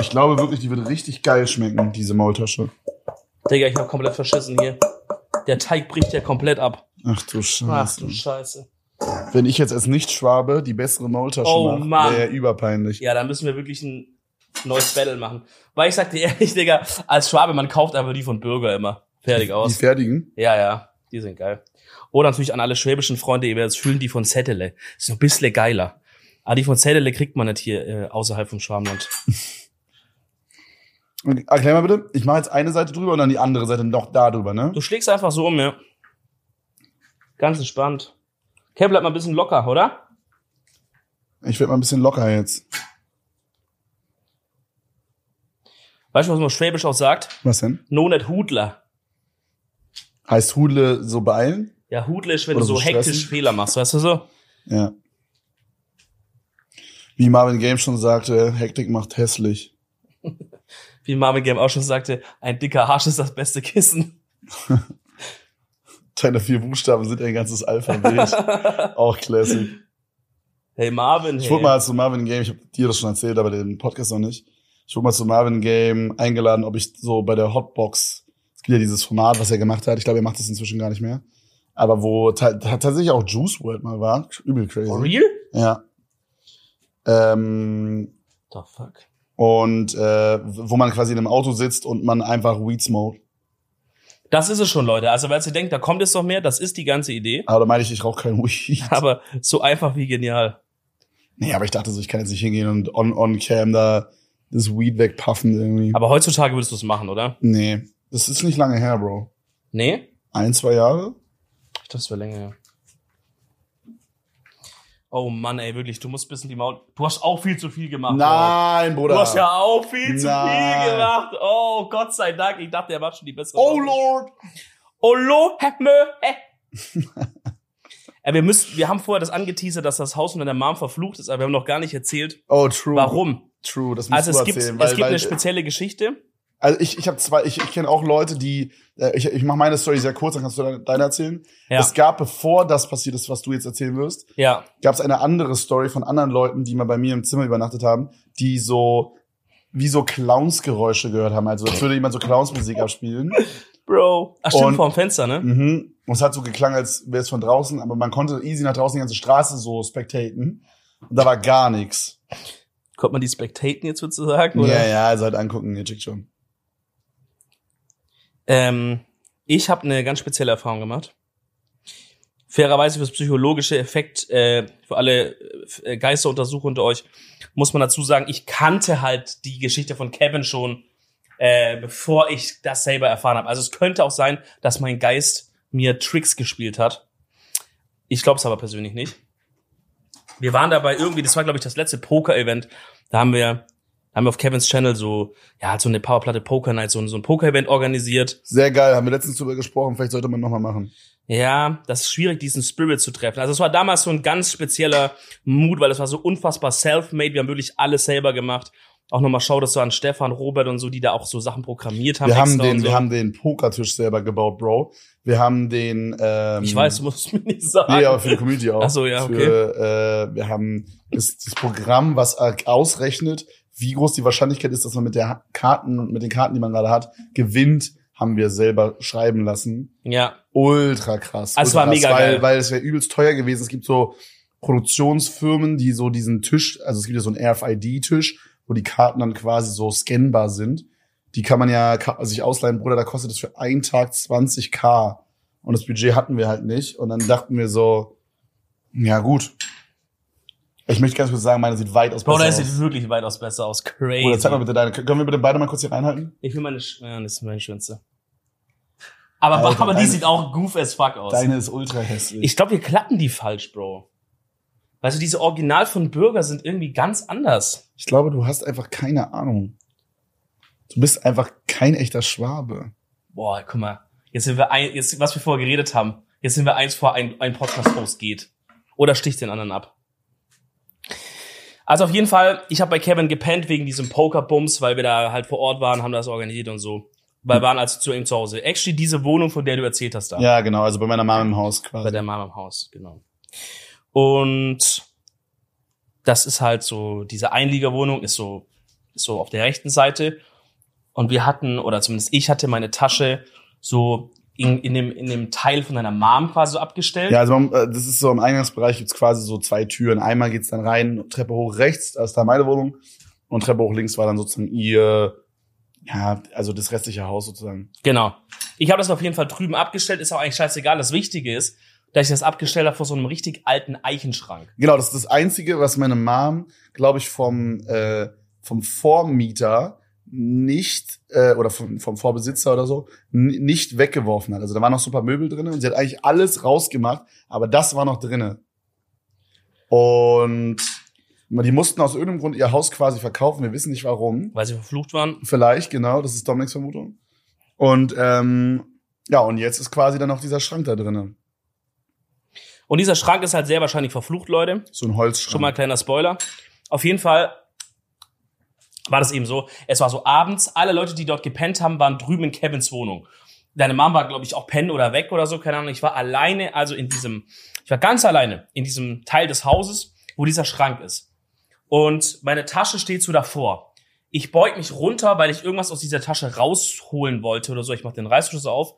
Ich glaube wirklich, die wird richtig geil schmecken, diese Maultasche. Digga, ich hab komplett verschissen hier. Der Teig bricht ja komplett ab. Ach du Ach Scheiße. du Scheiße. Wenn ich jetzt als Nicht-Schwabe die bessere Maultasche Oh, mache, wäre überpeinlich. Ja, dann müssen wir wirklich ein neues Battle machen. Weil ich sag dir ehrlich, Digga, als Schwabe, man kauft einfach die von Bürger immer. Fertig Die aus. fertigen? Ja, ja, die sind geil. Oder natürlich an alle schwäbischen Freunde, ihr werdet es fühlen, die von Zettele. Ist noch ein bisschen geiler. Aber die von Zettele kriegt man nicht hier äh, außerhalb vom Schwarmland. Okay, Erklär mal bitte. Ich mache jetzt eine Seite drüber und dann die andere Seite noch da drüber, ne? Du schlägst einfach so um, ja. Ganz entspannt. Okay, bleib mal ein bisschen locker, oder? Ich werd mal ein bisschen locker jetzt. Weißt du, was man schwäbisch auch sagt? Was denn? No net Hudler. Heißt Hudle so beeilen? Ja, Hudler ist, wenn Oder du so, so hektisch? Fehler machst, weißt du so? Ja. Wie Marvin Game schon sagte, Hektik macht hässlich. Wie Marvin Game auch schon sagte, ein dicker Arsch ist das beste Kissen. Deine vier Buchstaben sind ein ganzes Alphabet. Auch classic. Hey Marvin, Ich hey. wurde mal zu Marvin Game, ich habe dir das schon erzählt, aber den Podcast noch nicht. Ich wurde mal zu Marvin Game eingeladen, ob ich so bei der Hotbox, es gibt ja dieses Format, was er gemacht hat, ich glaube, er macht das inzwischen gar nicht mehr. aber wo ta ta tatsächlich auch Juice World mal war. Übel crazy. For real? Ja. Ähm, The fuck? Und äh, wo man quasi in einem Auto sitzt und man einfach Weed smoked. Das ist es schon, Leute. Also, weil ihr denkt, da kommt jetzt noch mehr, das ist die ganze Idee. Aber da meine ich, ich rauche kein Weed. Aber so einfach wie genial. Nee, aber ich dachte so, ich kann jetzt nicht hingehen und on, on cam da das Weed wegpuffen irgendwie. Aber heutzutage würdest du es machen, oder? nee, das ist nicht lange her, Bro. Nee? Ein, zwei Jahre? Ich dachte, das wäre länger. ja. Oh Mann, ey, wirklich, du musst ein bisschen die Maul. Du hast auch viel zu viel gemacht. Nein. Bruder. Du hast ja auch viel zu Nein. viel gemacht. Oh, Gott sei Dank. Ich dachte, er macht schon die bessere. Oh Sorte. Lord. Oh Lord. Ja, wir müssen, wir haben vorher das angeteasert, dass das Haus unter der Mom verflucht ist, aber wir haben noch gar nicht erzählt, Oh, true. warum. True, das musst Also du es gibt, erzählen. es weil, gibt weil, eine spezielle Geschichte. Also ich, ich habe zwei, ich, ich kenne auch Leute, die, äh, ich, ich mache meine Story sehr kurz, dann kannst du deine, deine erzählen. Ja. Es gab, bevor das passiert ist, was du jetzt erzählen wirst, Ja. gab es eine andere Story von anderen Leuten, die mal bei mir im Zimmer übernachtet haben, die so wie so Clownsgeräusche gehört haben. Also als würde jemand so Clownsmusik abspielen. Bro. Ach, stimmt, Und- vorm Fenster, ne? Mhm. Und es hat so geklangen, als wäre es von draußen, aber man konnte easy nach draußen die ganze Straße so spectaten. Und da war gar nichts. Kommt man die spectaten jetzt sozusagen? Oder? Ja, ja, also halt angucken, ihr checkt schon. Ähm, ich habe eine ganz spezielle Erfahrung gemacht. Fairerweise fürs psychologische Effekt, äh, für alle äh, Geisteruntersucher unter euch, muss man dazu sagen, ich kannte halt die Geschichte von Kevin schon, äh, bevor ich das selber erfahren habe. Also es könnte auch sein, dass mein Geist mir Tricks gespielt hat. Ich glaube es aber persönlich nicht. Wir waren dabei irgendwie, das war glaube ich das letzte Poker-Event, da haben wir, haben wir auf Kevins Channel so, ja, halt so eine Powerplatte Poker Night, so, ein- so ein Poker-Event organisiert. Sehr geil, haben wir letztens drüber gesprochen, vielleicht sollte man nochmal machen. Ja, das ist schwierig, diesen Spirit zu treffen. Also es war damals so ein ganz spezieller Mut, weil es war so unfassbar self-made. Wir haben wirklich alles selber gemacht. Auch nochmal schau das so an Stefan, Robert und so, die da auch so Sachen programmiert haben. Wir haben den, so. wir haben den Pokertisch selber gebaut, Bro. Wir haben den, ähm, ich weiß, du musst mir nicht sagen. Nee, aber für die Community auch. Ach so, ja, Für, äh, wir haben das, das Programm, was ausrechnet, wie groß die Wahrscheinlichkeit ist, dass man mit der Karten, mit den Karten, die man gerade hat, gewinnt, haben wir selber schreiben lassen. ja, Ultra krass. Also es ultra war krass, mega weil, geil. Weil es wäre übelst teuer gewesen. Es gibt so Produktionsfirmen, die so diesen Tisch, also es gibt ja so einen RFID-Tisch, wo die Karten dann quasi so scannbar sind. Die kann man ja sich ausleihen, Bruder, da kostet das für einen Tag 20k. Und das Budget hatten wir halt nicht. Und dann dachten wir so, ja gut. Ich möchte ganz kurz sagen, meine sieht weitaus Bro, besser das aus. sieht wirklich weitaus besser aus. Crazy. Bruder, zeig mal bitte deine. Können wir bitte beide mal kurz hier reinhalten? ich will meine, Sch- ja, das ist meine schönste. Aber, Alter, aber die deine- sieht auch goof as fuck aus. Deine ist ultra hässlich. Ich glaube, wir klappen die falsch, Bro. Weißt du, diese Original von Bürger sind irgendwie ganz anders. Ich glaube, du hast einfach keine Ahnung. Du bist einfach kein echter Schwabe. Boah, guck mal. Jetzt sind wir ein, jetzt, was wir vorher geredet haben. Jetzt sind wir eins vor ein, ein Podcast-Host geht. Oder sticht den anderen ab. Also auf jeden Fall, ich habe bei Kevin gepennt wegen diesem Poker-Bums, weil wir da halt vor Ort waren, haben das organisiert und so. Weil wir waren also zu ihm zu Hause. Actually diese Wohnung, von der du erzählt hast da. Ja, genau, also bei meiner Mama im Haus Bei quasi. der Mama im Haus, genau. Und das ist halt so, diese Einliegerwohnung ist so, ist so auf der rechten Seite. Und wir hatten, oder zumindest ich hatte meine Tasche so in, in, dem, in dem Teil von deiner Mom quasi so abgestellt. Ja, also man, äh, das ist so im Eingangsbereich gibt's quasi so zwei Türen. Einmal geht's dann rein, Treppe hoch rechts, da ist da meine Wohnung. Und Treppe hoch links war dann sozusagen ihr, ja, also das restliche Haus sozusagen. Genau. Ich habe das auf jeden Fall drüben abgestellt, ist auch eigentlich scheißegal. Das Wichtige ist, dass ich das abgestellt habe vor so einem richtig alten Eichenschrank. Genau, das ist das Einzige, was meine Mom, glaube ich, vom, äh, vom Vormieter nicht, äh, oder vom, vom Vorbesitzer oder so, nicht weggeworfen hat. Also da waren noch super Möbel drin und sie hat eigentlich alles rausgemacht, aber das war noch drinne. Und die mussten aus irgendeinem Grund ihr Haus quasi verkaufen. Wir wissen nicht warum. Weil sie verflucht waren. Vielleicht, genau, das ist Dominiks Vermutung. Und ähm, ja, und jetzt ist quasi dann noch dieser Schrank da drinnen. Und dieser Schrank ist halt sehr wahrscheinlich verflucht, Leute. So ein Holzschrank. Schon mal ein kleiner Spoiler. Auf jeden Fall war das eben so. Es war so abends, alle Leute, die dort gepennt haben, waren drüben in Kevins Wohnung. Deine Mom war, glaube ich, auch pennen oder weg oder so, keine Ahnung. Ich war alleine, also in diesem, ich war ganz alleine in diesem Teil des Hauses, wo dieser Schrank ist. Und meine Tasche steht so davor. Ich beug mich runter, weil ich irgendwas aus dieser Tasche rausholen wollte oder so. Ich mach den Reißverschluss auf,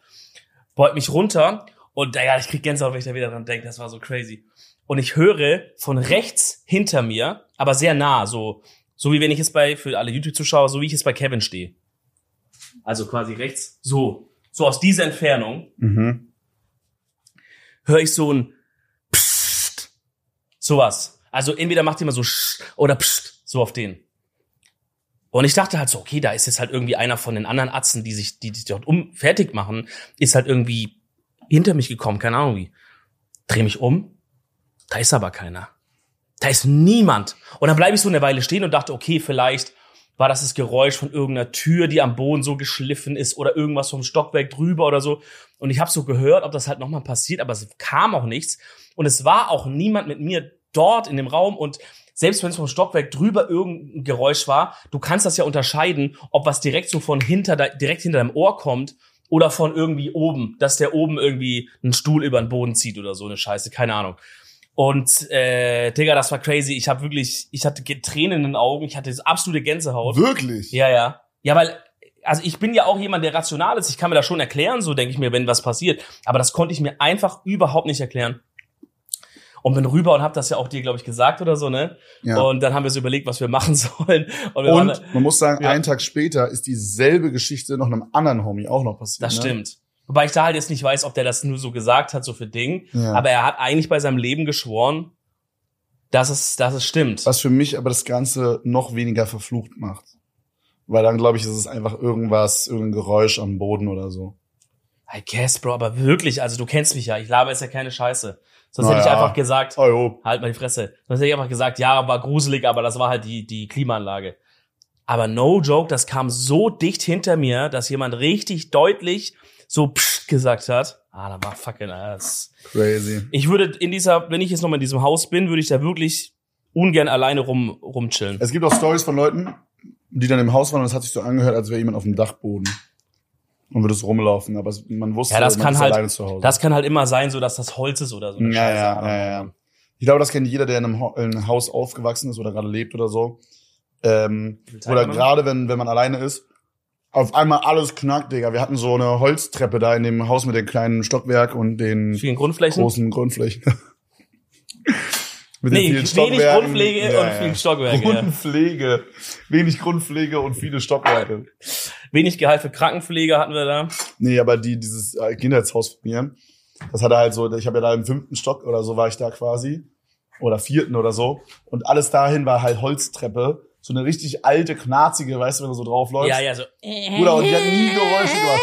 beug mich runter Und ja, ich krieg Gänsehaut, wenn ich da wieder dran denke. Das war so crazy. Und ich höre von rechts hinter mir, aber sehr nah, so, so wie wenn ich jetzt bei, für alle YouTube-Zuschauer, so wie ich jetzt bei Kevin stehe. Also quasi rechts, so, so aus dieser Entfernung, Mhm. höre ich so ein Psst, sowas. Also entweder macht jemand so Sch oder Psst, so auf den. Und ich dachte halt so, okay, da ist jetzt halt irgendwie einer von den anderen Atzen, die sich, die, die dort um fertig machen, ist halt irgendwie hinter mich gekommen, keine Ahnung wie. Dreh mich um, da ist aber keiner. Da ist niemand. Und dann bleibe ich so eine Weile stehen und dachte, okay, vielleicht war das das Geräusch von irgendeiner Tür, die am Boden so geschliffen ist oder irgendwas vom Stockwerk drüber oder so. Und ich habe so gehört, ob das halt nochmal passiert, aber es kam auch nichts. Und es war auch niemand mit mir dort in dem Raum und selbst wenn es vom Stockwerk drüber irgendein Geräusch war, du kannst das ja unterscheiden, ob was direkt so von hinter, direkt hinter deinem Ohr kommt oder von irgendwie oben, dass der oben irgendwie einen Stuhl über den Boden zieht oder so eine Scheiße, keine Ahnung. Und äh, Digga, das war crazy. Ich habe wirklich, ich hatte Tränen in den Augen, ich hatte absolute Gänsehaut. Wirklich? Ja, ja. Ja, weil, also ich bin ja auch jemand, der rational ist. Ich kann mir das schon erklären, so denke ich mir, wenn was passiert. Aber das konnte ich mir einfach überhaupt nicht erklären. Und bin rüber und hab das ja auch dir, glaube ich, gesagt oder so, ne? Ja. Und dann haben wir so überlegt, was wir machen sollen. Und, wir waren, Und man muss sagen, Ja. einen Tag später ist dieselbe Geschichte noch einem anderen Homie auch noch passiert. das ne? stimmt. Wobei ich da halt jetzt nicht weiß, ob der das nur so gesagt hat, so für Ding. Ja. Aber er hat eigentlich bei seinem Leben geschworen, dass es, dass es stimmt. Was für mich aber das Ganze noch weniger verflucht macht. Weil dann, glaube ich, ist es einfach irgendwas, irgendein Geräusch am Boden oder so. I guess, Bro, aber wirklich, also du kennst mich ja, ich laber jetzt ja keine Scheiße. Sonst Na hätte ich einfach gesagt, Oh, halt mal die Fresse. Sonst hätte ich einfach gesagt, ja, war gruselig, aber das war halt die, die Klimaanlage. Aber no joke, das kam so dicht hinter mir, dass jemand richtig deutlich so psst gesagt hat. Ah, da war fucking ass. Crazy. Ich würde in dieser, wenn ich jetzt noch mal in diesem Haus bin, würde ich da wirklich ungern alleine rum, rumchillen. Es gibt auch Stories von Leuten, die dann im Haus waren und es hat sich so angehört, als wäre jemand auf dem Dachboden. Und würde es rumlaufen, aber es, man wusste, Ja, das man kann ist halt- alleine zu Hause. Das kann halt immer sein, so dass das Holz ist oder so. ja, Scheiße. ja, ja, ja. Ich glaube, das kennt jeder, der in einem, in einem Haus aufgewachsen ist oder gerade lebt oder so. Ähm, oder gerade wenn, wenn man alleine ist. Auf einmal alles knackt, Digga. Wir hatten so eine Holztreppe da in dem Haus mit dem kleinen Stockwerk und den Vielen Grundflächen. großen Grundflächen. mit Nee, wenig Grundpflege und viel Stockwerke, ja. Grundpflege. Wenig Grundpflege und viele Stockwerke. Wenig Gehalt für Krankenpflege hatten wir da. Nee, aber die, dieses äh, Kindheitshaus von mir, das hatte halt so, ich habe ja da im fünften Stock oder so war ich da quasi. Oder vierten oder so. Und alles dahin war halt Holztreppe. So eine richtig alte, knarzige, weißt du, wenn du so draufläufst. Ja, ja, so. Bruder, und die hat nie Geräusche gemacht.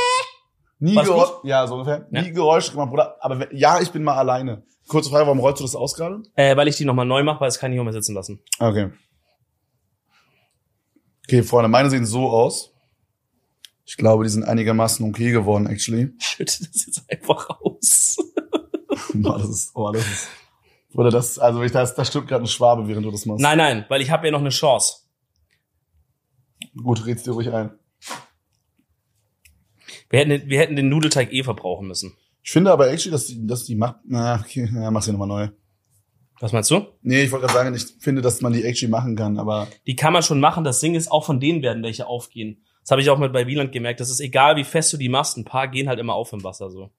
Nie Geräusche. Ja, so ungefähr. Ja. Nie Geräusche gemacht, Bruder. Aber wenn, ja, ich bin mal alleine. Kurze Frage, warum rollst du das aus gerade? Äh, weil ich die nochmal neu mache, weil es kann ich nicht mehr sitzen lassen. Okay. Okay, Freunde, meine sehen so aus. Ich glaube, die sind einigermaßen okay geworden, actually. Schütte das jetzt einfach aus. Boah, das ist, oh, das ist. Oder das, also ich, das, das stimmt gerade ein Schwabe, während du das machst. Nein, nein, weil ich habe ja noch eine Chance. Gut, red's dir ruhig ein. Wir hätten, den- wir hätten den Nudelteig eh verbrauchen müssen. Ich finde aber actually, dass die, dass die macht, na, okay, ja, mach's ja nochmal neu. Was meinst du? Nee, ich wollte gerade sagen, ich finde, dass man die actually machen kann, aber Die kann man schon machen. Das Ding ist, auch von denen werden welche aufgehen. Das habe ich auch mal bei Wieland gemerkt. Das ist egal, wie fest du die machst. Ein paar gehen halt immer auf im Wasser so.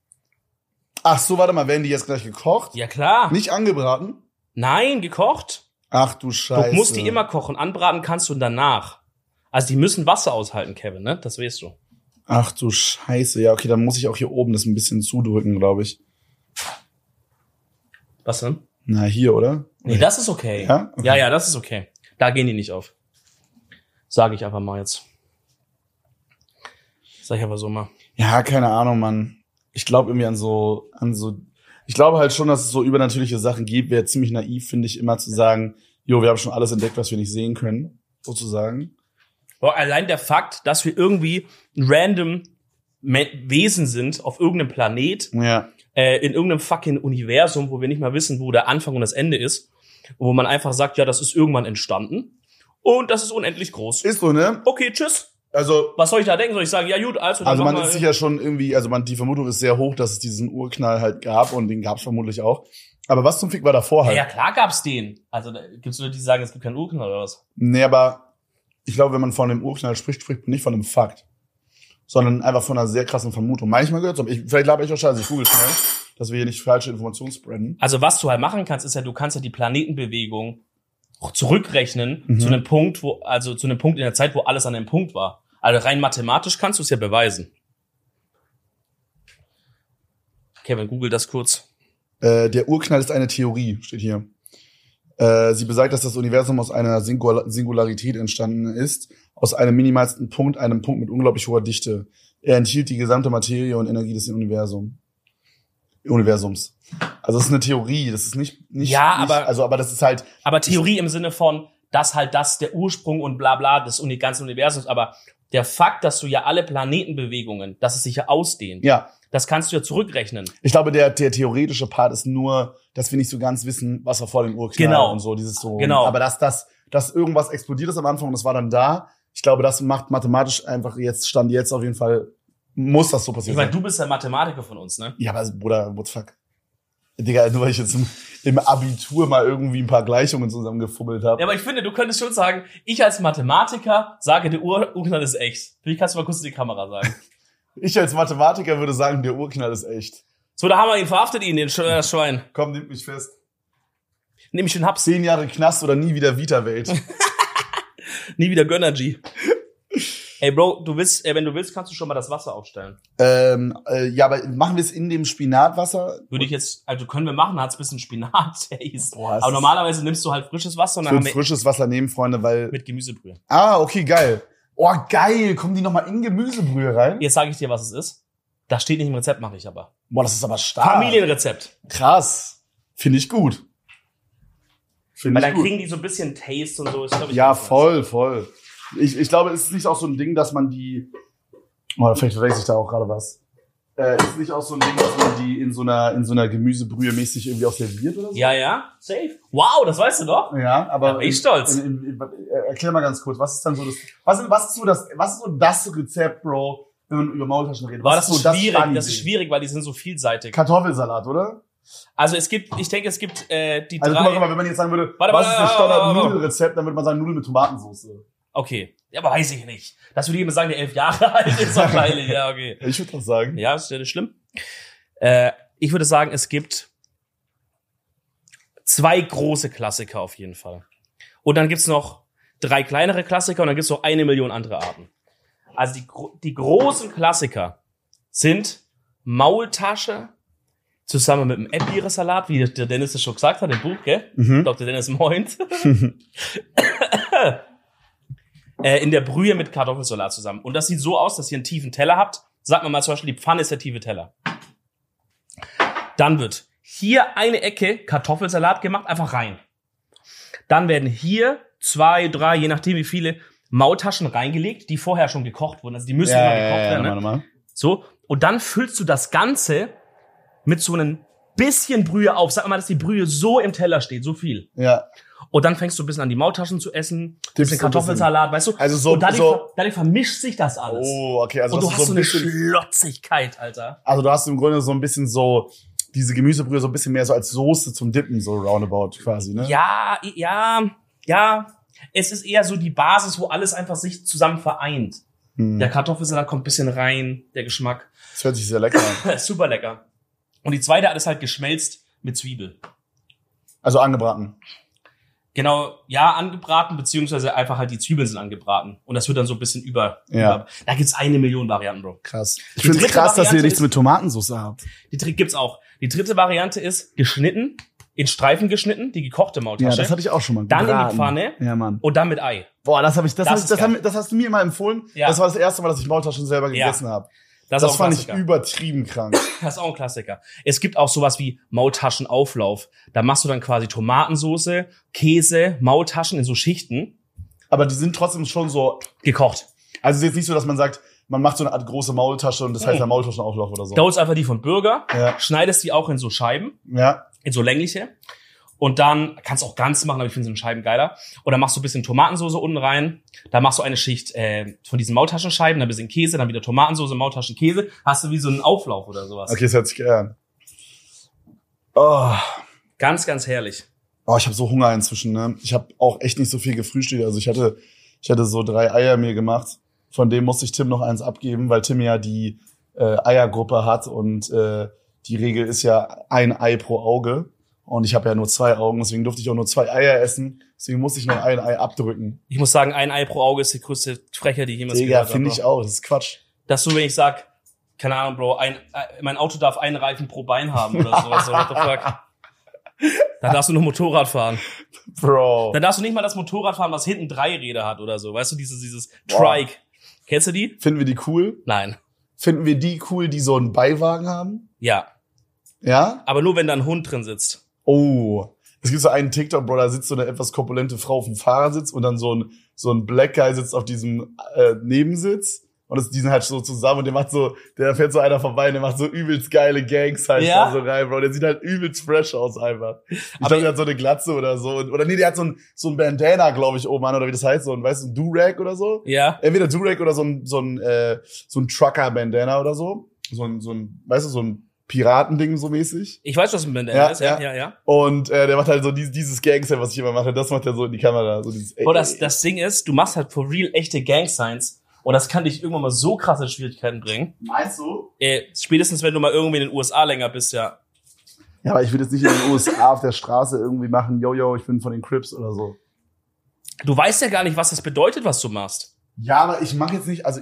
Ach so, warte mal, werden die jetzt gleich gekocht? Ja klar. Nicht angebraten? Nein, gekocht. Ach du Scheiße. Du musst die immer kochen. Anbraten kannst du danach. Also die müssen Wasser aushalten, Kevin, ne? Das weißt du. Ach du Scheiße. Ja, okay, dann muss ich auch hier oben das ein bisschen zudrücken, glaube ich. Was denn? Na, hier, oder? Nee, das ist okay. Ja? Okay. ja, ja, das ist okay. Da gehen die nicht auf. Sage ich einfach mal jetzt. Sag ich aber so mal. Ja, keine Ahnung, Mann. Ich glaube irgendwie an so, an so, ich glaube halt schon, dass es so übernatürliche Sachen gibt. Wäre ziemlich naiv, finde ich, immer zu sagen, jo, wir haben schon alles entdeckt, was wir nicht sehen können, sozusagen. Boah, allein der Fakt, dass wir irgendwie ein random Wesen sind auf irgendeinem Planet, Ja. äh, in irgendeinem fucking Universum, wo wir nicht mal wissen, wo der Anfang und das Ende ist, wo man einfach sagt, ja, das ist irgendwann entstanden und das ist unendlich groß. Ist so, ne? Okay, tschüss. Also, Was soll ich da denken? Soll ich sagen, ja gut, also also man ist sicher schon irgendwie, also man, die Vermutung ist sehr hoch, dass es diesen Urknall halt gab und den gab es vermutlich auch. Aber was zum Fick war davor ja, halt? ja, klar gab's den. Also gibt's Leute, die sagen, es gibt keinen Urknall oder was? Nee, aber ich glaube, wenn man von dem Urknall spricht, spricht man nicht von einem Fakt, sondern einfach von einer sehr krassen Vermutung. Manchmal gehört es, ich, vielleicht laber ich auch scheiße, ich google schnell. dass wir hier nicht falsche Informationen spreaden. Also was du halt machen kannst, ist ja, du kannst ja die Planetenbewegung zurückrechnen Mhm. zu einem Punkt, wo, also zu einem Punkt in der Zeit, wo alles an einem Punkt war. Also rein mathematisch kannst du es ja beweisen. Kevin, google das kurz. Äh, der Urknall ist eine Theorie, steht hier. Äh, sie besagt, dass das Universum aus einer Singula Singularität entstanden ist, aus einem minimalsten Punkt, einem Punkt mit unglaublich hoher Dichte. Er enthielt die gesamte Materie und Energie des Universum. Universums. Also es ist eine Theorie, das ist nicht, nicht, Ja, nicht aber- also aber das ist halt Aber Theorie im Sinne von, dass halt das der Ursprung und bla bla des ganzen Universums, aber der Fakt, dass du ja alle Planetenbewegungen, dass es sich ja ausdehnt, ja, das kannst du ja zurückrechnen. ich glaube der der theoretische Part ist nur, dass wir nicht so ganz wissen, was war vor dem Urknall Genau. und so dieses so. Genau. Aber dass das dass irgendwas explodiert ist am Anfang und es war dann da, ich glaube, das macht mathematisch einfach jetzt stand jetzt auf jeden Fall muss das so Ich passieren. meine, du bist der Mathematiker von uns, ne? Ja, aber Bruder, what the fuck? Digga, nur weil ich jetzt im, im Abitur mal irgendwie ein paar Gleichungen zusammengefummelt habe. Ja, aber ich finde, du könntest schon sagen, ich als Mathematiker sage, der Ur Urknall ist echt. Vielleicht kannst du mal kurz in die Kamera sagen. Ich als Mathematiker würde sagen, der Urknall ist echt. So, da haben wir ihn, verhaftet ihn, den Sch äh, Schwein. Komm, nimmt mich fest. Nimm ich den Haps. Zehn Jahre Knast oder nie wieder Vita-Welt. Nie wieder Gönnergy. Ey, Bro, du willst, wenn du willst, kannst du schon mal das Wasser aufstellen. ähm, äh, ja, aber machen wir es in dem Spinatwasser? Würde ich jetzt, also können wir machen, hat's ein bisschen Spinat-Taste. Aber normalerweise nimmst du halt frisches Wasser und dann haben wir frisches Wasser nehmen, Freunde, weil... mit Gemüsebrühe. Ah, okay, geil. Oh, geil. Kommen die nochmal in Gemüsebrühe rein? Jetzt sage ich dir, was es ist. Das steht nicht im Rezept, mache ich aber. Boah, das ist aber stark. Familienrezept. Krass. Finde ich gut. Finde Weil ich dann gut. kriegen die so ein bisschen Taste und so. Ist, glaub ich, Ja, voll, voll. Ich, ich glaube, es ist nicht auch so ein Ding, dass man die. Oh, vielleicht verwechsel ich da auch gerade was. Äh, ist nicht auch so ein Ding, dass man die in so einer, in so einer Gemüsebrühe mäßig irgendwie auch serviert oder so? Ja, ja, safe. Wow, das weißt du doch. Ja, aber. Da bin ich stolz. In, in, in, äh, erklär mal ganz kurz, was ist dann so das. Was, ist- was ist so das, was ist so das Rezept, Bro, wenn man über Maultaschen redet? War das ist so schwierig? Funny Das ist schwierig, weil die sind so vielseitig. Kartoffelsalat, oder? Also es gibt, ich denke, es gibt äh, die Also drei. guck mal, guck mal, wenn man jetzt sagen würde, Warte, was warte, ist das. Standard-Nudelrezept, dann würde man sagen Nudeln mit Tomatensauce. Okay, ja, aber weiß ich nicht. Das würde jemand sagen, der elf Jahre alt ist wahrscheinlich. Ja, okay. Ich würde das sagen. Ja, ist ja nicht schlimm. Äh, ich würde sagen, es gibt zwei große Klassiker auf jeden Fall. Und dann gibt's noch drei kleinere Klassiker und dann gibt's noch eine Million andere Arten. Also die, die großen Klassiker sind Maultasche zusammen mit dem Epire-Salat, wie der Dennis das schon gesagt hat im Buch, gell? Mhm. Dr. Dennis Moint. äh, in der Brühe mit Kartoffelsalat zusammen. Und das sieht so aus, dass ihr einen tiefen Teller habt. Sagt man mal zum Beispiel, die Pfanne ist der tiefe Teller. Dann wird hier eine Ecke Kartoffelsalat gemacht, einfach rein. Dann werden hier zwei, drei, je nachdem wie viele, Maultaschen reingelegt, die vorher schon gekocht wurden. Also die müssen immer gekocht werden. ne? nochmal, nochmal. So. Und dann füllst du das Ganze mit so einem bisschen Brühe auf. Sag mal, dass die Brühe so im Teller steht, so viel. Ja. Und dann fängst du ein bisschen an die Maultaschen zu essen, Dippst bisschen ein Kartoffelsalat, weißt du? Also so- und dadurch, so- dadurch vermischt sich das alles. Oh, okay. Also und du hast so ein eine bisschen, Schlotzigkeit, Alter. also du hast im Grunde so ein bisschen so diese Gemüsebrühe so ein bisschen mehr so als Soße zum Dippen, so roundabout quasi, ne? Ja, ja, ja. Es ist eher so die Basis, wo alles einfach sich zusammen vereint. Hm. Der Kartoffelsalat kommt ein bisschen rein, der Geschmack. Das hört sich sehr lecker an. Super lecker. Und die zweite ist halt geschmelzt mit Zwiebel. Also angebraten. Genau, ja, angebraten, beziehungsweise einfach halt die Zwiebeln sind angebraten. Und das wird dann so ein bisschen über. Ja. über da gibt's eine Million Varianten, Bro. Krass. Ich finde krass, dass ihr Variante nichts ist- mit Tomatensauce habt. Die Trick gibt's auch. Die dritte Variante ist geschnitten, in Streifen geschnitten, die gekochte Ja, Maultasche. das hatte ich auch schon mal. Dann in die. Pfanne. Ja, Mann. und dann mit Ei. Boah, das habe ich, das, Das das, ist das, haben, das hast du mir immer empfohlen. Ja. Das war das erste Mal, dass ich Maultaschen selber Ja. gegessen habe. Das, Das, fand ich übertrieben krank. Das ist auch ein Klassiker. Es gibt auch sowas wie Maultaschenauflauf. Da machst du dann quasi Tomatensoße, Käse, Maultaschen in so Schichten Aber die sind trotzdem schon so. gekocht. Also es ist jetzt nicht so, dass man sagt, man macht so eine Art große Maultasche und das heißt Mhm. ja Maultaschenauflauf oder so. Da holst einfach die von Burger, Ja. schneidest die auch in so Scheiben, Ja. in so längliche. Und dann kannst du auch ganz machen, aber ich finde so eine Scheiben geiler. Und dann machst du ein bisschen Tomatensoße unten rein. Da machst du eine Schicht äh, von diesen Maultaschenscheiben, dann ein bisschen Käse, dann wieder Tomatensoße, Maultaschen, Käse. Hast du wie so einen Auflauf oder sowas. Okay, das hört sich an. Oh. Ganz, ganz herrlich. Oh, ich habe so Hunger inzwischen, ne? Ich habe auch echt nicht so viel gefrühstückt. Also ich hatte, ich hatte so drei Eier mir gemacht. Von dem musste ich Tim noch eins abgeben, weil Tim ja die äh, Eiergruppe hat und äh, die Regel ist ja ein Ei pro Auge. Und ich habe ja nur zwei Augen, deswegen durfte ich auch nur zwei Eier essen. Deswegen musste ich noch ein Ei abdrücken. Ich muss sagen, ein Ei pro Auge ist die größte Frecher, die ich jemals Digga, gehört finde habe. ich auch. Das ist Quatsch. Dass du, wenn ich sag, keine Ahnung, Bro, ein, äh, mein Auto darf einen Reifen pro Bein haben oder so. so what the fuck? Dann darfst du nur Motorrad fahren. Bro. Dann darfst du nicht mal das Motorrad fahren, was hinten drei Räder hat oder so. Weißt du, dieses, dieses. Trike. Kennst du die? Finden wir die cool? Nein. Finden wir die cool, die so einen Beiwagen haben? Ja. Ja? Aber nur, wenn da ein Hund drin sitzt. Oh. Es gibt so einen TikTok, Bro, da sitzt so eine etwas korpulente Frau auf dem Fahrersitz und dann so ein, so ein Black Guy sitzt auf diesem äh, Nebensitz. Und das, die sind halt so zusammen und der macht so, der fährt so einer vorbei und der macht so übelst geile Gangs halt Ja? da so rein, Bro. Der sieht halt übelst fresh aus einfach. Ich Aber- glaube, der hat so eine Glatze oder so. Oder nee, der hat so ein, so ein Bandana, glaube ich, oben an, oder wie das heißt, so ein, weißt du, ein Durag oder so. Ja. Entweder Durag oder so ein, so ein, äh, so ein Trucker-Bandana oder so. So ein, so ein, weißt du, so ein Piratending so mäßig. Ich weiß, was ein Bandana Ja, ist. Ja, ja. ja. Und äh, der macht halt so dieses, dieses Gangster, was ich immer mache, das macht er so in die Kamera. So dieses, Bro, das, das Ding ist, du machst halt for real echte Gang Signs. Und das kann dich irgendwann mal so krasse Schwierigkeiten bringen. Meinst du? Äh, spätestens, wenn du mal irgendwie in den USA länger bist, ja. Ja, aber ich will jetzt nicht in den USA auf der Straße irgendwie machen, yo, yo, ich bin von den Crips oder so. Du weißt ja gar nicht, was das bedeutet, was du machst. Ja, aber ich mache jetzt nicht, also,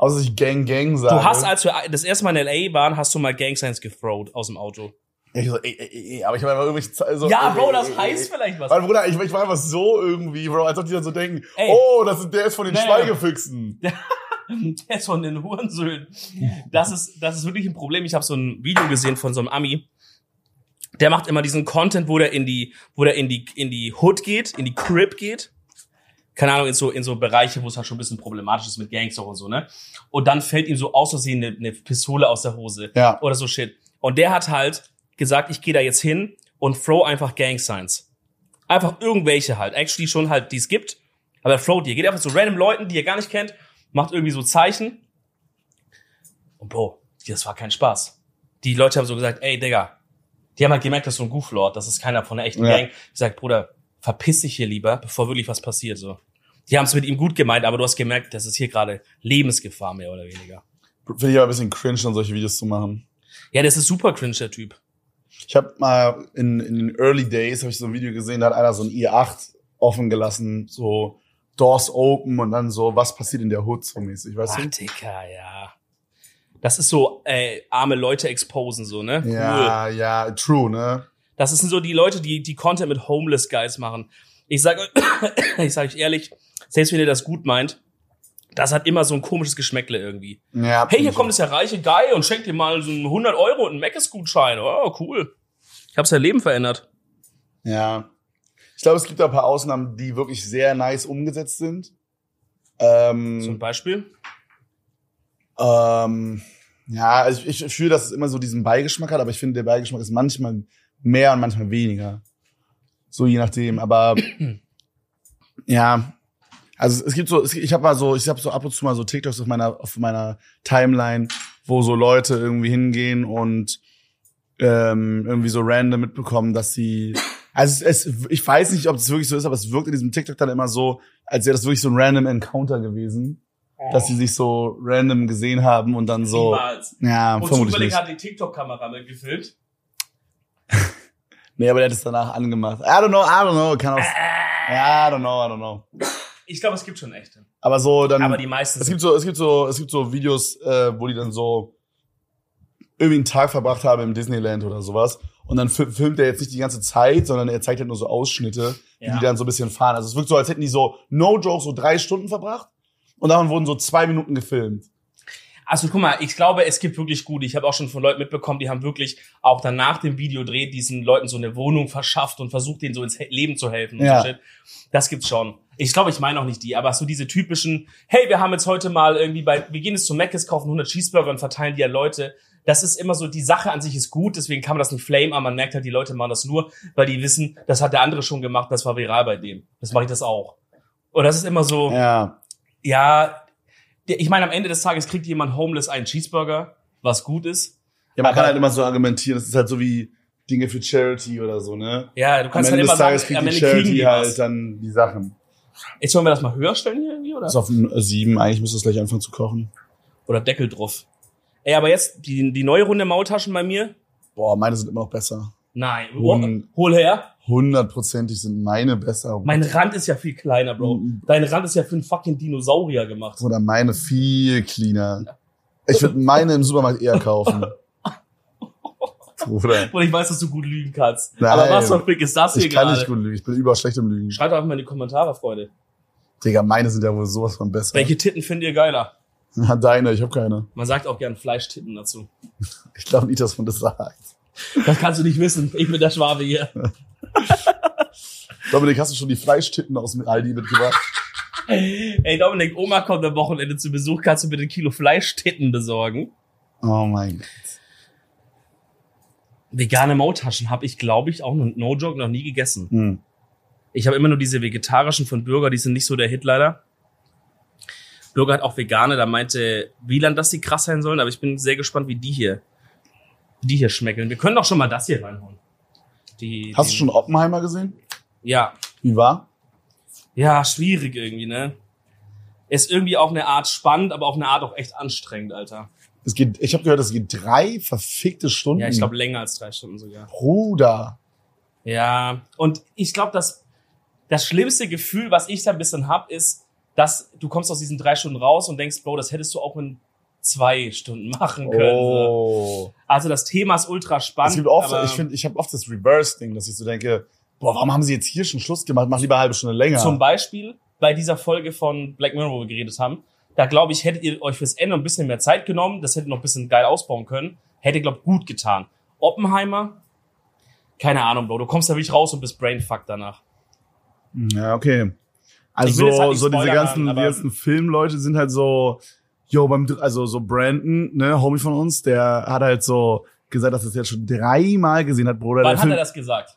außer dass ich Gang, Gang sage. Du hast, als wir das erste Mal in L.A. waren, hast du mal Gang Signs gethrowt aus dem Auto. ich so, ey, ey, ey, aber ich habe einfach irgendwelche, Ze- so, ja, Bro, das heißt vielleicht was. Mein Bruder, ich, ich war einfach so irgendwie, Bro, als ob die dann so denken, Ey. oh, das ist, der ist von den Nee. Schweigefüchsen. Der ist von den Hurensöhnen. Das ist, das ist wirklich ein Problem. Ich habe so ein Video gesehen von so einem Ami. Der macht immer diesen Content, wo der in die, wo der in die, in die Hood geht, in die Crib geht. Keine Ahnung, in so, in so Bereiche, wo es halt schon ein bisschen problematisch ist mit Gangster und so, ne? Und dann fällt ihm so aus Versehen eine, eine Pistole aus der Hose. Ja. Oder so Shit. Und der hat halt gesagt, ich gehe da jetzt hin und throw einfach Gang Signs. Einfach irgendwelche halt. Actually schon halt, die es gibt. Aber er throwt die. Er geht einfach zu random Leuten, die er gar nicht kennt, macht irgendwie so Zeichen. Und Bro, das war kein Spaß. Die Leute haben so gesagt, ey, Digga, die haben halt gemerkt, das ist so ein Gooflord, das ist keiner von der echten Ja. Gang. Ich sag, Bruder, verpiss dich hier lieber, bevor wirklich was passiert, so. Die haben es mit ihm gut gemeint, aber du hast gemerkt, das ist hier gerade Lebensgefahr, mehr oder weniger. Finde ich aber ein bisschen cringe, dann solche Videos zu machen. Ja, das ist super cringe, der Typ. Ich habe mal in, in den Early Days habe ich so ein Video gesehen, da hat einer so ein i8 offen gelassen, so Doors open und dann so, was passiert in der Hood so mäßig, weißt Ach, du? Digga, ja. Das ist so, äh, arme Leute exposen, so, ne? Cool. Ja, ja, true, ne? Das sind so die Leute, die, die Content mit Homeless Guys machen. Ich sage ich sag euch ehrlich, selbst wenn ihr das gut meint, das hat immer so ein komisches Geschmäckle irgendwie. Ja, Hey, hier kommt es der reiche Guy und schenkt dir mal so einen 100 Euro und einen Meckes-Gutschein. Oh, cool. Ich habe sein Leben verändert. Ja. Ich glaube, es gibt da ein paar Ausnahmen, die wirklich sehr nice umgesetzt sind. Ähm, Zum Beispiel. Ähm, ja, also ich, ich fühle, dass es immer so diesen Beigeschmack hat, aber ich finde, der Beigeschmack ist manchmal mehr und manchmal weniger. So je nachdem. Aber ja, also es gibt so, es, ich habe mal so, ich habe so ab und zu mal so TikToks auf meiner auf meiner Timeline, wo so Leute irgendwie hingehen und ähm, irgendwie so random mitbekommen, dass sie also es, es, ich weiß nicht, ob das wirklich so ist, aber es wirkt in diesem TikTok dann immer so, als wäre das wirklich so ein random Encounter gewesen, dass sie sich so random gesehen haben und dann so Niemals. ja, Und vermutlich zufällig hat die TikTok-Kamera mitgefilmt. Nee, aber der hat es danach angemacht. I don't know, I don't know, kann auch Ja, I don't know, I don't know. Ich glaube, es gibt schon echte. Aber so dann Aber die meisten es gibt so es gibt so es gibt so Videos, äh, wo die dann so irgendwie einen Tag verbracht haben im Disneyland oder sowas und dann fi- filmt er jetzt nicht die ganze Zeit, sondern er zeigt halt nur so Ausschnitte, wie Ja. die dann so ein bisschen fahren. Also es wirkt so, als hätten die so no joke so drei Stunden verbracht und davon wurden so zwei Minuten gefilmt. Also guck mal, ich glaube, es gibt wirklich gute. Ich habe auch schon von Leuten mitbekommen, die haben wirklich auch dann nach dem Videodreh diesen Leuten so eine Wohnung verschafft und versucht, denen so ins Leben zu helfen. Ja. so. Das gibt's schon. Ich glaube, ich meine auch nicht die, aber so diese typischen, hey, wir haben jetzt heute mal irgendwie bei, wir gehen jetzt zu Mc's, kaufen 100 Cheeseburger und verteilen die an Leute. Das ist immer so, die Sache an sich ist gut, deswegen kann man das nicht flame, aber man merkt halt, die Leute machen das nur, weil die wissen, das hat der andere schon gemacht, das war viral bei dem. Das mache ich das auch. Und das ist immer so, Ja. ja, ich meine, am Ende des Tages kriegt jemand homeless einen Cheeseburger, was gut ist. Ja, man Aber- kann halt immer so argumentieren, das ist halt so wie Dinge für Charity oder so, ne? Ja, du Am kannst Ende halt des immer Tages sagen, kriegt am die Ende kriegen Charity die halt was. dann die Sachen. Jetzt wollen wir das mal höher stellen hier irgendwie, oder? Das ist auf ein sieben, eigentlich müsste es gleich anfangen zu kochen. Oder Deckel drauf. Ey, aber jetzt die, die neue Runde Maultaschen bei mir? Boah, meine sind immer noch besser. Nein. Hund- Hol her. Hundertprozentig sind meine besser. Mein Rand ist ja viel kleiner, Bro. Mhm. Dein Rand ist ja für einen fucking Dinosaurier gemacht. Oder meine viel cleaner. Ich würde meine im Supermarkt eher kaufen. Bruder. Und ich weiß, dass du gut lügen kannst. Nein. Aber was für ein Fick ist das hier Ich kann gerade? nicht gut lügen. Ich bin überall schlecht im Lügen. Schreibt einfach mal in die Kommentare, Freunde. Digga, meine sind ja wohl sowas von besser. Welche Titten findet ihr geiler? Ja, deine, ich habe keine. Man sagt auch gern Fleischtitten dazu. Ich glaube nicht, dass man das sagt. Das kannst du nicht wissen. Ich bin der Schwabe hier. Dominik, hast du schon die Fleischtitten aus dem Aldi mitgebracht? Ey, Dominik, Oma kommt am Wochenende zu Besuch. Kannst du bitte ein Kilo Fleischtitten besorgen? Oh mein Gott. Vegane Maultaschen habe ich, glaube ich, auch noch, no joke, noch nie gegessen. Hm. Ich habe immer nur diese vegetarischen von Bürger, die sind nicht so der Hit leider. Bürger hat auch vegane, da meinte Wieland, dass die krass sein sollen, aber ich bin sehr gespannt, wie die hier, die hier schmeckeln. Wir können doch schon mal das hier reinhauen. Die, Hast du schon Oppenheimer gesehen? Ja, Wie war? ja, schwierig irgendwie, ne? Ist irgendwie auf eine Art spannend, aber auf eine Art auch echt anstrengend, Alter. Es geht, ich habe gehört, es geht drei verfickte Stunden. Ja, ich glaube länger als drei Stunden sogar. Bruder. Ja, und ich glaube, dass das schlimmste Gefühl, was ich da ein bisschen hab, ist, dass du kommst aus diesen drei Stunden raus und denkst, Bro, das hättest du auch in zwei Stunden machen können. Oh. Also das Thema ist ultra spannend. Es gibt oft, ich finde, ich habe oft das Reverse-Ding, dass ich so denke, boah, warum haben sie jetzt hier schon Schluss gemacht? Mach lieber eine halbe Stunde länger. zum Beispiel bei dieser Folge von Black Mirror, wo wir geredet haben, da glaube ich, hättet ihr euch fürs Ende ein bisschen mehr Zeit genommen, das hätte noch ein bisschen geil ausbauen können, hätte, glaube gut getan. Oppenheimer, keine Ahnung, Bro, du kommst da wirklich raus und bist brainfucked danach. Ja, okay. Ich Also halt so diese ganzen, die ganzen Filmleute sind halt so, yo, beim, also so Brandon, ne, Homie von uns, der hat halt so gesagt, dass er es jetzt schon dreimal gesehen hat, Bruder. Wann hat er Film, das gesagt?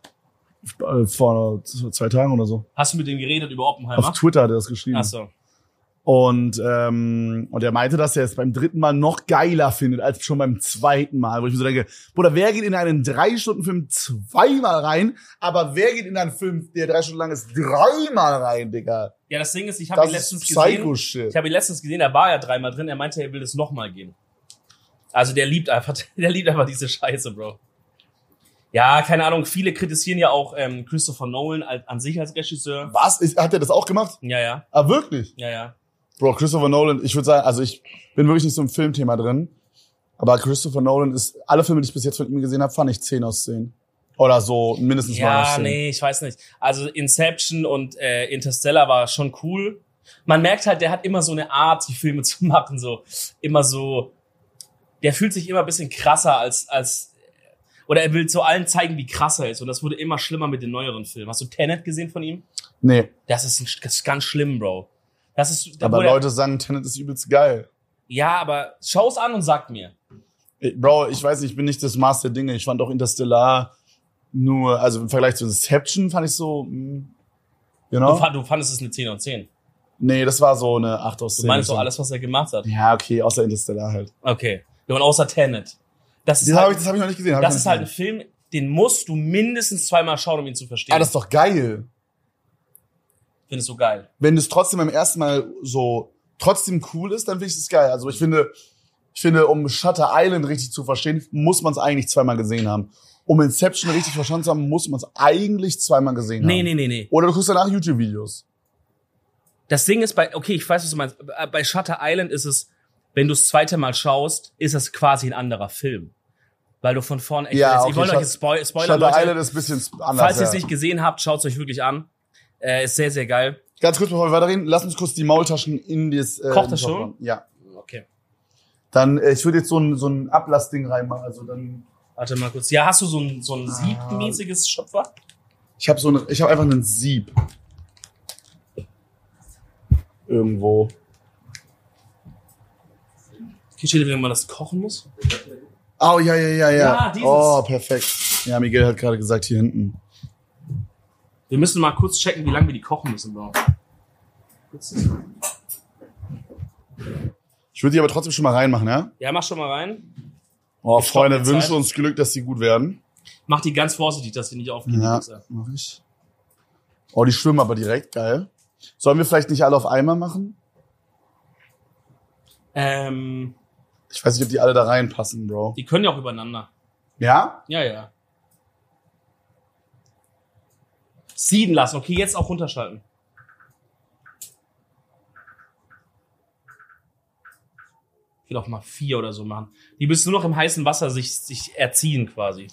äh, vor zwei Tagen oder so. Hast du mit dem geredet über Oppenheimer? Auf Twitter hat er das geschrieben. Ach so. Und, ähm, und er meinte, dass er es beim dritten Mal noch geiler findet als schon beim zweiten Mal. Wo ich mir so denke, Bruder, wer geht in einen drei-Stunden-Film zweimal rein, aber wer geht in einen Film, der drei Stunden lang ist, dreimal rein, Digga? Ja, das Ding ist, ich habe ihn Das letztens ist gesehen. Ich habe ihn letztens gesehen, er war ja dreimal drin, er meinte, er will es nochmal gehen. Also der liebt einfach, der liebt einfach diese Scheiße, Bro. Ja, keine Ahnung, viele kritisieren ja auch ähm, Christopher Nolan als, an sich als Regisseur. Was? Hat er das auch gemacht? Ja, ja, Ah, wirklich? ja, ja. Bro, Christopher Nolan, ich würde sagen, also ich bin wirklich nicht so im Filmthema drin, aber Christopher Nolan ist, alle Filme, die ich bis jetzt von ihm gesehen habe, fand ich 10 aus 10. Oder so mindestens 9 aus Ja, 10. nee, ich weiß nicht. Also Inception und äh, Interstellar war schon cool. Man merkt halt, der hat immer so eine Art, die Filme zu machen, so immer so. Der fühlt sich immer ein bisschen krasser als als oder er will zu allen zeigen, wie krass er ist. Und das wurde immer schlimmer mit den neueren Filmen. Hast du Tenet gesehen von ihm? Nee, Das ist, ein, das ist ganz schlimm, Bro. Das ist. da aber er- Leute sagen, Tenet ist übelst geil. Ja, aber schau's an und sag mir. Bro, ich weiß nicht, ich bin nicht das Maß der Dinge. Ich fand auch Interstellar nur, also im Vergleich zu Inception fand ich so, mm, you Du, know? fand, du fandest es eine 10 aus 10. Nee, das war so eine 8 aus Du 10. meinst doch alles, was er gemacht hat. Ja, okay, außer Interstellar halt. Okay. Ja, und außer Tenet. Das ist Das halt, habe ich, das hab ich noch nicht gesehen. Das ist halt ein. Film, den musst du mindestens zweimal schauen, um ihn zu verstehen. Ah, das ist doch geil. Findest du geil. wenn es trotzdem beim ersten Mal so trotzdem cool ist, dann finde ich es geil. Also ich finde, ich finde, um Shutter Island richtig zu verstehen, muss man es eigentlich zweimal gesehen haben. Um Inception richtig verstanden zu haben, muss man es eigentlich zweimal gesehen Nee, haben. nee, nee, nee. Oder du guckst danach YouTube-Videos. Das Ding ist bei, okay, ich weiß, was du meinst. Bei Shutter Island ist es, wenn du das zweite Mal schaust, ist es quasi ein anderer Film. Weil du von vorne, ich, Ja, ich okay, wollte euch jetzt Spoil Spoiler, Shutter Leute. Island ist ein bisschen anders. Falls ihr es ja. nicht gesehen habt, schaut es euch wirklich an. Äh, ist sehr, sehr geil. Ganz kurz, bevor wir weiterreden, lass uns kurz die Maultaschen in das. Äh, Kocht das schon? machen. Ja. Okay. Dann, äh, ich würde jetzt so ein, so ein Ablassding reinmachen. Also dann. Warte mal kurz. Ja, hast du so ein, so ein Ah. siebmäßiges Schöpfer? Ich habe so eine, ich habe einfach einen Sieb. Irgendwo. Hier steht, wenn man das kochen muss. Oh, ja, ja, ja, ja. Ja, dieses. Oh, perfekt. Ja, Miguel hat gerade gesagt, hier hinten. Wir müssen mal kurz checken, wie lange wir die kochen müssen, Bro. Ich würde die aber trotzdem schon mal reinmachen, ja? Ja, mach schon mal rein. Oh, Ich Freunde, Zeit. wünschen uns Glück, dass die gut werden. Mach die ganz vorsichtig, dass die nicht aufgehen. Ja, mach ich. Oh, die schwimmen aber direkt, geil. Sollen wir vielleicht nicht alle auf einmal machen? Ähm, Ich weiß nicht, ob die alle da reinpassen, Bro. Die können ja auch übereinander. Ja? Ja, ja. Sieden lassen. Okay, jetzt auch runterschalten. Ich will auch mal vier oder so machen. Die müssen nur noch im heißen Wasser sich, sich erziehen quasi.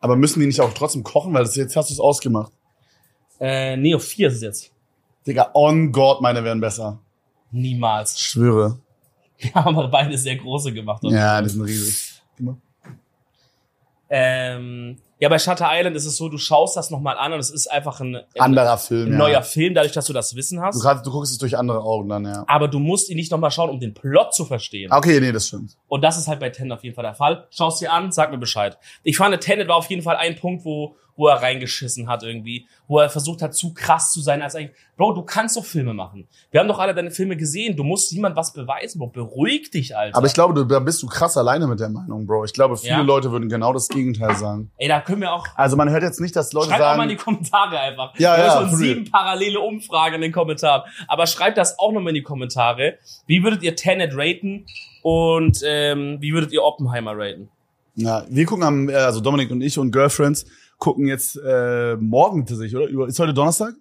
Aber müssen die nicht auch trotzdem kochen? Weil das, jetzt hast du es ausgemacht. Äh, nee, auf vier ist es jetzt. Digga, on God, meine wären besser. Niemals. Ich schwöre. Wir haben aber beide sehr große gemacht. oder? Ja, die sind riesig. Ähm, ja, bei Shutter Island ist es so, du schaust das nochmal an und es ist einfach ein, ein Anderer Film, ja. neuer Film, dadurch, dass du das Wissen Du, hast. kannst, du guckst es durch andere Augen dann, ja. Aber du musst ihn nicht nochmal schauen, um den Plot zu verstehen. Ah, Okay, nee, das stimmt. Und das ist halt bei Tenet auf jeden Fall der Fall. Schau's dir an, sag mir Bescheid. Ich fand, Tenet war auf jeden Fall ein Punkt, wo, wo er reingeschissen hat irgendwie, wo er versucht hat, zu krass zu sein als eigentlich, Bro, du kannst doch Filme machen. Wir haben doch alle deine Filme gesehen. Du musst niemand was beweisen, Bro. Beruhig dich, Alter. Aber ich glaube, du, da bist du krass alleine mit der Meinung, Bro. Ich glaube, viele Ja? Leute würden genau das Gegenteil sagen. Ey, da können wir auch, Also man hört jetzt nicht, dass Leute schreibt auch mal in sagen, die Kommentare einfach. Ja, wir ja, haben schon sieben parallele Umfragen in den Kommentaren. Aber schreibt das auch nochmal in die Kommentare. Wie würdet ihr Tenet raten? Und ähm, wie würdet ihr Oppenheimer raten? ja, wir gucken am, äh, also Dominik und ich und Girlfriends gucken jetzt äh, morgen tatsächlich, oder? Ist heute Donnerstag?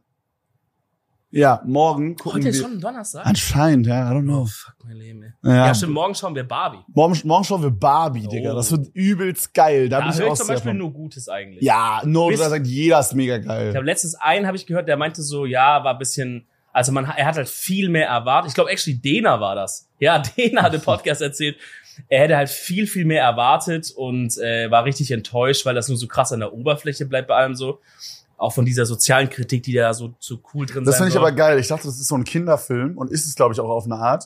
Ja, morgen gucken Heute ist wir. schon Donnerstag. Anscheinend, ja, I don't know. Oh, fuck mein Leben, ey. Ja. Ja, stimmt, morgen schauen wir Barbie. Morgen, morgen schauen wir Barbie, Digga. Oh. Das wird übelst geil. Da, Da bin ich auch ich zum Beispiel von. nur Gutes eigentlich. Ja, no, Bis- da sagt jeder ist mega Ich geil. habe letztens einen habe ich gehört, der meinte so, ja, war ein bisschen, also man, er hat halt viel mehr erwartet. Ich glaube, actually Dena war das. Ja, Dena hat im Podcast erzählt, er hätte halt viel, viel mehr erwartet und äh, war richtig enttäuscht, weil das nur so krass an der Oberfläche bleibt bei allem so. Auch von dieser sozialen Kritik, die da so, so cool drin Das sein finde ich soll. aber geil. Ich dachte, das ist so ein Kinderfilm und ist es, glaube ich, auch auf eine Art.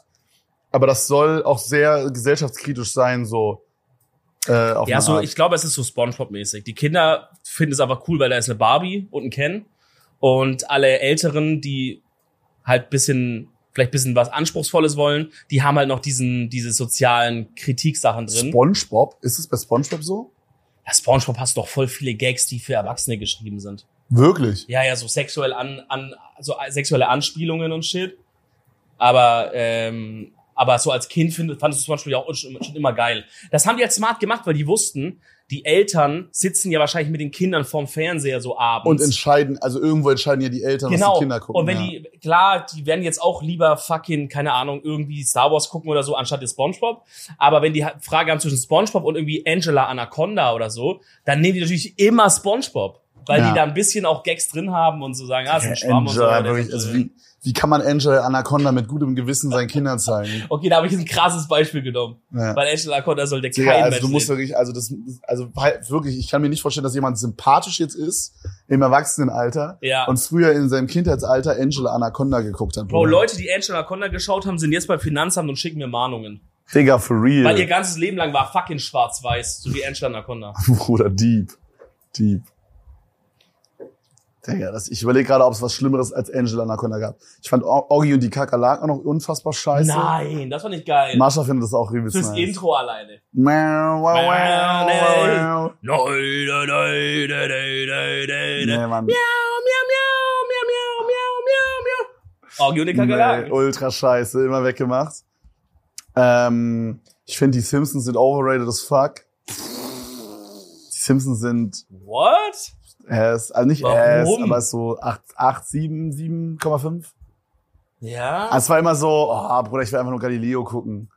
Aber das soll auch sehr gesellschaftskritisch sein, so äh, auf Ja, so, Art. ich glaube, es ist so Spongebob-mäßig. Die Kinder finden es aber cool, weil da ist eine Barbie und ein Ken. Und alle Älteren, die halt bisschen, vielleicht bisschen was Anspruchsvolles wollen, die haben halt noch diesen, diese sozialen Kritiksachen drin. SpongeBob, ist es bei SpongeBob so? ja, Spongebob hast doch voll viele Gags, die für Erwachsene geschrieben sind. Wirklich? Ja, ja, so sexuell an, an, so sexuelle Anspielungen und shit. Aber, ähm, aber so als Kind fandest du zum Beispiel auch schon, schon immer geil. Das haben die halt smart gemacht, weil die wussten, die Eltern sitzen ja wahrscheinlich mit den Kindern vorm Fernseher so abends. Und entscheiden, also irgendwo entscheiden ja die Eltern, was genau. die Kinder gucken. und wenn ja. die, klar, die werden jetzt auch lieber fucking, keine Ahnung, irgendwie Star Wars gucken oder so, anstatt jetzt Spongebob. Aber wenn die Frage haben zwischen Spongebob und irgendwie Angela Anaconda oder so, dann nehmen die natürlich immer Spongebob. Weil Ja. die da ein bisschen auch Gags drin haben und so sagen, ah, ist ein Schwamm und so wirklich, also wie, wie kann man Angela Anaconda mit gutem Gewissen seinen Kindern zeigen? Okay, da habe ich ein krasses Beispiel genommen. Ja. Weil Angela Anaconda sollte Digga, kein also Mensch du musst wirklich, also das, also wirklich, ich kann mir nicht vorstellen, dass jemand sympathisch jetzt ist im Erwachsenenalter Ja. und früher in seinem Kindheitsalter Angela Anaconda geguckt hat. Bro. Leute, die Angela Anaconda geschaut haben, sind jetzt beim Finanzamt und schicken mir Mahnungen. Digga, for real. Weil ihr ganzes Leben lang war fucking schwarz-weiß, so wie Angela Anaconda. Bruder, deep. Deep. Digga, das, ich überlege gerade, ob es was Schlimmeres als Angela Anaconda gab. Ich fand Oggi und die Kakerlaken auch noch unfassbar scheiße. Nein, das war nicht geil. Marsha findet das auch übelst Fürs nice. Intro alleine. Nein, nein. Nee, Mann. Miau, miau, miau, miau, miau, miau, miau, miau. Augie und die Nee, Kakerlaken. ultra scheiße, immer weggemacht. Ähm, ich finde, die Simpsons sind overrated as fuck. Die Simpsons sind What? Ass, also nicht Warum? ass, aber so 8, 8 7, 7,5. Ja. Also es war immer so, oh, Bruder, ich will einfach nur Galileo gucken.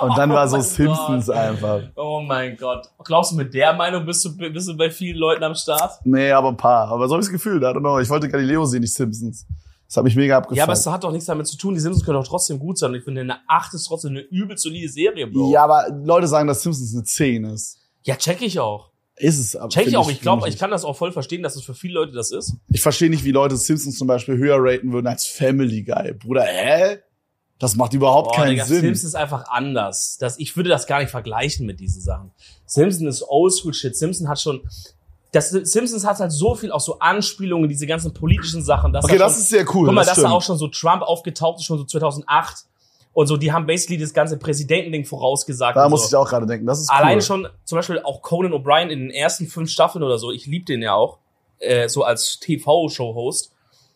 Und dann war so Oh Simpsons Gott. einfach. Oh mein Gott. Glaubst du, mit der Meinung bist du, bist du bei vielen Leuten am Start? Nee, aber ein paar. Aber so habe ich das Gefühl, I don't know. Ich wollte Galileo sehen, nicht Simpsons. Das hat mich mega abgefuckt. Ja, aber es hat doch nichts damit zu tun. Die Simpsons können doch trotzdem gut sein. Und ich finde, eine 8 ist trotzdem eine übel solide Serie, Bro. ja, aber Leute sagen, dass Simpsons eine 10 ist. Ja, check ich auch. Ist es aber. Check ich auch. Ich glaube, ich kann das auch voll verstehen, dass es für viele Leute das ist. Ich verstehe nicht, wie Leute Simpsons zum Beispiel höher raten würden als Family Guy. Bruder, hä? Das macht überhaupt Boah, keinen Digga, Sinn. Simpsons ist einfach anders. Das, ich würde das gar nicht vergleichen mit diesen Sachen. Simpsons ist Oldschool-Shit. Simpsons hat schon, das, Simpsons hat halt so viel auch so Anspielungen, diese ganzen politischen Sachen. Dass okay, da das ist sehr cool. Guck mal, das dass da stimmt. auch schon so Trump aufgetaucht ist, schon so 2008. Und so, die haben basically das ganze Präsidentending vorausgesagt. da muss so. ich auch gerade denken. Das ist cool. Allein schon, zum Beispiel auch Conan O'Brien in den ersten fünf Staffeln oder so, ich lieb den ja auch, äh, so als TV-Show-Host.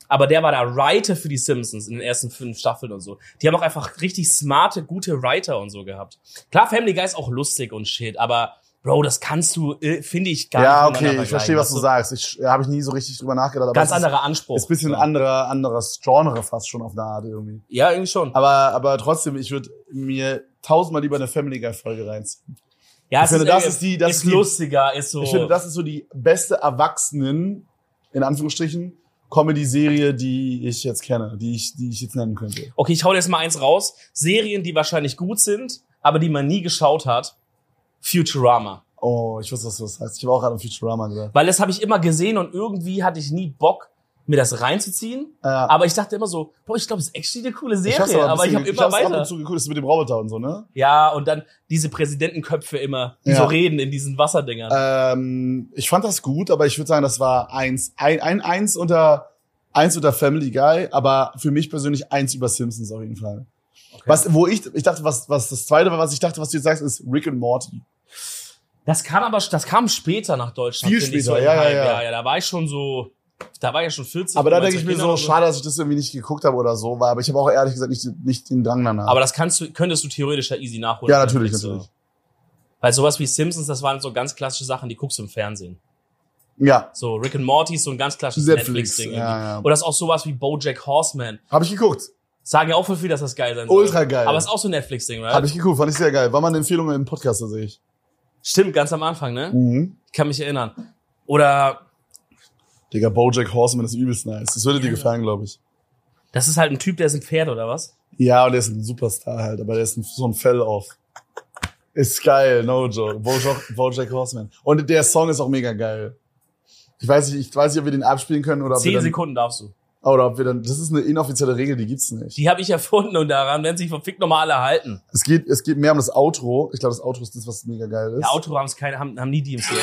aber der war der Writer für die Simpsons in den ersten fünf Staffeln und so. Die haben auch einfach richtig smarte, gute Writer und so gehabt. Klar, Family Guy ist auch lustig und shit, aber Bro, das kannst du, äh, finde ich, gar Ja, nicht okay, miteinander ich verstehe, was du sagst. Ich ja, habe ich nie so richtig drüber nachgedacht. Aber Ganz anderer Anspruch. Ist ein bisschen So. anderer, anderes Genre fast schon auf eine Art irgendwie. Ja, irgendwie schon. Aber, aber trotzdem, ich würde mir tausendmal lieber eine Family Guy Folge reinziehen. Ja, ich finde, ist, das ist die- das ist ist die- lustiger, ist so. Ich finde, das ist so die beste Erwachsenen, in Anführungsstrichen, Comedy-Serie, die ich jetzt kenne, die ich, die ich jetzt nennen könnte. okay, ich hau jetzt mal eins raus. Serien, die wahrscheinlich gut sind, aber die man nie geschaut hat. Futurama. Oh, ich wusste, was du das heißt. Ich habe auch gerade an Futurama gedacht. Weil das habe ich immer gesehen und irgendwie hatte ich nie Bock, mir das reinzuziehen. Ja. Aber ich dachte immer so, boah, ich glaube, es ist actually eine coole Serie, hab's aber, ein ich habe immer ab weiter. zu geguckt, das mit dem Roboter und so, ne? Ja, und dann diese Präsidentenköpfe immer, die Ja. so reden in diesen Wasserdingern. Ähm, ich fand das gut, aber ich würde sagen, das war eins, ein, ein, eins unter, eins unter Family Guy, aber für mich persönlich eins über Simpsons auf jeden Fall. Was, wo ich, ich dachte, was, was das zweite war, was ich dachte, was du jetzt sagst, ist Rick and Morty. Das kam aber, das kam später nach Deutschland. Viel später, im ja, ja, ja. ja, ja. Da war ich schon so, da war ich schon 40. Aber da denke ich mir so, schade, dass ich das irgendwie nicht geguckt habe oder so, weil, aber ich habe auch ehrlich gesagt nicht, nicht den Drang danach. Aber das kannst du, könntest du theoretisch ja easy nachholen. ja, natürlich, Netflix, natürlich. So. Weil sowas wie Simpsons, das waren so ganz klassische Sachen, die guckst du im Fernsehen. Ja, So Rick and Morty ist so ein ganz klassisches Netflix, Netflix-Ding. ja, irgendwie. ja. Oder das ist auch sowas wie BoJack Horseman. habe ich geguckt. Sagen ja auch voll viel, dass das geil sein soll. Ultra geil. Aber es ist auch so ein Netflix-Ding, right? Habe ich geguckt, fand ich sehr geil. War mal eine Empfehlung im Podcast, da sehe ich. Stimmt, ganz am Anfang, ne? Mhm. Ich kann mich erinnern. Oder Digga, Bojack Horseman ist übelst nice. Das würde dir gefallen, glaube ich. das ist halt ein Typ, der ist ein Pferd oder was? Ja, und der ist ein Superstar halt, aber der ist ein, so ein Fell auf. Ist geil, no joke. Bojack, Bojack Horseman. Und der Song ist auch mega geil. Ich weiß nicht, ich weiß nicht, ob wir den abspielen können oder ob wir Zehn Sekunden darfst du. Oder ob wir dann, das ist eine inoffizielle Regel, die gibt's nicht. Die habe ich erfunden und daran werden sich verfickt nochmal alle halten. Es geht, es geht mehr um das Outro. Ich glaube, das Outro ist das, was mega geil ist. Ja, Auto haben keine, haben, haben nie DMCA.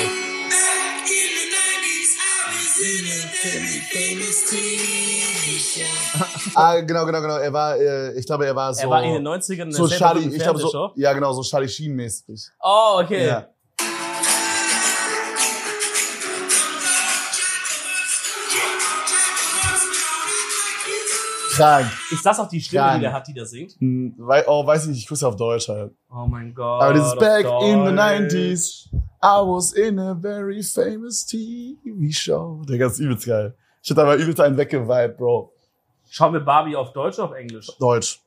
Ah, genau, genau, genau. Er war, äh, ich glaube, er war so, er war in den 90ern in so Charlie, ich glaube so, ja genau, so Charlie Sheen mäßig. Oh, okay. Ja. Krank. Ist das auch die Stimme, Krank. die der hat, die da singt? Hm, wei- oh, weiß ich nicht, ich gucke auf Deutsch halt. Oh mein Gott. Aber dieses auf Back in the Deutsch. 90s, I was in a very famous TV show. Der ganz übelst geil. Ich hätte aber übelst einen weggeweibt, Bro. Schauen wir Barbie auf Deutsch oder auf Englisch? Deutsch.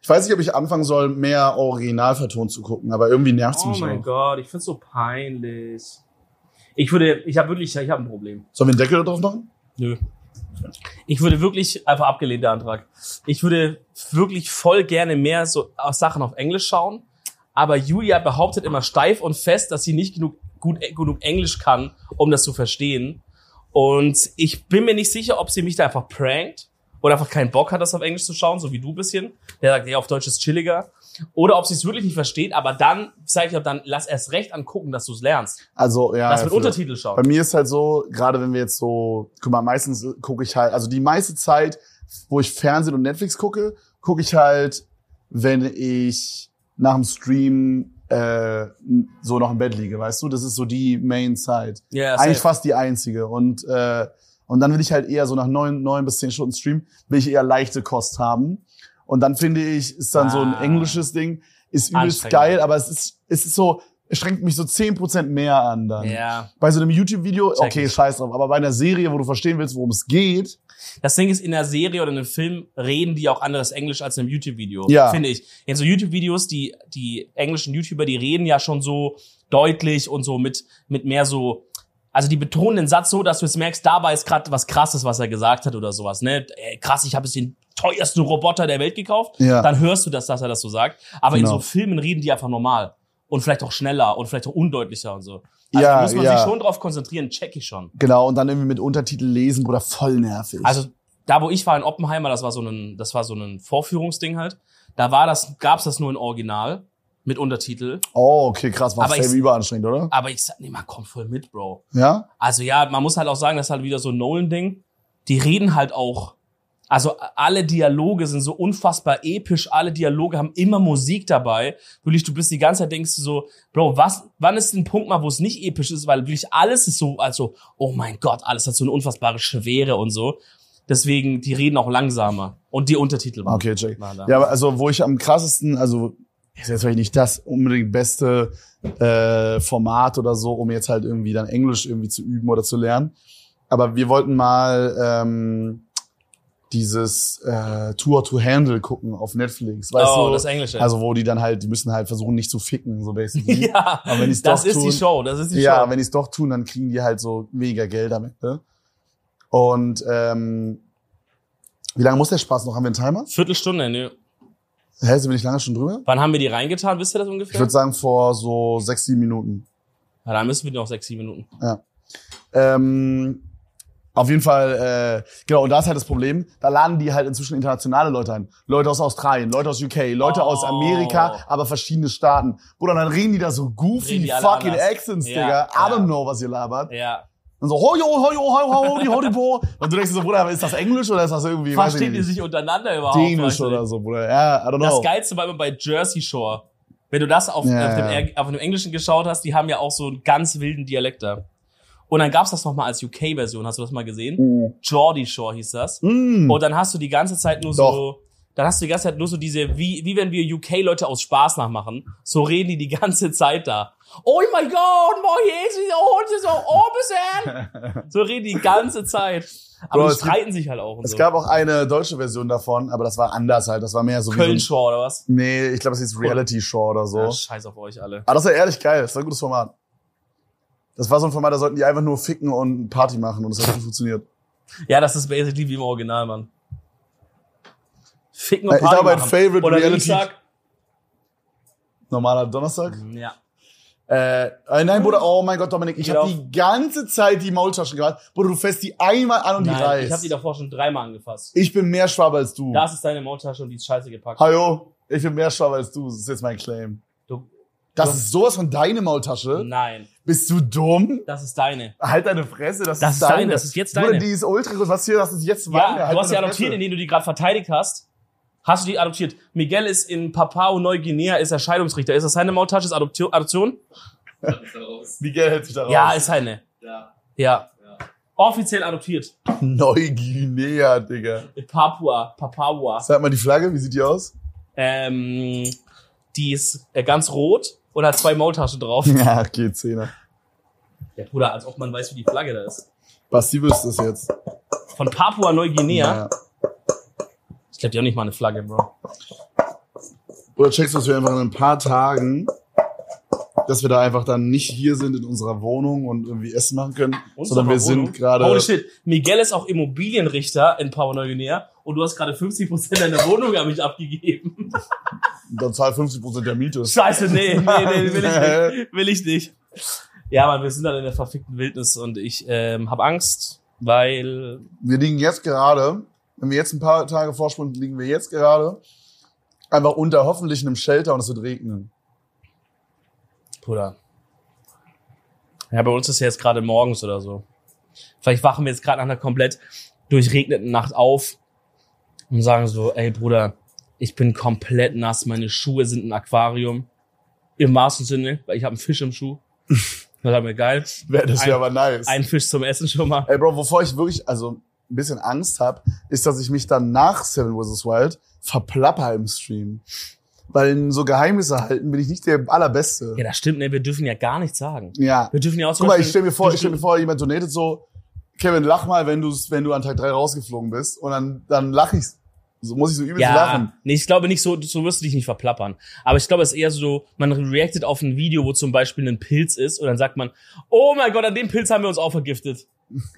Ich weiß nicht, ob ich anfangen soll, mehr original vertont zu gucken, aber irgendwie nervt's Oh mich mein auch. Gott, ich find's so peinlich. Ich würde, ich habe wirklich, ich habe ein Problem. Sollen wir einen Deckel da drauf machen? Nö. Ich würde wirklich einfach abgelehnt, der Antrag. Ich würde wirklich voll gerne mehr so Sachen auf Englisch schauen. Aber Julia behauptet immer steif und fest, dass sie nicht genug, gut, genug Englisch kann, um das zu verstehen. Und ich bin mir nicht sicher, ob sie mich da einfach prankt oder einfach keinen Bock hat, das auf Englisch zu schauen, so wie du bisschen. Der sagt, ja, auf Deutsch ist chilliger. Oder ob sie es wirklich nicht versteht, aber dann sage ich auch dann, lass erst recht angucken, dass du es lernst. Also, ja. lass ja, mit für- Untertitel schauen. Bei mir ist halt so, gerade wenn wir jetzt so, guck mal, meistens gucke ich halt, also die meiste Zeit, wo ich Fernsehen und Netflix gucke, gucke ich halt, wenn ich nach dem Stream äh, so noch im Bett liege, weißt du? Das ist so die Main-Zeit. Ja, Eigentlich safe. fast die einzige. Und, äh, und dann will ich halt eher so nach neun, neun bis zehn Stunden Stream, will ich eher leichte Kost haben. Und dann finde ich, ist dann so ein Ah. englisches Ding, ist übelst geil, aber es ist, es ist so, es strengt mich so zehn Prozent mehr an dann. Ja. Bei so einem YouTube-Video, okay, scheiß drauf. Aber bei einer Serie, wo du verstehen willst, worum es geht, Das Ding ist, in der Serie oder in einem Film reden die auch anderes Englisch als in einem YouTube-Video. Ja. Finde ich. In so YouTube-Videos, die, die englischen YouTuber, die reden ja schon so deutlich und so mit, mit mehr so, also die betonen den Satz so, dass du es merkst, dabei ist gerade was krasses, was er gesagt hat oder sowas, ne? Ey, krass, ich habe jetzt den teuersten Roboter der Welt gekauft. Ja. Dann hörst du das, dass er das so sagt. Aber in Genau. so Filmen reden die einfach normal. Und vielleicht auch schneller und vielleicht auch undeutlicher und so. Also Ja, da muss man ja. sich schon drauf konzentrieren, check ich schon. genau, und dann irgendwie mit Untertitel lesen, Bruder, voll nervig. Also da, wo ich war in Oppenheimer, das war so ein, das war so ein Vorführungsding halt. Da war das, gab's das nur in Original mit Untertitel. oh, okay, krass, war Aber safe überanstrengend, oder? Aber ich sag, nee, man kommt voll mit, Bro. Ja? Also ja, man muss halt auch sagen, das ist halt wieder so ein Nolan-Ding. Die reden halt auch. Also alle Dialoge sind so unfassbar episch, alle Dialoge haben immer Musik dabei. Wirklich, du bist die ganze Zeit denkst du so, Bro, was, wann ist ein Punkt mal, wo es nicht episch ist, weil wirklich alles ist so, also, oh mein Gott, alles hat so eine unfassbare Schwere und so. Deswegen, die reden auch langsamer. Und die Untertitel waren. Okay, check. waren. Ja, aber also wo ich am krassesten, also ist jetzt vielleicht nicht das unbedingt beste äh, Format oder so, um jetzt halt irgendwie dann Englisch irgendwie zu üben oder zu lernen. Aber wir wollten mal ähm, dieses äh, Tour to Handle gucken auf Netflix. Weißt oh, du? das Englische. Also wo die dann halt, die müssen halt versuchen, nicht zu ficken, so basically. ja, Aber wenn das doch ist die tun- Show, das ist die Ja, Show. wenn die es doch tun, dann kriegen die halt so mega Geld damit. Ne? Und ähm, wie lange muss der Spaß noch? Haben wir einen Timer? Viertelstunde, ne? Hä, sind wir nicht lange schon drüber? Wann haben wir die reingetan? Wisst ihr das Ich ungefähr? würde sagen vor so sechs, sieben Minuten. ja, dann müssen wir noch sechs, sieben Minuten. Ähm, auf jeden Fall, äh, genau, und da ist halt das Problem, da laden die halt inzwischen internationale Leute ein. Leute aus Australien, Leute aus UK, Leute Oh. aus Amerika, aber verschiedene Staaten. Bruder, dann reden die da so goofy fucking anders. Accents, Ja, Digga. I ja. don't know, was ihr labert. Ja. Und so, hojo, hojo, hojo, hojo, hojo, hojo. Und du denkst dir so, Bruder, ist das Englisch oder ist das irgendwie, Verstehen die sich untereinander überhaupt? Du? oder so, Bruder. Ja, I don't Das know. Geilste war immer bei Jersey Shore. Wenn du das auf, Ja, auf, dem, auf dem Englischen geschaut hast, die haben ja auch so einen ganz wilden Dialekt da. Und dann gab's das nochmal als UK-Version, hast du das mal gesehen? Geordie Shore hieß das. Mm. Und dann hast du die ganze Zeit nur so, dann hast du die ganze Zeit nur so diese, wie, wie wenn wir UK-Leute aus Spaß nachmachen. So reden die die ganze Zeit da. Oh my God, my yes, oh, so, oh. So reden die ganze Zeit. Aber Bro, die es gibt- streiten sich halt auch und Es so. gab auch eine deutsche Version davon, aber das war anders halt. Das war mehr so wie so Köln ein, Shore oder was? Nee, ich glaube, das hieß Reality Show oder so. Ja, scheiß auf euch alle. Aber das war ehrlich geil. Das war ein gutes Format. Das war so ein Format, da sollten die einfach nur ficken und Party machen und das hat gut funktioniert. Ja, das ist basically wie im Original, Mann. Ficken und Ich Party glaube, mein machen. Favorite Oder ich Reality- sag, Normaler Donnerstag. ja. Äh, äh, nein, Bruder, oh mein Gott, Dominik, ich Geht habe die ganze Zeit die Maultaschen gehabt. Bruder, du fässt die einmal an und die Nein, reißt. ich habe die davor schon dreimal angefasst. ich bin mehr Schwabe als du. Das ist deine Maultasche und die ist scheiße gepackt. Hallo, ich bin mehr Schwabe als du. Das ist jetzt mein Claim. Das Du- ist sowas von deine Maultasche. nein, Bist du dumm? das ist deine. Halt deine Fresse, das, Das ist ist deine. deine, das ist jetzt Bruder, deine. die ist ultra. Was hier, das ist jetzt meine. Ja, Halt du hast sie adoptiert, Fresse. indem du die gerade verteidigt hast. Hast du die adoptiert? Miguel ist in Papua Neuguinea, ist er Scheidungsrichter. Ist das seine Maultasche? Ist Adoption? Adoption? Miguel hält sich da raus. Ja, ist seine. Ja. Ja. Offiziell adoptiert. Neuguinea, Digga. In Papua. Papua. Sag mal die Flagge, wie sieht die aus? Ähm, die ist äh, ganz rot hat zwei Maultaschen drauf. Ja, okay, Zehner. Ja, Bruder, als ob man weiß, wie die Flagge da ist. Basti wüsste es jetzt. Von Papua Neuguinea. Ja. Ich glaube, die haben nicht mal eine Flagge, Bro. Oder checkst du, dass wir einfach in ein paar Tagen, dass wir da einfach dann nicht hier sind in unserer Wohnung und irgendwie Essen machen können, sondern wir Wohnung. sind gerade. Holy shit. Miguel ist auch Immobilienrichter in Papua Neuguinea und du hast gerade 50% deiner Wohnung an mich abgegeben. Dann zahl 50% der Miete. Scheiße, nee, nee, nee, will ich nicht. Will ich nicht. Ja, Mann, wir sind dann in der verfickten Wildnis und ich ähm, habe Angst, weil Wir liegen jetzt gerade, wenn wir jetzt ein paar Tage vorspulen, liegen wir jetzt gerade einfach unter hoffentlich einem Shelter und es wird regnen. Bruder. Ja, bei uns ist ja jetzt gerade morgens oder so. Vielleicht wachen wir jetzt gerade nach einer komplett durchregneten Nacht auf und sagen so, ey Bruder, ich bin komplett nass, meine Schuhe sind ein Aquarium. Im wahrsten Sinne, weil ich habe einen Fisch im Schuh. Das war mir geil. Wäre das ja aber nice. Ein Fisch zum Essen schon mal. Ey, Bro, wovor ich wirklich, also ein bisschen Angst habe, ist, dass ich mich dann nach Seven vs. Wild verplapper im Stream. Weil in so Geheimnisse halten bin ich nicht der allerbeste. Ja, das stimmt, ne? Wir dürfen ja gar nichts sagen. Ja. Wir dürfen ja auch Guck mal, ich stell mir vor, ich stell mir vor, jemand donatet so, Kevin, lach mal, wenn du wenn du an Tag drei rausgeflogen bist. Und dann, dann lach ich, so muss ich so übelst Ja, lachen. nee, ich glaube nicht so, so wirst du dich nicht verplappern. Aber ich glaube, es ist eher so, man reactet auf ein Video, wo zum Beispiel ein Pilz ist und dann sagt man, oh mein Gott, an dem Pilz haben wir uns auch vergiftet.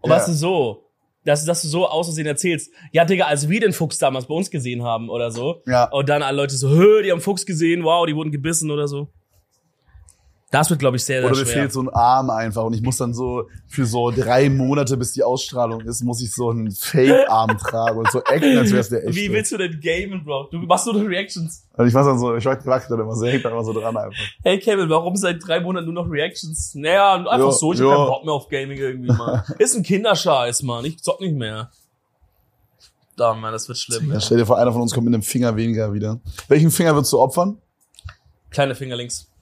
Und Ja. was ist so? Dass, dass du so aus Versehen erzählst. Ja, Digga, als wir den Fuchs damals bei uns gesehen haben oder so. Ja. Und dann alle Leute so, hö, die haben Fuchs gesehen, wow, die wurden gebissen oder so. Das wird, glaube ich, sehr, sehr Oder mir schwer. fehlt so ein Arm einfach und ich muss dann so für so drei Monate, bis die Ausstrahlung ist, muss ich so einen Fake-Arm tragen und so acten, als wäre es der echte. Wie willst du denn gamen, Bro? Du machst nur noch Reactions. Und ich mach dann so, ich wackel dann immer so, hängt dann immer so dran einfach. Hey Kevin, warum seit drei Monaten nur noch Reactions? Naja, einfach Ja, so, ich hab keinen Bock mehr auf Gaming irgendwie, Mann. Ist ein Kinderscheiß, Mann. Ich zock nicht mehr. Da, Mann, das wird schlimm. Ja. stell dir vor, einer von uns kommt mit einem Finger weniger wieder. Welchen Finger würdest du opfern? Kleine Finger links.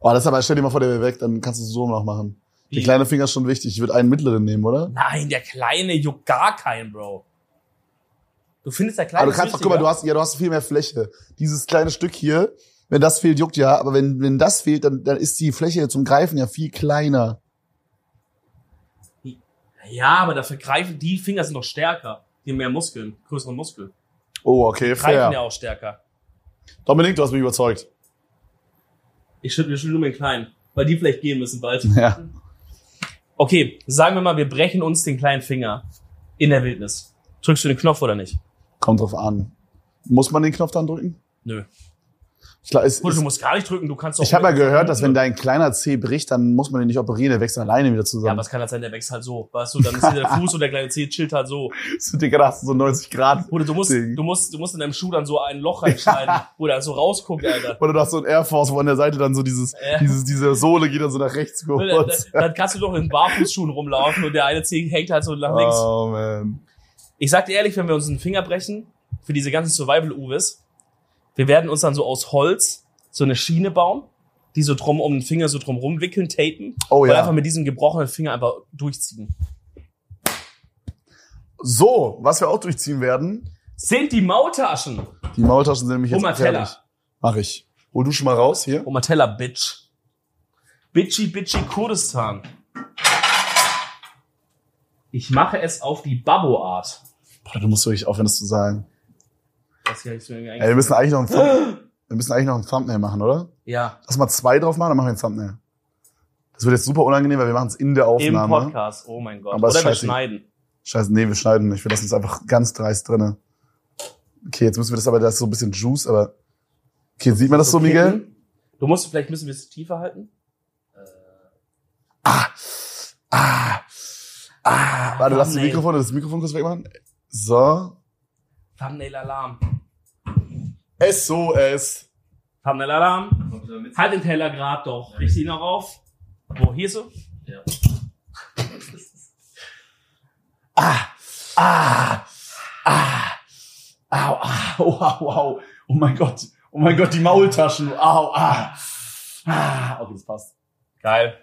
Oh, das ist aber, stell dir mal vor, der wäre weg, dann kannst du es so noch machen. Der kleine Finger ist schon wichtig. Ich würde einen mittleren nehmen, oder? Nein, der kleine juckt gar keinen, Bro. Du findest der kleine Aber du kannst doch, guck mal, du hast, ja, du hast viel mehr Fläche. Dieses kleine Stück hier, wenn das fehlt, juckt ja. Aber wenn, wenn das fehlt, dann, dann ist die Fläche zum Greifen ja viel kleiner. Ja, aber dafür greifen, die Finger sind doch stärker. Die haben mehr Muskeln, größere Muskeln. Oh, okay, Greifen ja fair. auch stärker. Dominik, du hast mich überzeugt. Ich schüttle, wir schütteln nur den kleinen, weil die vielleicht gehen müssen bald. Ja. Okay, sagen wir mal, wir brechen uns den kleinen Finger in der Wildnis. Drückst du den Knopf oder nicht? Kommt drauf an. Muss man den Knopf dann drücken? Nö. Ich, glaub, es, Gut, du musst gar nicht drücken, du kannst auch. ich habe ja gehört, dass wenn dein kleiner Zeh bricht, dann muss man den nicht operieren, der wächst dann alleine wieder Ja, zusammen. aber es kann halt sein, der wächst halt so. Weißt du, dann ist der Fuß und der kleine Zeh chillt halt so. so, Digga, da hast du so 90 Grad. Oder du musst, Ding. du musst, du musst in deinem Schuh dann so ein Loch reinschneiden, wo der so rausguckt, Alter. Oder du hast so ein Air Force, wo an der Seite dann so dieses, Ja. dieses, diese Sohle geht dann so nach rechts kurz. dann, dann kannst du doch in Barfußschuhen rumlaufen und der eine Zeh hängt halt so nach links. Oh, man. Ich sag dir ehrlich, wenn wir uns einen Finger brechen, für diese ganzen Survival-Uwes, wir werden uns dann so aus Holz so eine Schiene bauen, die so drum um den Finger so drum rumwickeln, tapen Oh und ja. einfach mit diesem gebrochenen Finger einfach durchziehen. So, was wir auch durchziehen werden, Sind die Maultaschen? die Maultaschen sind nämlich jetzt gefährlich. Mach ich. Hol du schon mal raus hier. Oh, Matella, Bitch. Bitchy, bitchy Kurdistan. Ich mache es auf die Babbo-Art. Boah, du musst wirklich aufhören, das zu sagen. Das hier ist mir Ey, wir müssen eigentlich noch ein Thumb wir müssen eigentlich noch ein Thumbnail machen, oder? Ja, Lass mal zwei drauf machen, dann machen wir ein Thumbnail. Das wird jetzt super unangenehm, weil wir machen es in der im Aufnahme. Podcast. Oh mein Gott. Aber Oder wir schneiden. Scheiße, nee, wir schneiden nicht. Wir lassen es einfach ganz dreist drinne. Okay, jetzt müssen wir das aber, da ist so ein bisschen Juice, aber. Okay, sieht man das so, Miguel? Du musst, vielleicht müssen wir es tiefer halten. Ah, ah, ah. Warte, lass das Thumbnail. Mikrofon, das Mikrofon kurz wegmachen. So. Thumbnail-Alarm. SOS. Thumbnail-Alarm. Halt den Teller grad doch. Richte ihn noch auf. Wo, hier so? Ja. Ah, ah, ah, au, ah, oh, au, au. Oh mein Gott, oh mein Gott, die Maultaschen, au, ah, ah. Okay, das passt. Geil.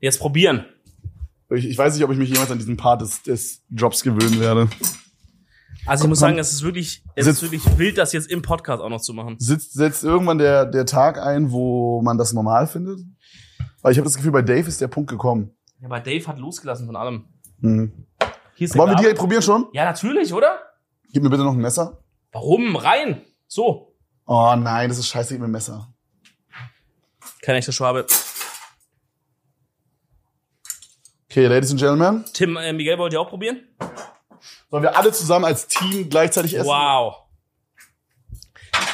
Jetzt probieren. Ich, ich weiß nicht, ob ich mich jemals an diesen Part des, des Jobs gewöhnen werde. Also ich muss sagen, es ist wirklich, es Sitzt- ist wirklich wild, das jetzt im Podcast auch noch zu machen. Sitzt, setzt irgendwann der, der Tag ein, wo man das normal findet? Weil ich habe das Gefühl, bei Dave ist der Punkt gekommen. Ja, aber Dave hat losgelassen von allem. Hm. Hier ist Wollen wir direkt probieren schon? Ja, natürlich, oder? Gib mir bitte noch ein Messer. Warum? Rein. So. Oh nein, das ist scheiße, gib mir ein Messer. Kein echter Schwabe. Okay, Ladies and Gentlemen. Tim, äh, Miguel, wollt ihr auch probieren? Sollen wir alle zusammen als Team gleichzeitig essen? Wow.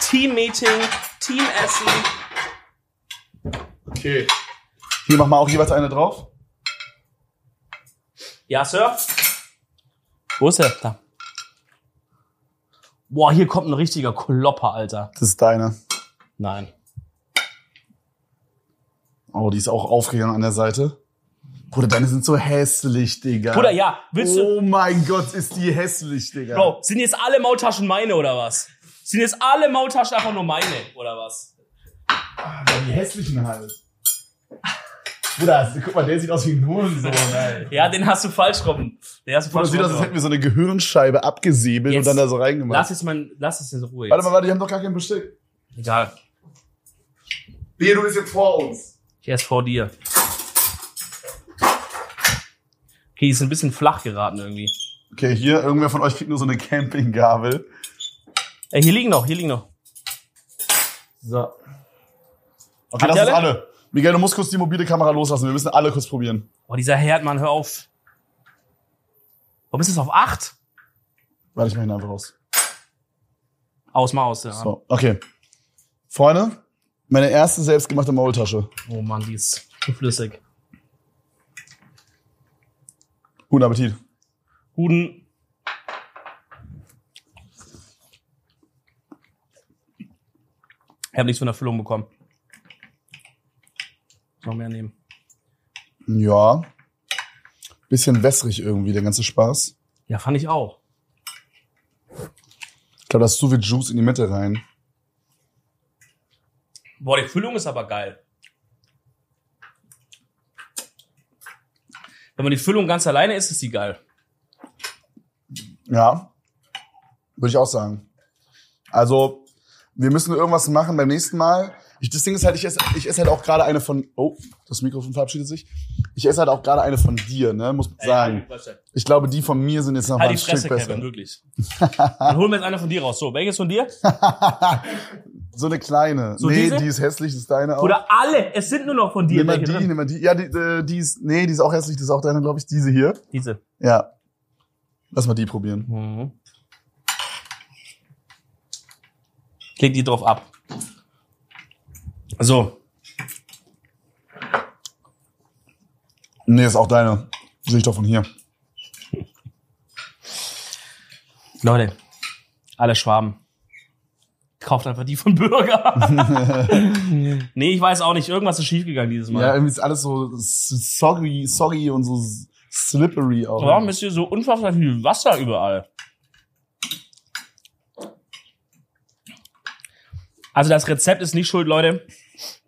Team-Meeting, Team-Essen. Okay. Hier machen wir auch jeweils eine drauf. Ja, Sir? Wo ist er? Da. Boah, hier kommt ein richtiger Klopper, Alter. Das ist deine. Nein. Oh, die ist auch aufgegangen an der Seite. Bruder, deine sind so hässlich, Digga. Bruder, ja, willst du... Oh mein Gott, ist die hässlich, Digga. Bro, sind jetzt alle Maultaschen meine, oder was? Sind jetzt alle Maultaschen einfach nur meine, oder was? Ja, die hässlichen halt. Bruder, also, guck mal, der sieht aus wie ein Hurensohn. Ja, den hast du falsch rum. Den hast du Bruder, falsch sieht aus, als hätten wir so eine Gehirnscheibe abgesäbelt Jetzt und dann da so reingemacht. Lass es mal, lass es in Ruhe Warte jetzt. mal, warte, die haben doch gar kein Besteck. Egal. Wehe, du bist jetzt vor uns. Ich esse vor dir. Okay, die ist ein bisschen flach geraten irgendwie. Okay, hier, irgendwer von euch kriegt nur so eine Campinggabel. Ey, hier liegen noch, hier liegen noch. So. Okay, Habt lass ihr uns alle? alle. Miguel, du musst kurz die mobile Kamera loslassen. Wir müssen alle kurz probieren. Boah, dieser Herd, Mann, hör auf. Warum ist es auf 8? Warte, ich mach ihn einfach raus. Aus, mal aus, ja. So, okay. Freunde, meine erste selbstgemachte Maultasche. Oh Mann, die ist zu flüssig. Guten Appetit. Guten. Ich habe nichts von der Füllung bekommen. Noch mehr nehmen. Ja. Bisschen wässrig irgendwie, der ganze Spaß. Ja, fand ich auch. Ich glaube, da ist zu viel Juice in die Mitte rein. Boah, die Füllung ist aber geil. Wenn man die Füllung ganz alleine isst, ist die geil. Ja, würde ich auch sagen. Also, wir müssen irgendwas machen beim nächsten Mal. Ich, das Ding ist halt, ich esse, ich esse halt auch gerade eine von. Oh, das Mikrofon verabschiedet sich. Ich esse halt auch gerade eine von dir, ne? Muss man sagen. Ich glaube, die von mir sind jetzt noch Halt mal die ein Fresse, Stück besser. Kevin, wirklich. Dann holen wir jetzt eine von dir raus. So, welches von dir? so eine kleine. So nee, diese? die ist hässlich, das ist deine auch. Oder alle. Es sind nur noch von dir nimm mal die, drin. nimm mal die. Ja, die, äh, die ist, nee, die ist auch hässlich, das ist auch deine, glaube ich, diese hier. Diese. Ja. Lass mal die probieren. Mhm. Klick die drauf ab. So, Nee, ist auch deine. Sehe ich doch von hier. Leute, alle Schwaben. Kauft einfach die von Bürger. nee, ich weiß auch nicht. Irgendwas ist schiefgegangen dieses Mal. Ja, irgendwie ist alles so soggy, soggy und so slippery auch. Warum ist hier so unfassbar viel Wasser überall? Also das Rezept ist nicht schuld, Leute.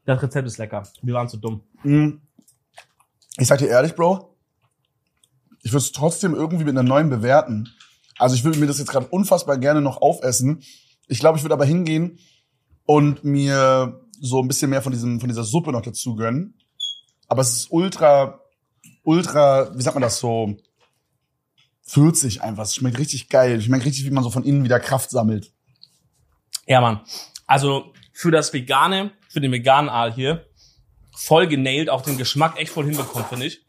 Das Rezept ist lecker. Wir waren zu dumm. Mm. Ich sag dir ehrlich, Bro, ich würde es trotzdem irgendwie mit einer neuen bewerten. Also ich würde mir das jetzt gerade unfassbar gerne noch aufessen. Ich glaube, ich würde aber hingehen und mir so ein bisschen mehr von diesem von dieser Suppe noch dazu gönnen. Aber es ist ultra ultra, wie sagt man das so 40 einfach. Es schmeckt richtig geil. Ich schmeckt richtig, wie man so von innen wieder Kraft sammelt. Ja, Mann. Also für das Vegane, für den veganen Aal hier, voll genailt, auch den Geschmack echt voll hinbekommen, finde ich.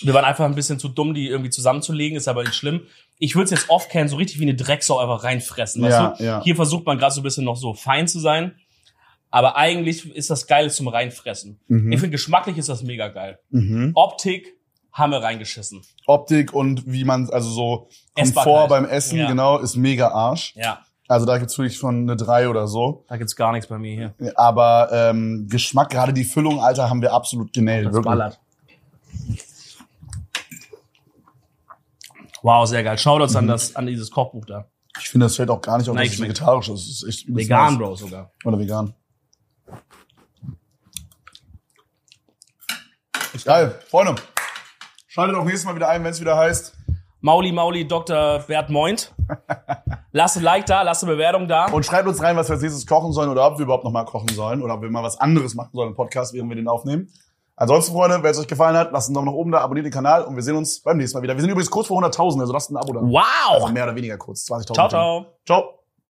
Wir waren einfach ein bisschen zu dumm, die irgendwie zusammenzulegen, ist aber nicht schlimm. Ich würde es jetzt oft kennen, so richtig wie eine Drecksau einfach reinfressen, weißt Ja, du? ja. Hier versucht man gerade so ein bisschen noch so fein zu sein. Aber eigentlich ist das geil zum Reinfressen. Mhm. Ich finde, geschmacklich ist das mega geil. Mhm. Optik haben wir reingeschissen. Optik und wie man, also so. Komfort beim Essen, Ja. genau, ist mega Arsch. Ja, Also da gibt's wirklich von eine 3 oder so. da gibt's gar nichts bei mir hier. Aber ähm, Geschmack, gerade die Füllung, Alter, haben wir absolut genäht. Das wirklich. ballert. Wow, sehr geil. Schaut uns an das, an dieses Kochbuch da. Ich finde, das fällt auch gar nicht auf, Nein, dass es vegetarisch ist. Ist echt Vegan. Bro, sogar. Oder vegan. Geil, Freunde. Schaltet auch nächstes Mal wieder ein, wenn es wieder heißt. Mauli, Mauli, Dr. Bert Moint. Lasst ein Like da, lasst eine Bewertung da. Und schreibt uns rein, was wir als nächstes kochen sollen oder ob wir überhaupt noch mal kochen sollen oder ob wir mal was anderes machen sollen im Podcast, während wir den aufnehmen. Ansonsten, Freunde, wenn es euch gefallen hat, lasst einen Daumen nach oben da, abonniert den Kanal und wir sehen uns beim nächsten Mal wieder. Wir sind übrigens kurz vor 100.000, also lasst ein Abo da. Wow! Also mehr oder weniger kurz, 20.000. Ciao, ciao. Ciao.